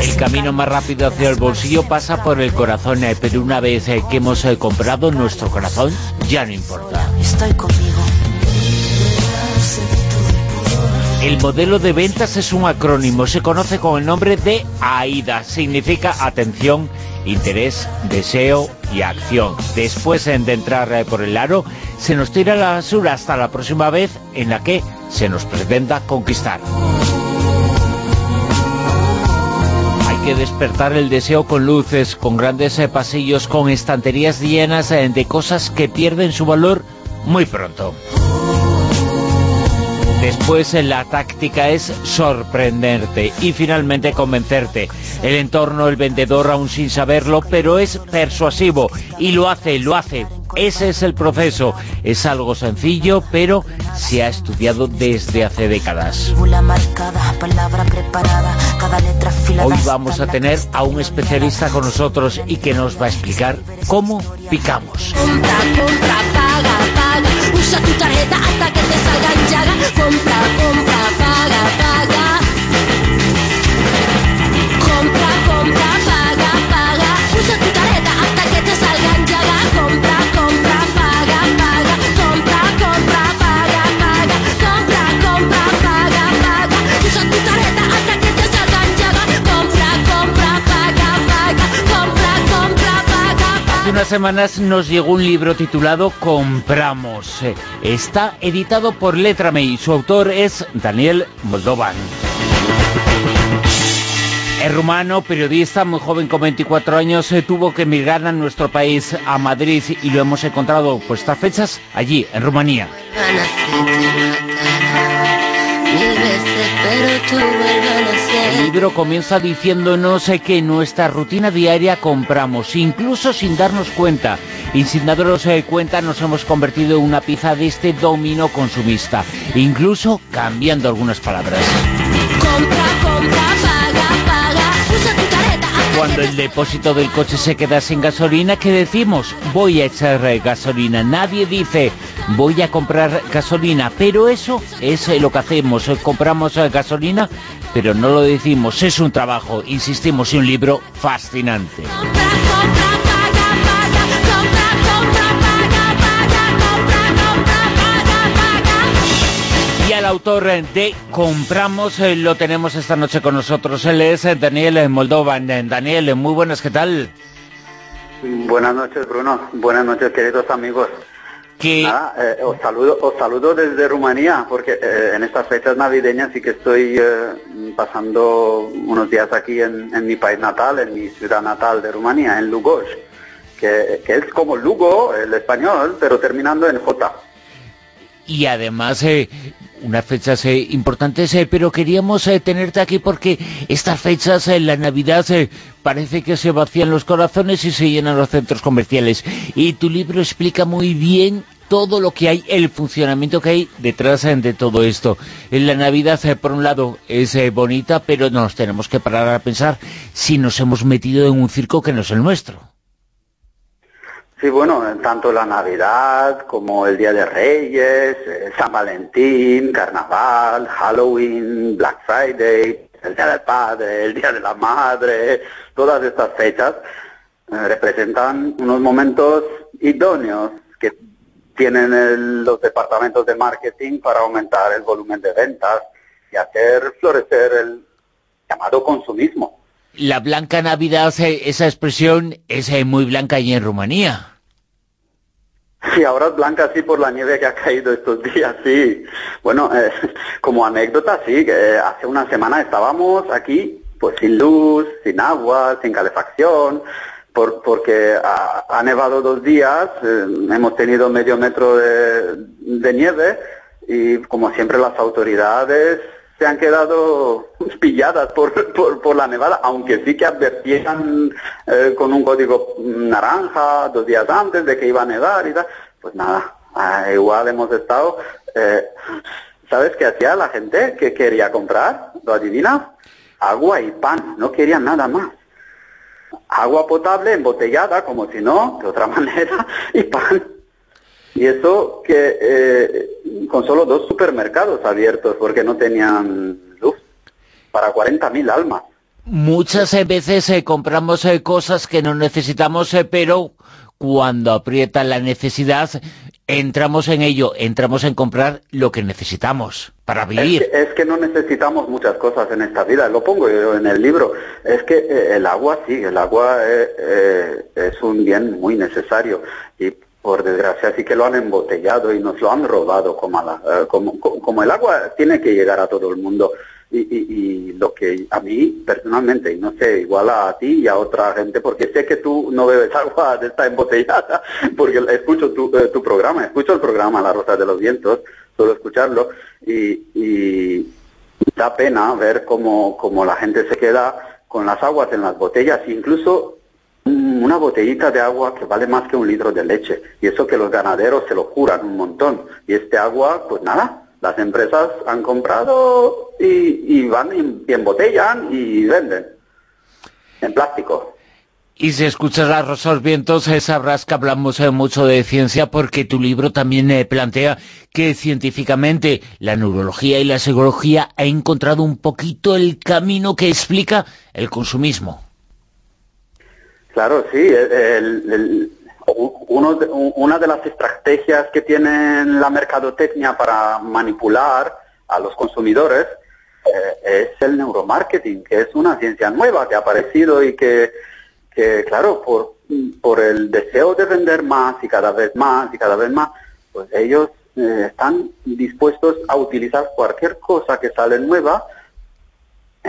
El camino más rápido hacia el bolsillo pasa por el corazón, eh, pero una vez eh, que hemos comprado nuestro corazón, ya no importa. Estoy conmigo. El modelo de ventas es un acrónimo, se conoce con el nombre de AIDA, significa atención, interés, deseo y acción. Después de entrar por el aro, se nos tira la basura hasta la próxima vez en la que se nos pretenda conquistar. Hay que despertar el deseo con luces, con grandes pasillos, con estanterías llenas de cosas que pierden su valor muy pronto. Después eh, la táctica es sorprenderte y finalmente convencerte. El entorno, el vendedor aún sin saberlo, pero es persuasivo y lo hace, lo hace. Ese es el proceso. Es algo sencillo, pero se ha estudiado desde hace décadas. Hoy vamos a tener a un especialista con nosotros y que nos va a explicar cómo picamos. Llagas. Semanas nos llegó un libro titulado Compramos. Está editado por Letra May. Su autor es Daniel Moldovan. Es rumano, periodista, muy joven, con 24 años, eh, tuvo que emigrar a nuestro país, a Madrid, y lo hemos encontrado por estas fechas allí, en Rumanía. El libro comienza diciéndonos que en nuestra rutina diaria compramos, incluso sin darnos cuenta. Y sin darnos eh, cuenta nos hemos convertido en una pieza de este dominio consumista, incluso cambiando algunas palabras. Cuando el depósito del coche se queda sin gasolina, ¿qué decimos? Voy a echar gasolina. Nadie dice, voy a comprar gasolina. Pero eso es eh, lo que hacemos. eh, Compramos eh, gasolina, pero no lo decimos. Es un trabajo, insistimos, y un libro fascinante. Autor de Compramos eh, lo tenemos esta noche con nosotros. Él es eh, Daniel eh, Moldovan. Eh, Daniel, muy buenas, ¿qué tal? Buenas noches, Bruno. Buenas noches, queridos amigos. Nada, eh, os saludo, os saludo desde Rumanía, porque eh, en estas fechas navideñas sí que estoy eh, pasando unos días aquí en, en mi país natal, en mi ciudad natal de Rumanía, en Lugoj, que, que es como Lugo, el español, pero terminando en J. y además eh, unas fechas eh, importantes, eh, pero queríamos eh, tenerte aquí porque estas fechas, eh, la Navidad, parece que se vacían los corazones y se llenan los centros comerciales. Y tu libro explica muy bien todo lo que hay, el funcionamiento que hay detrás de todo esto. En la Navidad, por un lado, es bonita, pero nos tenemos que parar a pensar si nos hemos metido en un circo que no es el nuestro. Sí, bueno, tanto la Navidad como el Día de Reyes, eh, San Valentín, Carnaval, Halloween, Black Friday, el Día del Padre, el Día de la Madre, todas estas fechas eh, representan unos momentos idóneos que tienen el- los departamentos de marketing para aumentar el volumen de ventas y hacer florecer el llamado consumismo. La blanca Navidad, esa expresión es eh, muy blanca allí en Rumanía. Sí, ahora es blanca sí por la nieve que ha caído estos días, sí. Bueno, eh, como anécdota, sí, que eh, hace una semana estábamos aquí, pues sin luz, sin agua, sin calefacción, por- porque ha, ha nevado dos días, eh, hemos tenido medio metro de, de nieve y como siempre las autoridades se han quedado pilladas por, por, por la nevada, aunque sí que advertían eh, con un código naranja dos días antes de que iba a nevar y tal. Pues nada, ah, igual hemos estado... eh, ¿Sabes qué hacía la gente que quería comprar? ¿Lo adivinas? Agua y pan, no querían nada más. Agua potable embotellada, como si no, de otra manera, y pan. Y eso que eh, con solo dos supermercados abiertos porque no tenían luz para 40.000 almas. Muchas eh, veces eh, compramos eh, cosas que no necesitamos, eh, pero cuando aprieta la necesidad, entramos en ello, entramos en comprar lo que necesitamos para vivir. Es que, es que no necesitamos muchas cosas en esta vida, lo pongo yo en el libro. Es que eh, el agua, sí, el agua eh, eh, es un bien muy necesario y por desgracia sí que lo han embotellado y nos lo han robado como, a la- eh, como, como- el agua tiene que llegar a todo el mundo. Y, y- lo que a mí personalmente, y no sé, igual a ti y a otra gente, porque sé que tú no bebes agua de esta embotellada, porque escucho tu, eh, tu programa, escucho el programa La Rosa de los Vientos, suelo escucharlo, y, y da pena ver cómo, cómo la gente se queda con las aguas en las botellas, incluso una botellita de agua que vale más que un litro de leche. Y eso que los ganaderos se lo curan un montón. Y este agua, pues nada, las empresas han comprado y, van y, embotellan y venden en plástico. Y si escuchas las Rosa de los Vientos, eh, sabrás que hablamos eh, mucho de ciencia porque tu libro también eh, plantea que científicamente la neurología y la psicología ha encontrado un poquito el camino que explica el consumismo. Claro, sí. el- el- uno de- una de las estrategias que tiene la mercadotecnia para manipular a los consumidores eh, es el neuromarketing, que es una ciencia nueva que ha aparecido y que, claro, por, por el deseo de vender más y cada vez más y cada vez más, pues ellos eh, están dispuestos a utilizar cualquier cosa que sale nueva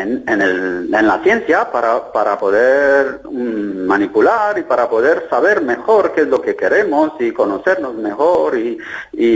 en, el- en la ciencia para, para poder mm, manipular y para poder saber mejor qué es lo que queremos y conocernos mejor y,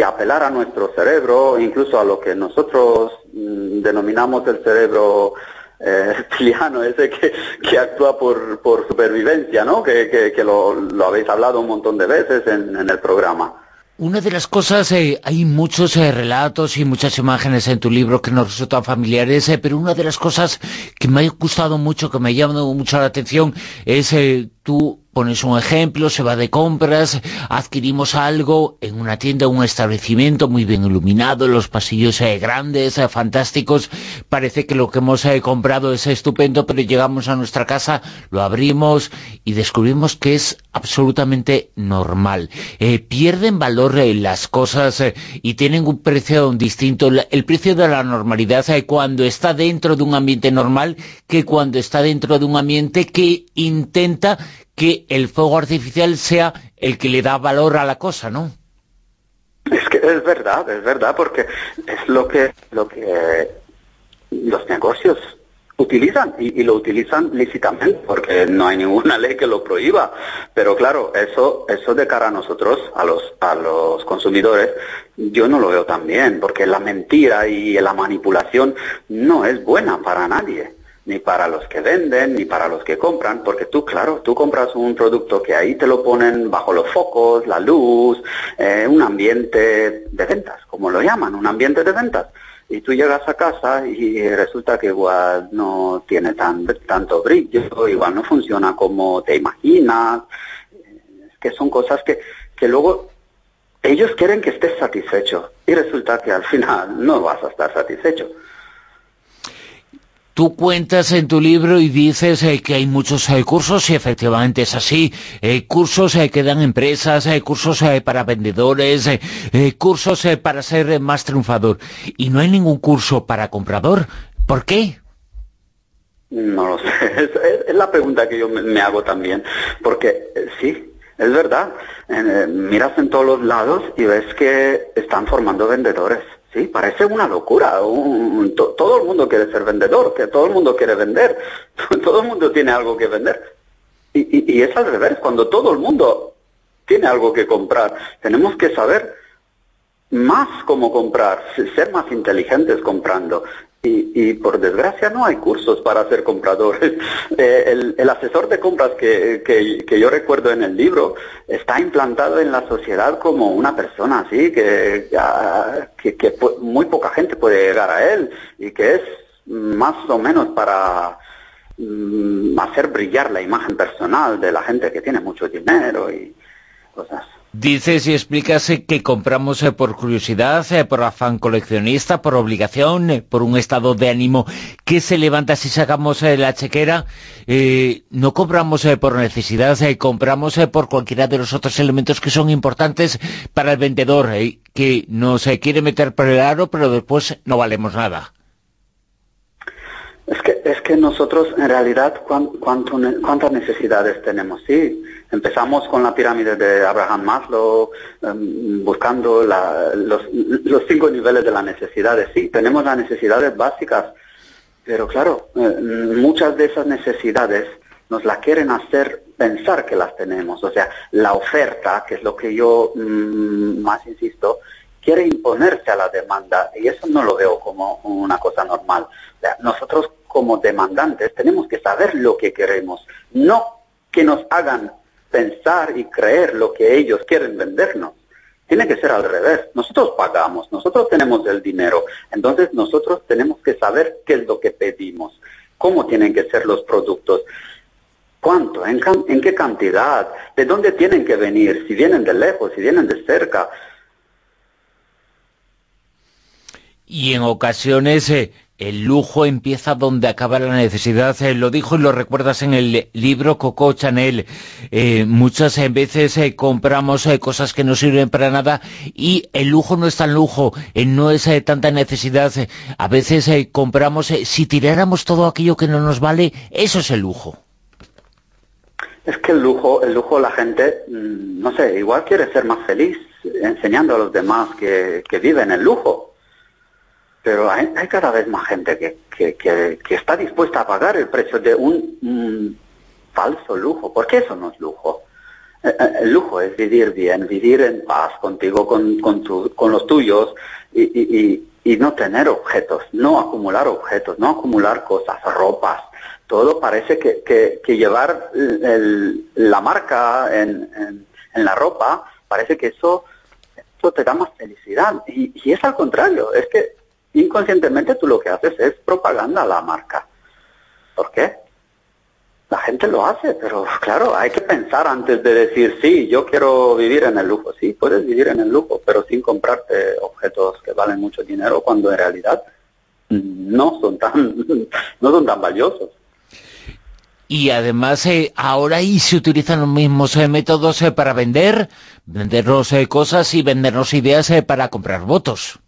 apelar a nuestro cerebro, incluso a lo que nosotros mm, denominamos el cerebro eh, ese que, que actúa por, por supervivencia, ¿no? Que, que, lo, lo habéis hablado un montón de veces en el programa. Una de las cosas, eh, hay muchos eh, relatos y muchas imágenes en tu libro que nos resultan familiares, eh, pero una de las cosas que me ha gustado mucho, que me ha llamado mucho la atención, es eh, tú pones un ejemplo, se va de compras, adquirimos algo en una tienda, un establecimiento muy bien iluminado, los pasillos eh, grandes, eh, fantásticos, parece que lo que hemos eh, comprado es estupendo, pero llegamos a nuestra casa, lo abrimos y descubrimos que es absolutamente normal. Eh, pierden valor eh, las cosas y tienen un precio distinto. El precio de la normalidad cuando está dentro de un ambiente normal que cuando está dentro de un ambiente que intenta que el fuego artificial sea el que le da valor a la cosa, ¿no? Es que es verdad, es verdad, porque es lo que, lo que los negocios utilizan y, y lo utilizan lícitamente porque no hay ninguna ley que lo prohíba pero claro eso eso de cara a nosotros a los a los consumidores yo no lo veo tan bien porque la mentira y la manipulación no es buena para nadie ni para los que venden ni para los que compran porque tú claro tú compras un producto que ahí te lo ponen bajo los focos la luz eh, un ambiente de ventas como lo llaman un ambiente de ventas y tú llegas a casa y resulta que igual no tiene tan, tanto brillo, igual no funciona como te imaginas, que son cosas que, que luego ellos quieren que estés satisfecho y resulta que al final no vas a estar satisfecho. Tú cuentas en tu libro y dices eh, que hay muchos eh, cursos, y efectivamente es así, eh, cursos eh, que dan empresas, cursos para vendedores, cursos para ser más triunfador. Y no hay ningún curso para comprador. ¿Por qué? No lo sé, es, la pregunta que yo me, me hago también, porque sí, es verdad, miras en todos los lados y ves que están formando vendedores, sí, parece una locura, todo el mundo quiere ser vendedor, que todo el mundo quiere vender, todo el mundo tiene algo que vender. Y- y es al revés, cuando todo el mundo tiene algo que comprar, tenemos que saber más cómo comprar, ser más inteligentes comprando. Y, y por desgracia no hay cursos para ser compradores. Eh, el, el asesor de compras que, que- yo recuerdo en el libro está implantado en la sociedad como una persona así, que, que, que muy poca gente puede llegar a él y que es más o menos para mm, hacer brillar la imagen personal de la gente que tiene mucho dinero y cosas. Dices y explicas eh, que compramos eh, por curiosidad, eh, por afán coleccionista, por obligación, por un estado de ánimo que se levanta si sacamos la chequera. no compramos por necesidad, compramos por cualquiera de los otros elementos que son importantes para el vendedor, que nos quiere meter por el aro, pero después no valemos nada. Es que, es que nosotros en realidad cuántas necesidades tenemos, sí. Empezamos con la pirámide de Abraham Maslow, em, buscando los, los, cinco niveles de las necesidades. Sí, tenemos las necesidades básicas, pero claro, eh, muchas de esas necesidades nos las quieren hacer pensar que las tenemos. O sea, la oferta, que es lo que yo mm, más insisto, quiere imponerse a la demanda y eso no lo veo como una cosa normal. nosotros como demandantes tenemos que saber lo que queremos, no que nos hagan pensar y creer lo que ellos quieren vendernos. Tiene que ser al revés. Nosotros pagamos, nosotros tenemos el dinero, entonces nosotros tenemos que saber qué es lo que pedimos, cómo tienen que ser los productos, cuánto, en, en qué cantidad, de dónde tienen que venir, si vienen de lejos, si vienen de cerca, y en ocasiones eh, el lujo empieza donde acaba la necesidad. Eh, lo dijo y lo recuerdas en el libro Coco Chanel. Eh, muchas veces compramos cosas que no sirven para nada y el lujo no es tan lujo, no es tanta necesidad. a veces compramos, si tiráramos todo aquello que no nos vale, eso es el lujo. Es que el lujo, el lujo la gente, mm, no sé, igual quiere ser más feliz enseñando a los demás que, que viven el lujo pero hay, cada vez más gente que, que, está dispuesta a pagar el precio de un, falso lujo, porque eso no es lujo. Eh, eh, el lujo es vivir bien, vivir en paz contigo, con, con, con los tuyos y, y, y, no tener objetos, no acumular objetos, no acumular cosas, ropas. Todo parece que, que, llevar la marca en, en, la ropa, parece que eso, eso te da más felicidad. Y, y es al contrario, es que inconscientemente tú lo que haces es propaganda a la marca. ¿Por qué? La gente lo hace, pero claro, hay que pensar antes de decir, sí, yo quiero vivir en el lujo. Sí, puedes vivir en el lujo, pero sin comprarte objetos que valen mucho dinero cuando en realidad no son tan, no son tan valiosos. Y además eh, ahora ahí se utilizan los mismos eh, métodos eh, para vender, vendernos cosas y vendernos ideas para comprar votos.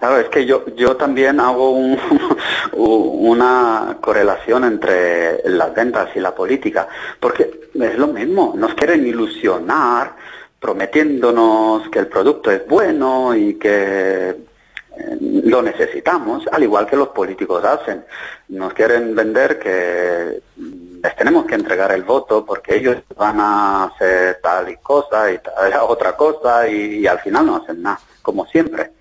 Claro, es que yo, yo también hago una correlación entre las ventas y la política, porque es lo mismo, nos quieren ilusionar prometiéndonos que el producto es bueno y que eh, lo necesitamos, al igual que los políticos hacen. Nos quieren vender que les tenemos que entregar el voto porque ellos van a hacer tal y cosa y tal, otra cosa y al final no hacen nada, como siempre.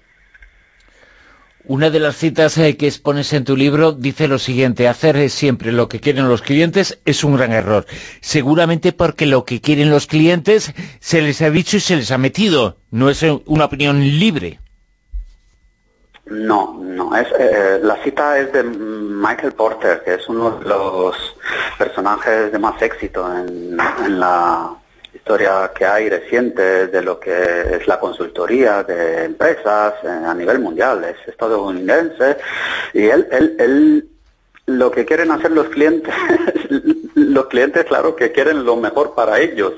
Una de las citas eh, que expones en tu libro dice lo siguiente, hacer siempre lo que quieren los clientes es un gran error. Seguramente porque lo que quieren los clientes se les ha dicho y se les ha metido. No es eh, una opinión libre. No, no. Es, eh, la cita es de Michael Porter, que es uno de los personajes de más éxito en la historia que hay reciente de lo que es la consultoría de empresas eh, a nivel mundial, es estadounidense, y él, él, él lo que quieren hacer los clientes, los clientes claro que quieren lo mejor para ellos,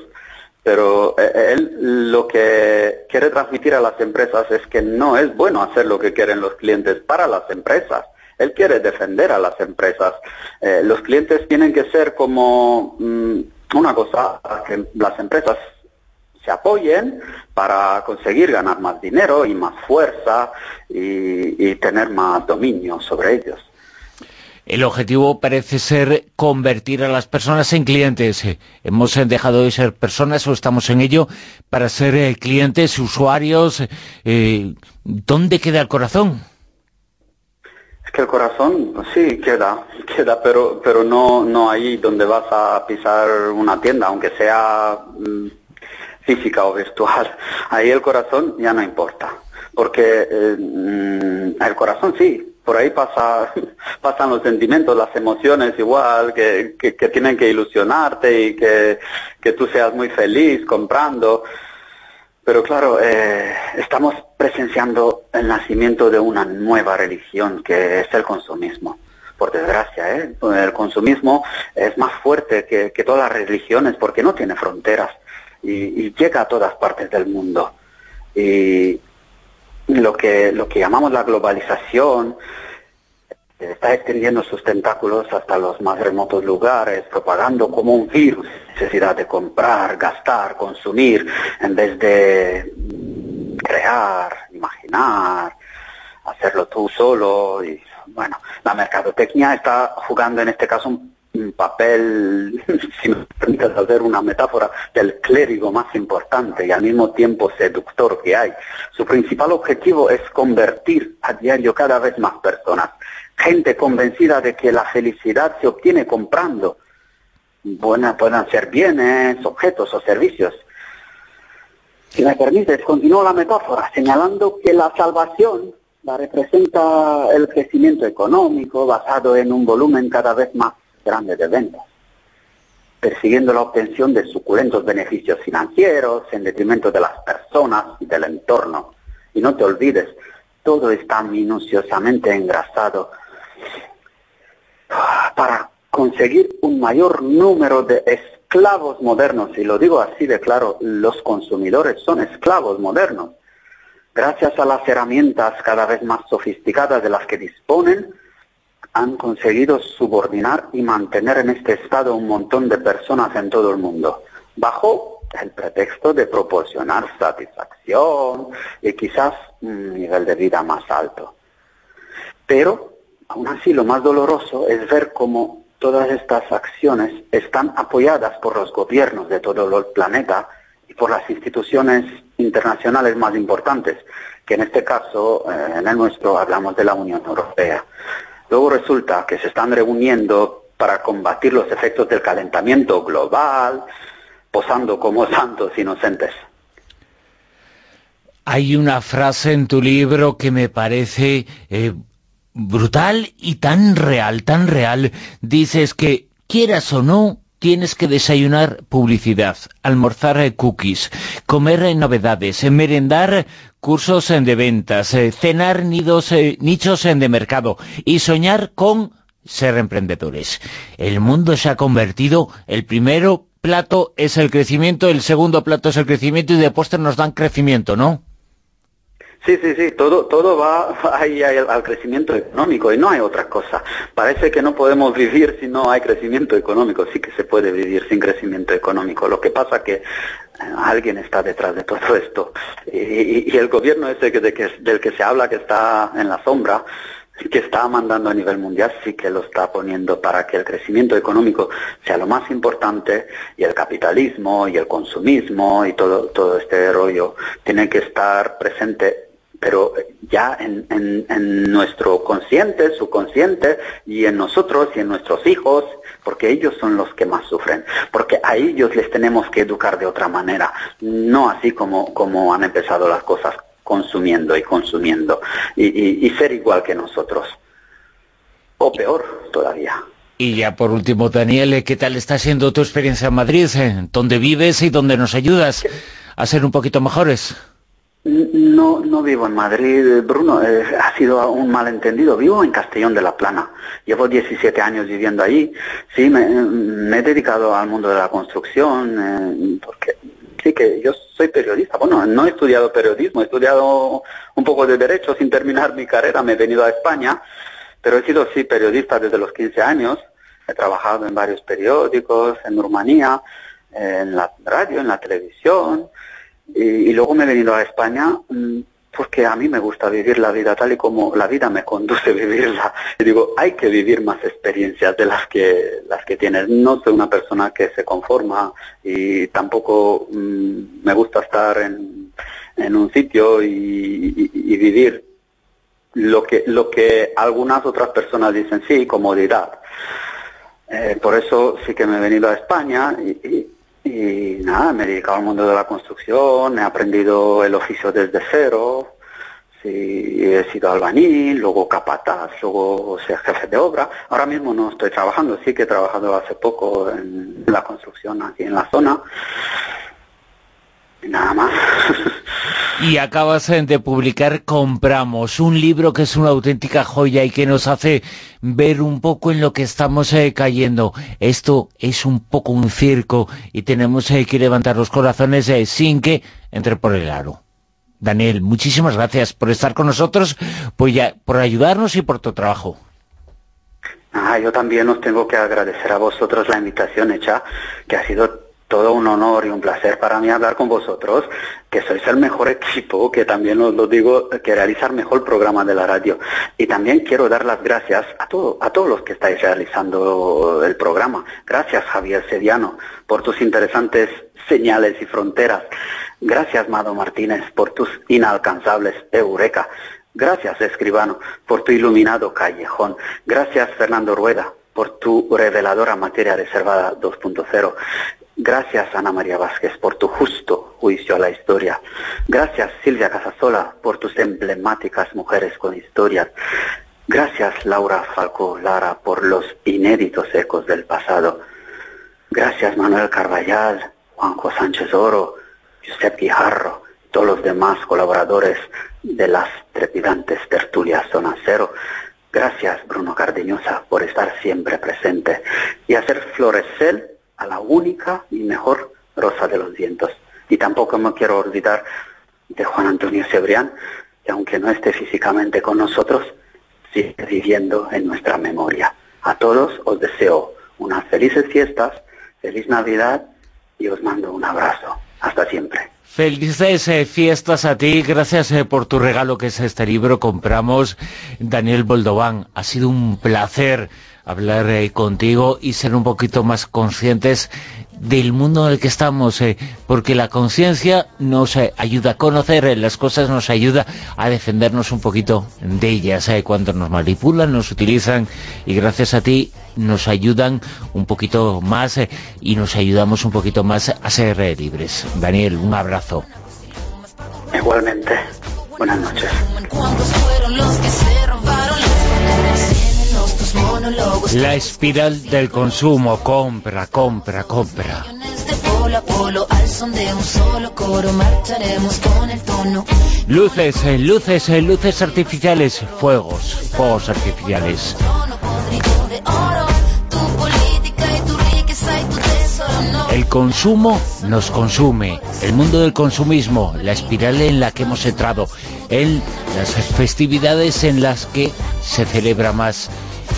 pero eh, él lo que quiere transmitir a las empresas es que no es bueno hacer lo que quieren los clientes para las empresas. Él quiere defender a las empresas. Eh, los clientes tienen que ser como mm, una cosa, que las empresas se apoyen para conseguir ganar más dinero y más fuerza y, tener más dominio sobre ellos. El objetivo parece ser convertir a las personas en clientes. Hemos dejado de ser personas o estamos en ello para ser eh, clientes, usuarios. Eh, ¿Dónde queda el corazón? Que el corazón, sí, queda, queda, pero, pero no, no ahí donde vas a pisar una tienda, aunque sea mm, física o virtual. Ahí el corazón ya no importa, porque eh, mm, el corazón sí, por ahí pasa, pasan los sentimientos, las emociones igual, que, que, que tienen que ilusionarte y que, que tú seas muy feliz comprando. Pero claro, eh, estamos presenciando el nacimiento de una nueva religión que es el consumismo. Por desgracia, ¿eh? el consumismo es más fuerte que, todas las religiones porque no tiene fronteras y, y llega a todas partes del mundo. Y lo que, lo que llamamos la globalización está extendiendo sus tentáculos hasta los más remotos lugares, propagando como un virus necesidad de comprar, gastar, consumir, en vez de crear, imaginar, hacerlo tú solo. Y bueno, la mercadotecnia está jugando en este caso un, un papel, si me permites hacer una metáfora, del clérigo más importante y al mismo tiempo seductor que hay. Su principal objetivo es convertir a diario cada vez más personas gente convencida de que la felicidad se obtiene comprando. Buena, puedan ser bienes, objetos o servicios. Si me permites, continúo la metáfora señalando que la salvación la representa el crecimiento económico basado en un volumen cada vez más grande de ventas, persiguiendo la obtención de suculentos beneficios financieros en detrimento de las personas y del entorno. Y no te olvides, todo está minuciosamente engrasado para conseguir un mayor número de esclavos modernos, y lo digo así de claro, los consumidores son esclavos modernos. Gracias a las herramientas cada vez más sofisticadas de las que disponen, han conseguido subordinar y mantener en este estado un montón de personas en todo el mundo, bajo el pretexto de proporcionar satisfacción y quizás un nivel de vida más alto. Pero Aún así, lo más doloroso es ver cómo todas estas acciones están apoyadas por los gobiernos de todo el planeta y por las instituciones internacionales más importantes, que en este caso, eh, en el nuestro, hablamos de la Unión Europea. Luego resulta que se están reuniendo para combatir los efectos del calentamiento global, posando como santos inocentes. Hay una frase en tu libro que me parece eh, brutal y tan real, tan real. Dices que, quieras o no, tienes que desayunar publicidad, almorzar eh, cookies, comer eh, novedades, eh, merendar cursos de ventas, cenar nidos, nichos de mercado y soñar con ser emprendedores. El mundo se ha convertido, el primero plato es el crecimiento, el segundo plato es el crecimiento y de postre nos dan crecimiento, ¿no? Sí, sí, sí, todo, todo va ahí al, crecimiento económico y no hay otra cosa. Parece que no podemos vivir si no hay crecimiento económico. Sí que se puede vivir sin crecimiento económico. Lo que pasa que eh, alguien está detrás de todo esto. Y, el gobierno ese que, que, del que se habla que está en la sombra, que está mandando a nivel mundial, sí que lo está poniendo para que el crecimiento económico sea lo más importante y el capitalismo y el consumismo y todo, todo este rollo tiene que estar presente pero ya en, en, nuestro consciente, subconsciente, y en nosotros y en nuestros hijos, porque ellos son los que más sufren, porque a ellos les tenemos que educar de otra manera, no así como, como han empezado las cosas, consumiendo y consumiendo, y, y ser igual que nosotros, o peor todavía. Y ya por último, Daniel, ¿qué tal está siendo tu experiencia en Madrid? ¿Dónde vives y dónde nos ayudas a ser un poquito mejores? No, no vivo en Madrid, Bruno, eh, ha sido un malentendido. Vivo en Castellón de la Plana. Llevo 17 años viviendo allí. Sí, me, he dedicado al mundo de la construcción, eh, porque sí que yo soy periodista. Bueno, no he estudiado periodismo, he estudiado un poco de derecho sin terminar mi carrera. Me he venido a España, pero he sido sí periodista desde los 15 años. He trabajado en varios periódicos, en Rumanía, en la radio, en la televisión. Y, luego me he venido a España mm, porque a mí me gusta vivir la vida tal y como la vida me conduce a vivirla. Y digo, hay que vivir más experiencias de las que, las que tienes. No soy una persona que se conforma y tampoco mm, me gusta estar en, en un sitio y, vivir lo que, lo que algunas otras personas dicen, sí, comodidad. Eh, por eso sí que me he venido a España y y nada, me he dedicado al mundo de la construcción, he aprendido el oficio desde cero, Sí, he sido albañil, luego capataz, luego ser jefe de obra. Ahora mismo no estoy trabajando, sí que he trabajado hace poco en la construcción aquí en la zona. Nada más. Y acabas eh, de publicar Compramos, un libro que es una auténtica joya y que nos hace ver un poco en lo que estamos eh, cayendo. Esto es un poco un circo y tenemos eh, que levantar los corazones eh, sin que entre por el aro. Daniel, muchísimas gracias por estar con nosotros, por, ya- por ayudarnos y por tu trabajo. Ah, yo también os tengo que agradecer a vosotros la invitación hecha, que ha sido todo un honor y un placer para mí hablar con vosotros, que sois el mejor equipo, que también os lo digo, que realiza el mejor programa de la radio. Y también quiero dar las gracias a, todo, a todos los que estáis realizando el programa. Gracias, Javier Sediano, por tus interesantes señales y fronteras. Gracias, Mado Martínez, por tus inalcanzables eureka. Gracias, escribano, por tu iluminado callejón. Gracias, Fernando Rueda, por tu reveladora materia reservada 2.0. Gracias, Ana María Vázquez, por tu justo juicio a la historia. Gracias, Silvia Casasola, por tus emblemáticas mujeres con historias. Gracias, Laura Falcó Lara, por los inéditos ecos del pasado. Gracias, Manuel Carballal, Juanjo Sánchez Oro, Josep Guijarro, todos los demás colaboradores de las trepidantes tertulias Zona Cero. Gracias, Bruno Cardeñosa, por estar siempre presente y hacer florecer a la única y mejor rosa de los vientos. Y tampoco me quiero olvidar de Juan Antonio Cebrián, que aunque no esté físicamente con nosotros, sigue viviendo en nuestra memoria. A todos os deseo unas felices fiestas, feliz Navidad y os mando un abrazo. Hasta siempre. Felices eh, fiestas a ti, gracias eh, por tu regalo que es este libro, compramos Daniel Boldován. Ha sido un placer hablar eh, contigo y ser un poquito más conscientes del mundo en el que estamos, eh, porque la conciencia nos eh, ayuda a conocer eh, las cosas, nos ayuda a defendernos un poquito de ellas, eh, cuando nos manipulan, nos utilizan y gracias a ti nos ayudan un poquito más eh, y nos ayudamos un poquito más a ser eh, libres. Daniel, un abrazo. Igualmente. Buenas noches. La espiral del consumo, compra, compra, compra. Luces, eh, luces, eh, luces artificiales, fuegos, fuegos artificiales. El consumo nos consume, el mundo del consumismo, la espiral en la que hemos entrado, en las festividades en las que se celebra más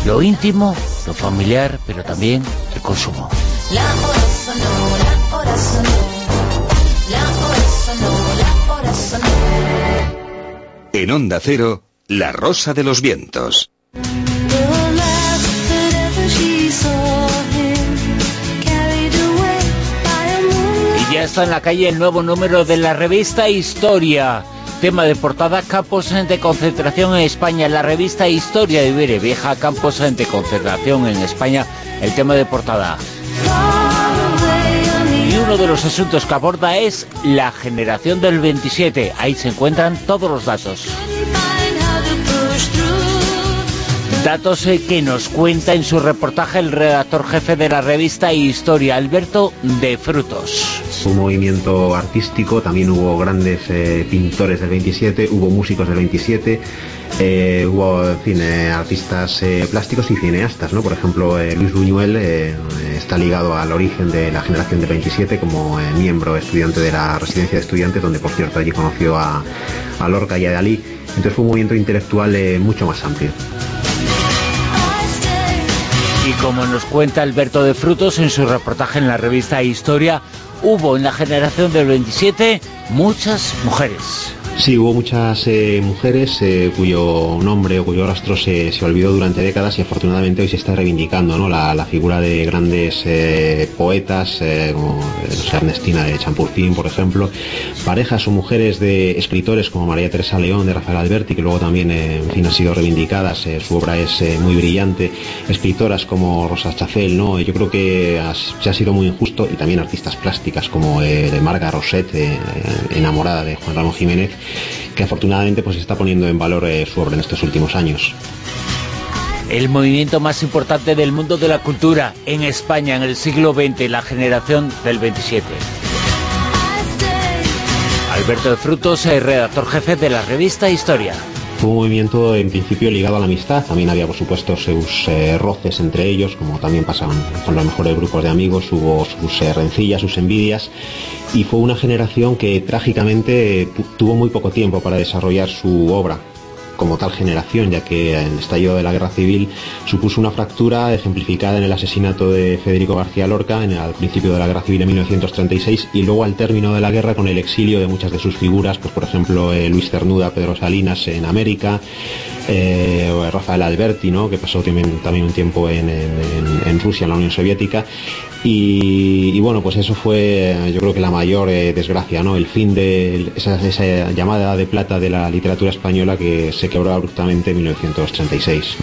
lo íntimo, lo familiar, pero también el consumo. la hora sonó la hora sonó la hora sonó la hora sonó En Onda Cero, La Rosa de los Vientos. Y ya está en la calle el nuevo número de la revista Historia. Tema de portada, campos de concentración en España. La revista Historia de Ibere Vieja, campos de concentración en España. El tema de portada. Y uno de los asuntos que aborda es la generación del 27. Ahí se encuentran todos los datos. Datos eh, que nos cuenta en su reportaje el redactor jefe de la revista Historia, Alberto de Frutos. Un movimiento artístico, también hubo grandes eh, pintores del 27, hubo músicos del 27, eh, hubo en eh, artistas plásticos y cineastas, ¿no? Por ejemplo, Luis Buñuel está ligado al origen de la generación del 27 como miembro estudiante de la residencia de estudiantes, donde por cierto allí conoció a, Lorca y a Dalí. Entonces fue un movimiento intelectual mucho más amplio. Y como nos cuenta Alberto de Frutos en su reportaje en la revista Historia, hubo en la generación del 27 muchas mujeres. Sí, hubo muchas eh, mujeres eh, cuyo nombre o cuyo rastro se, se olvidó durante décadas y afortunadamente hoy se está reivindicando ¿no? la, figura de grandes eh, poetas como Ernestina de Champurtín, por ejemplo, parejas o mujeres de escritores como María Teresa León de Rafael Alberti, que luego también en han sido reivindicadas, su obra es muy brillante, escritoras como Rosa Chafel, ¿no? yo creo que se ha sido muy injusto y también artistas plásticas como de Marga Roset, enamorada de Juan Ramón Jiménez, que afortunadamente pues está poniendo en valor eh, su obra en estos últimos años. El movimiento más importante del mundo de la cultura en España en el siglo XX, la generación del 27. Alberto de Frutos, eh, redactor jefe de la revista Historia. Fue un movimiento en principio ligado a la amistad, también había por supuesto sus eh, roces entre ellos, como también pasaban con los mejores grupos de amigos, hubo sus eh, rencillas, sus envidias, y fue una generación que trágicamente eh, tuvo muy poco tiempo para desarrollar su obra como tal generación, ya que el estallido de la guerra civil supuso una fractura ejemplificada en el asesinato de Federico García Lorca al principio de la guerra civil en 1936 y luego al término de la guerra con el exilio de muchas de sus figuras, pues por ejemplo eh, Luis Cernuda, Pedro Salinas en América, eh, Rafael Alberti, ¿no? que pasó también, un tiempo en, Rusia, en la Unión Soviética, y, bueno, pues eso fue yo creo que la mayor eh, desgracia, ¿no? El fin de esa, esa llamada de plata de la literatura española que se quebró abruptamente en 1936.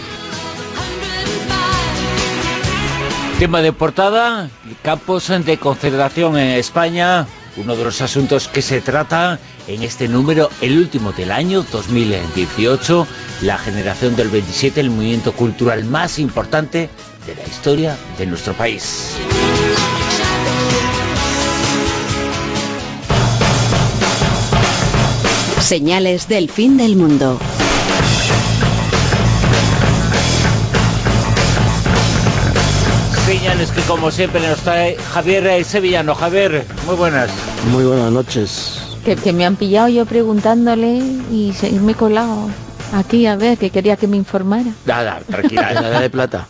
Tema de portada, campos de concentración en España, uno de los asuntos que se trata en este número, el último del año 2018, la generación del 27, el movimiento cultural más importante de la historia de nuestro país. Señales del fin del mundo. Que como siempre nos trae Javier Sevillano. Javier, muy buenas. Muy buenas noches. Que, que me han pillado yo preguntándole y se, me he colado aquí a ver, que quería que me informara. Nada, tranquila. La edad de plata.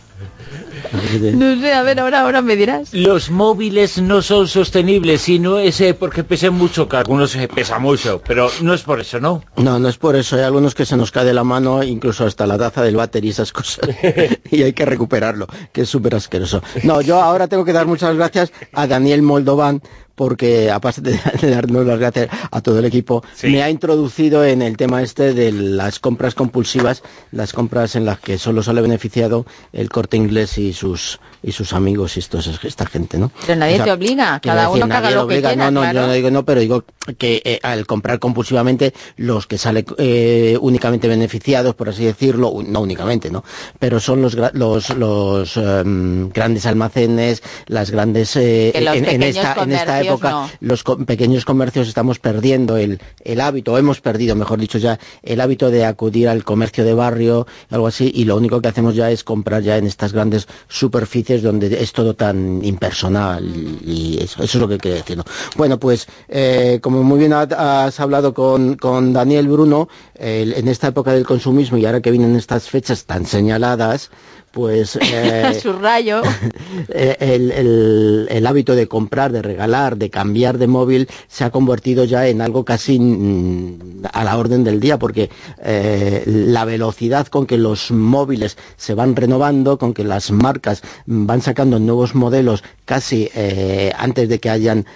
No sé, a ver, ahora, ahora me dirás. Los móviles no son sostenibles y no es eh, porque pesen mucho, que algunos eh, pesan mucho, pero no es por eso, ¿no? No, no es por eso. Hay algunos que se nos cae de la mano, incluso hasta la taza del váter y esas cosas. y hay que recuperarlo, que es súper asqueroso. No, yo ahora tengo que dar muchas gracias a Daniel Moldovan, porque aparte de, de darnos las gracias a todo el equipo, me ha introducido en el tema este de las compras compulsivas, las compras en las que solo sale beneficiado el corte inglés y sus y sus amigos y estos, esta gente, ¿no? Pero nadie O sea, te obliga, cada decir, uno que nadie lo que obliga, quiera, no, no, claro. yo no digo no, pero digo que eh, al comprar compulsivamente los que salen eh, únicamente beneficiados, por así decirlo, no únicamente, ¿no? Pero son los los, los em, grandes almacenes, las grandes eh, Que los en, en esta en esta época no. los co- pequeños comercios estamos perdiendo el, el hábito, o hemos perdido, mejor dicho ya, el hábito de acudir al comercio de barrio, algo así, y lo único que hacemos ya es comprar ya en estas grandes superficies donde es todo tan impersonal y eso, eso es lo que quería decir. ¿no? Bueno, pues eh, como muy bien ha- has hablado con, con Daniel Bruno, en esta época del consumismo y ahora que vienen estas fechas tan señaladas, pues eh, Subrayo. eh, el, el- el hábito de comprar, de regalar, de cambiar de móvil se ha convertido ya en algo casi mm, a la orden del día, porque eh, la velocidad con que los móviles se van renovando, con que las marcas van sacando nuevos modelos casi eh, antes de que hayan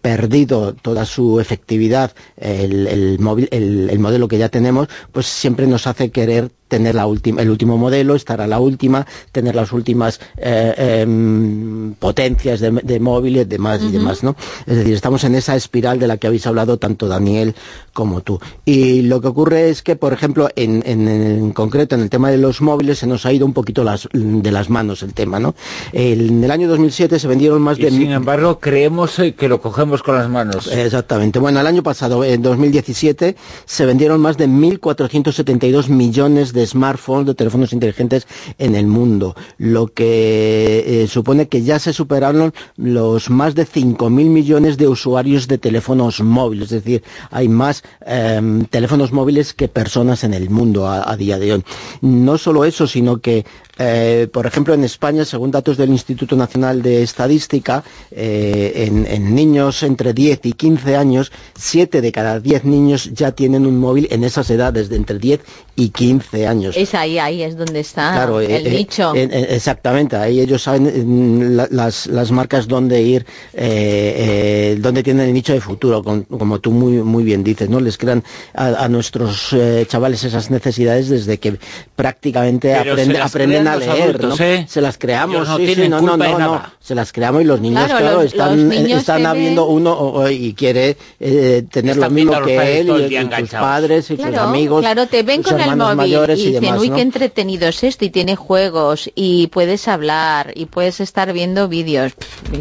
perdido toda su efectividad el, el móvil, el modelo que ya tenemos, pues siempre nos hace querer tener la última, el último modelo, estar a la última, tener las últimas eh, em, potencias de, de móviles, demás y Ujú. demás, ¿no? Es decir, estamos en esa espiral de la que habéis hablado tanto Daniel como tú. Y lo que ocurre es que, por ejemplo, en, en- en concreto, en el tema de los móviles, se nos ha ido un poquito las, de las manos el tema, ¿no? El- en el año 2007 se vendieron más Y de... sin embargo, creemos eh, que lo cogemos con las manos. Exactamente. Bueno, el año pasado, en 2017, se vendieron más de 1.472 millones de smartphones, de teléfonos inteligentes en el mundo, lo que eh, supone que ya se superaron los más de 5.000 millones de usuarios de teléfonos móviles. Es decir, hay más em, teléfonos móviles que personas en el mundo a día de hoy. No solo eso, sino que eh, por ejemplo, en España, según datos del Instituto Nacional de Estadística, eh, en, en niños entre 10 y 15 años, 7 de cada 10 niños ya tienen un móvil en esas edades, de entre 10 y 15 años. Es ahí, ahí es donde está Claro, el eh, eh, nicho. eh, eh, exactamente, ahí ellos saben mm, la- las, las marcas dónde ir, eh, eh, dónde tienen el nicho de futuro, con- como tú muy, muy bien dices, ¿no? Les crean a, a nuestros eh, chavales esas necesidades desde que prácticamente aprenden crean a los leer, adultos, ¿no? ¿eh? Se las creamos, no sí, sí, tienen no, no, culpa no, se las creamos y los niños, Claro, claro, los- están, los niños están habiendo ven- uno y quiere eh, tener lo mismo que padres él y, y sus padres y sus amigos, claro, te ven con el móvil mayores y y, dicen, demás, uy, ¿no? qué entretenido es esto, y tiene juegos, y puedes hablar, y puedes estar viendo vídeos.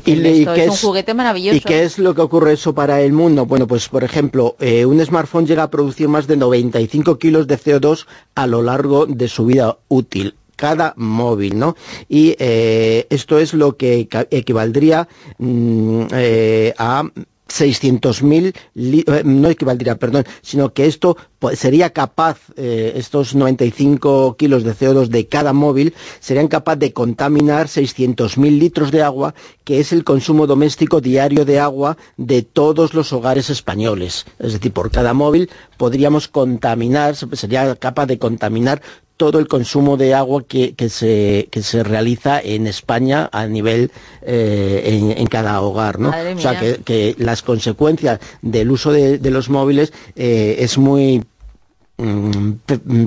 Le- esto es un juguete maravilloso. ¿Y qué es lo que ocurre eso para el mundo? Bueno, pues por ejemplo, eh, un smartphone llega a producir más de 95 kilos de CO2 a lo largo de su vida útil cada móvil, ¿no? Y eh, esto es lo que equivaldría mm, eh, a 600.000, li- eh, no equivaldría, perdón, sino que esto pues, sería capaz, eh, estos 95 kilos de CO2 de cada móvil, serían capaz de contaminar 600.000 litros de agua, que es el consumo doméstico diario de agua de todos los hogares españoles. Es decir, por cada móvil podríamos contaminar, sería capaz de contaminar todo el consumo de agua que, que se, que se realiza en España a nivel eh, en, en cada hogar. ¿no? O sea, que, que las consecuencias del uso de, de los móviles eh, es muy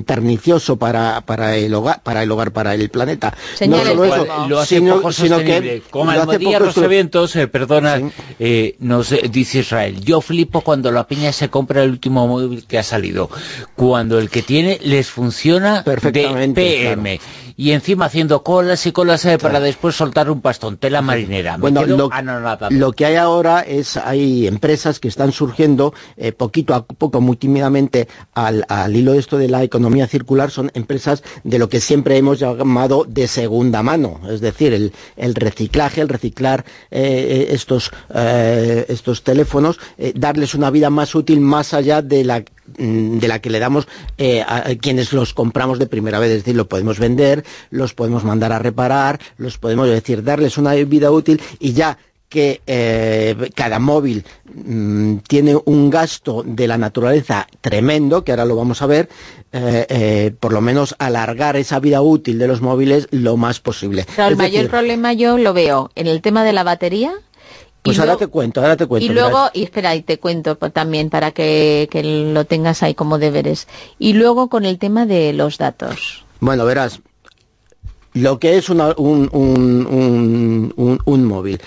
pernicioso para, para el hogar para el hogar para el planeta Señales no solo de eso, lo hace sino, poco sino que sostenible. Con lo hace Almadía poco los sostenible. eventos, eh, perdona, eh, nos eh, dice Israel, yo flipo cuando la peña se compra el último móvil que ha salido, cuando el que tiene les funciona de Perfectamente, PM. Y encima haciendo colas y colas eh, para después soltar un pastón, tela marinera. Bueno, lo, que hay ahora es, hay empresas que están surgiendo eh, poquito a poco, muy tímidamente, al, al hilo de esto de la economía circular, son empresas de lo que siempre hemos llamado de segunda mano, es decir, el, el reciclaje, el reciclar eh, estos, eh, estos teléfonos, eh, darles una vida más útil más allá de la de la que le damos eh, a, quienes los compramos de primera vez, es decir, lo podemos vender, los podemos mandar a reparar, los podemos es decir, darles una vida útil y ya que eh, cada móvil mm, tiene un gasto de la naturaleza tremendo, que ahora lo vamos a ver, eh, eh, por lo menos alargar esa vida útil de los móviles lo más posible. Claro, el Es mayor decir, problema yo lo veo en el tema de la batería. Pues y ahora luego- te cuento, ahora te cuento. y luego, y espera, y te cuento también para que, que lo tengas ahí como deberes. Y luego con el tema de los datos. Bueno, verás, lo que es una- un, un- un- un- móvil.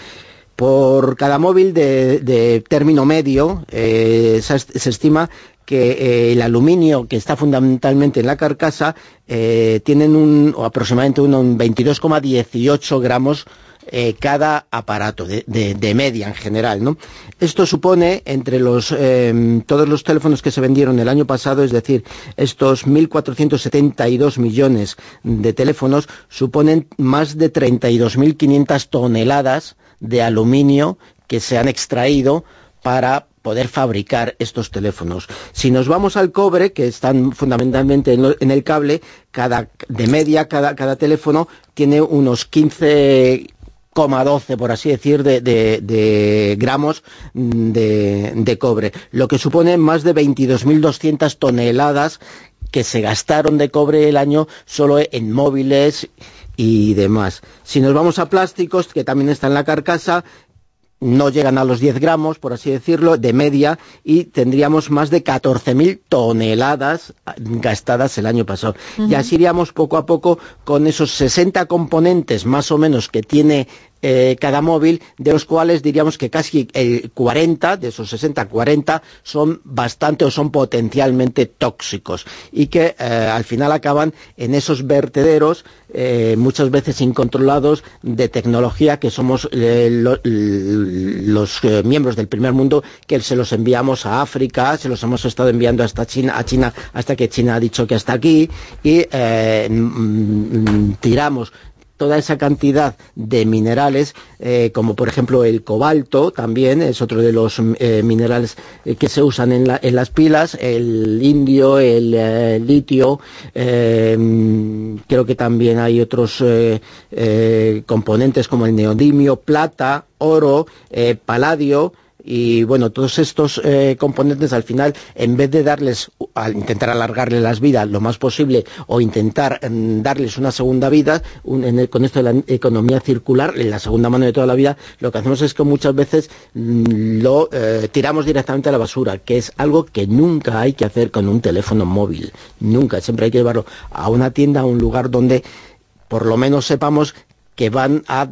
Por cada móvil de, de término medio eh, se, est- se estima que eh, el aluminio que está fundamentalmente en la carcasa eh, tienen un, o aproximadamente un, un 22,18 gramos eh, cada aparato de, de- media en general, ¿no? Esto supone entre los eh, todos los teléfonos que se vendieron el año pasado, es decir, estos 1.472 millones de teléfonos suponen más de 32.500 toneladas de aluminio que se han extraído para poder fabricar estos teléfonos. Si nos vamos al cobre, que están fundamentalmente en el cable, cada, de media cada, cada teléfono tiene unos 15 12 por así decir, de, de- de gramos de, de cobre, lo que supone más de 22.200 toneladas que se gastaron de cobre el año solo en móviles y demás. Si nos vamos a plásticos, que también está en la carcasa, no llegan a los 10 gramos, por así decirlo, de media, y tendríamos más de 14.000 toneladas gastadas el año pasado. Y así iríamos poco a poco con esos 60 componentes más o menos que tiene eh, cada móvil, de los cuales diríamos que casi el 40, de esos 60, 40 son bastante o son potencialmente tóxicos. Y que eh, al final acaban en esos vertederos eh, muchas veces incontrolados de tecnología que somos eh, lo- los eh, miembros del primer mundo que se los enviamos a África, se los hemos estado enviando hasta China, a China hasta que China ha dicho que hasta aquí y eh, mm, mm, tiramos toda esa cantidad de minerales, eh, como por ejemplo el cobalto, también es otro de los eh, minerales eh, que se usan en, la- en las pilas, el indio, el litio, mm, creo que también hay otros componentes como el neodimio, plata, oro, paladio, y bueno, todos estos eh, componentes al final, en vez de darles, al intentar alargarle las vidas lo más posible o intentar mm, darles una segunda vida, un- en el- con esto de la economía circular, en la segunda mano de toda la vida, lo que hacemos es que muchas veces mm, lo eh, tiramos directamente a la basura, que es algo que nunca hay que hacer con un teléfono móvil, nunca, siempre hay que llevarlo a una tienda, a un lugar donde por lo menos sepamos que van a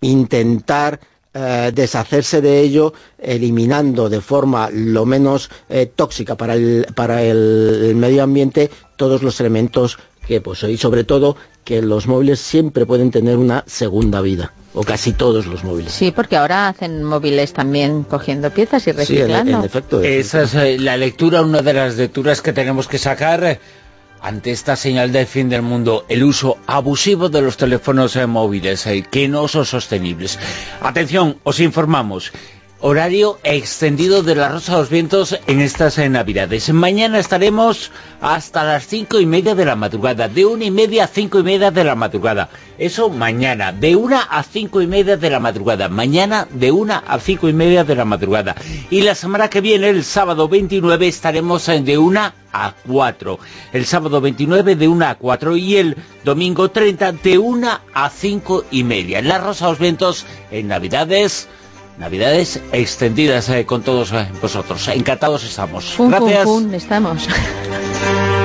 intentar eh, deshacerse de ello eliminando de forma lo menos eh, tóxica para el, para el, medio ambiente todos los elementos que posee y sobre todo que los móviles siempre pueden tener una segunda vida o casi todos los móviles. Sí, porque ahora hacen móviles también cogiendo piezas y reciclando. Sí, en, efecto. Esa es eh, la lectura, una de las lecturas que tenemos que sacar ante esta señal del fin del mundo, el uso abusivo de los teléfonos eh, móviles, eh, que no son sostenibles. Atención, os informamos, horario extendido de la Rosa de los Vientos en estas eh, Navidades. Mañana estaremos hasta las cinco y media de la madrugada, de una y media a cinco y media de la madrugada. Eso mañana, de una a cinco y media de la madrugada. Mañana de una a cinco y media de la madrugada. Y la semana que viene, el sábado 29, estaremos de una a cuatro. El sábado 29 de una a cuatro y el domingo 30 de una a cinco y media. La Rosa de los Vientos en Navidades Navidades extendidas eh, con todos eh, vosotros. Encantados estamos. Gracias. estamos.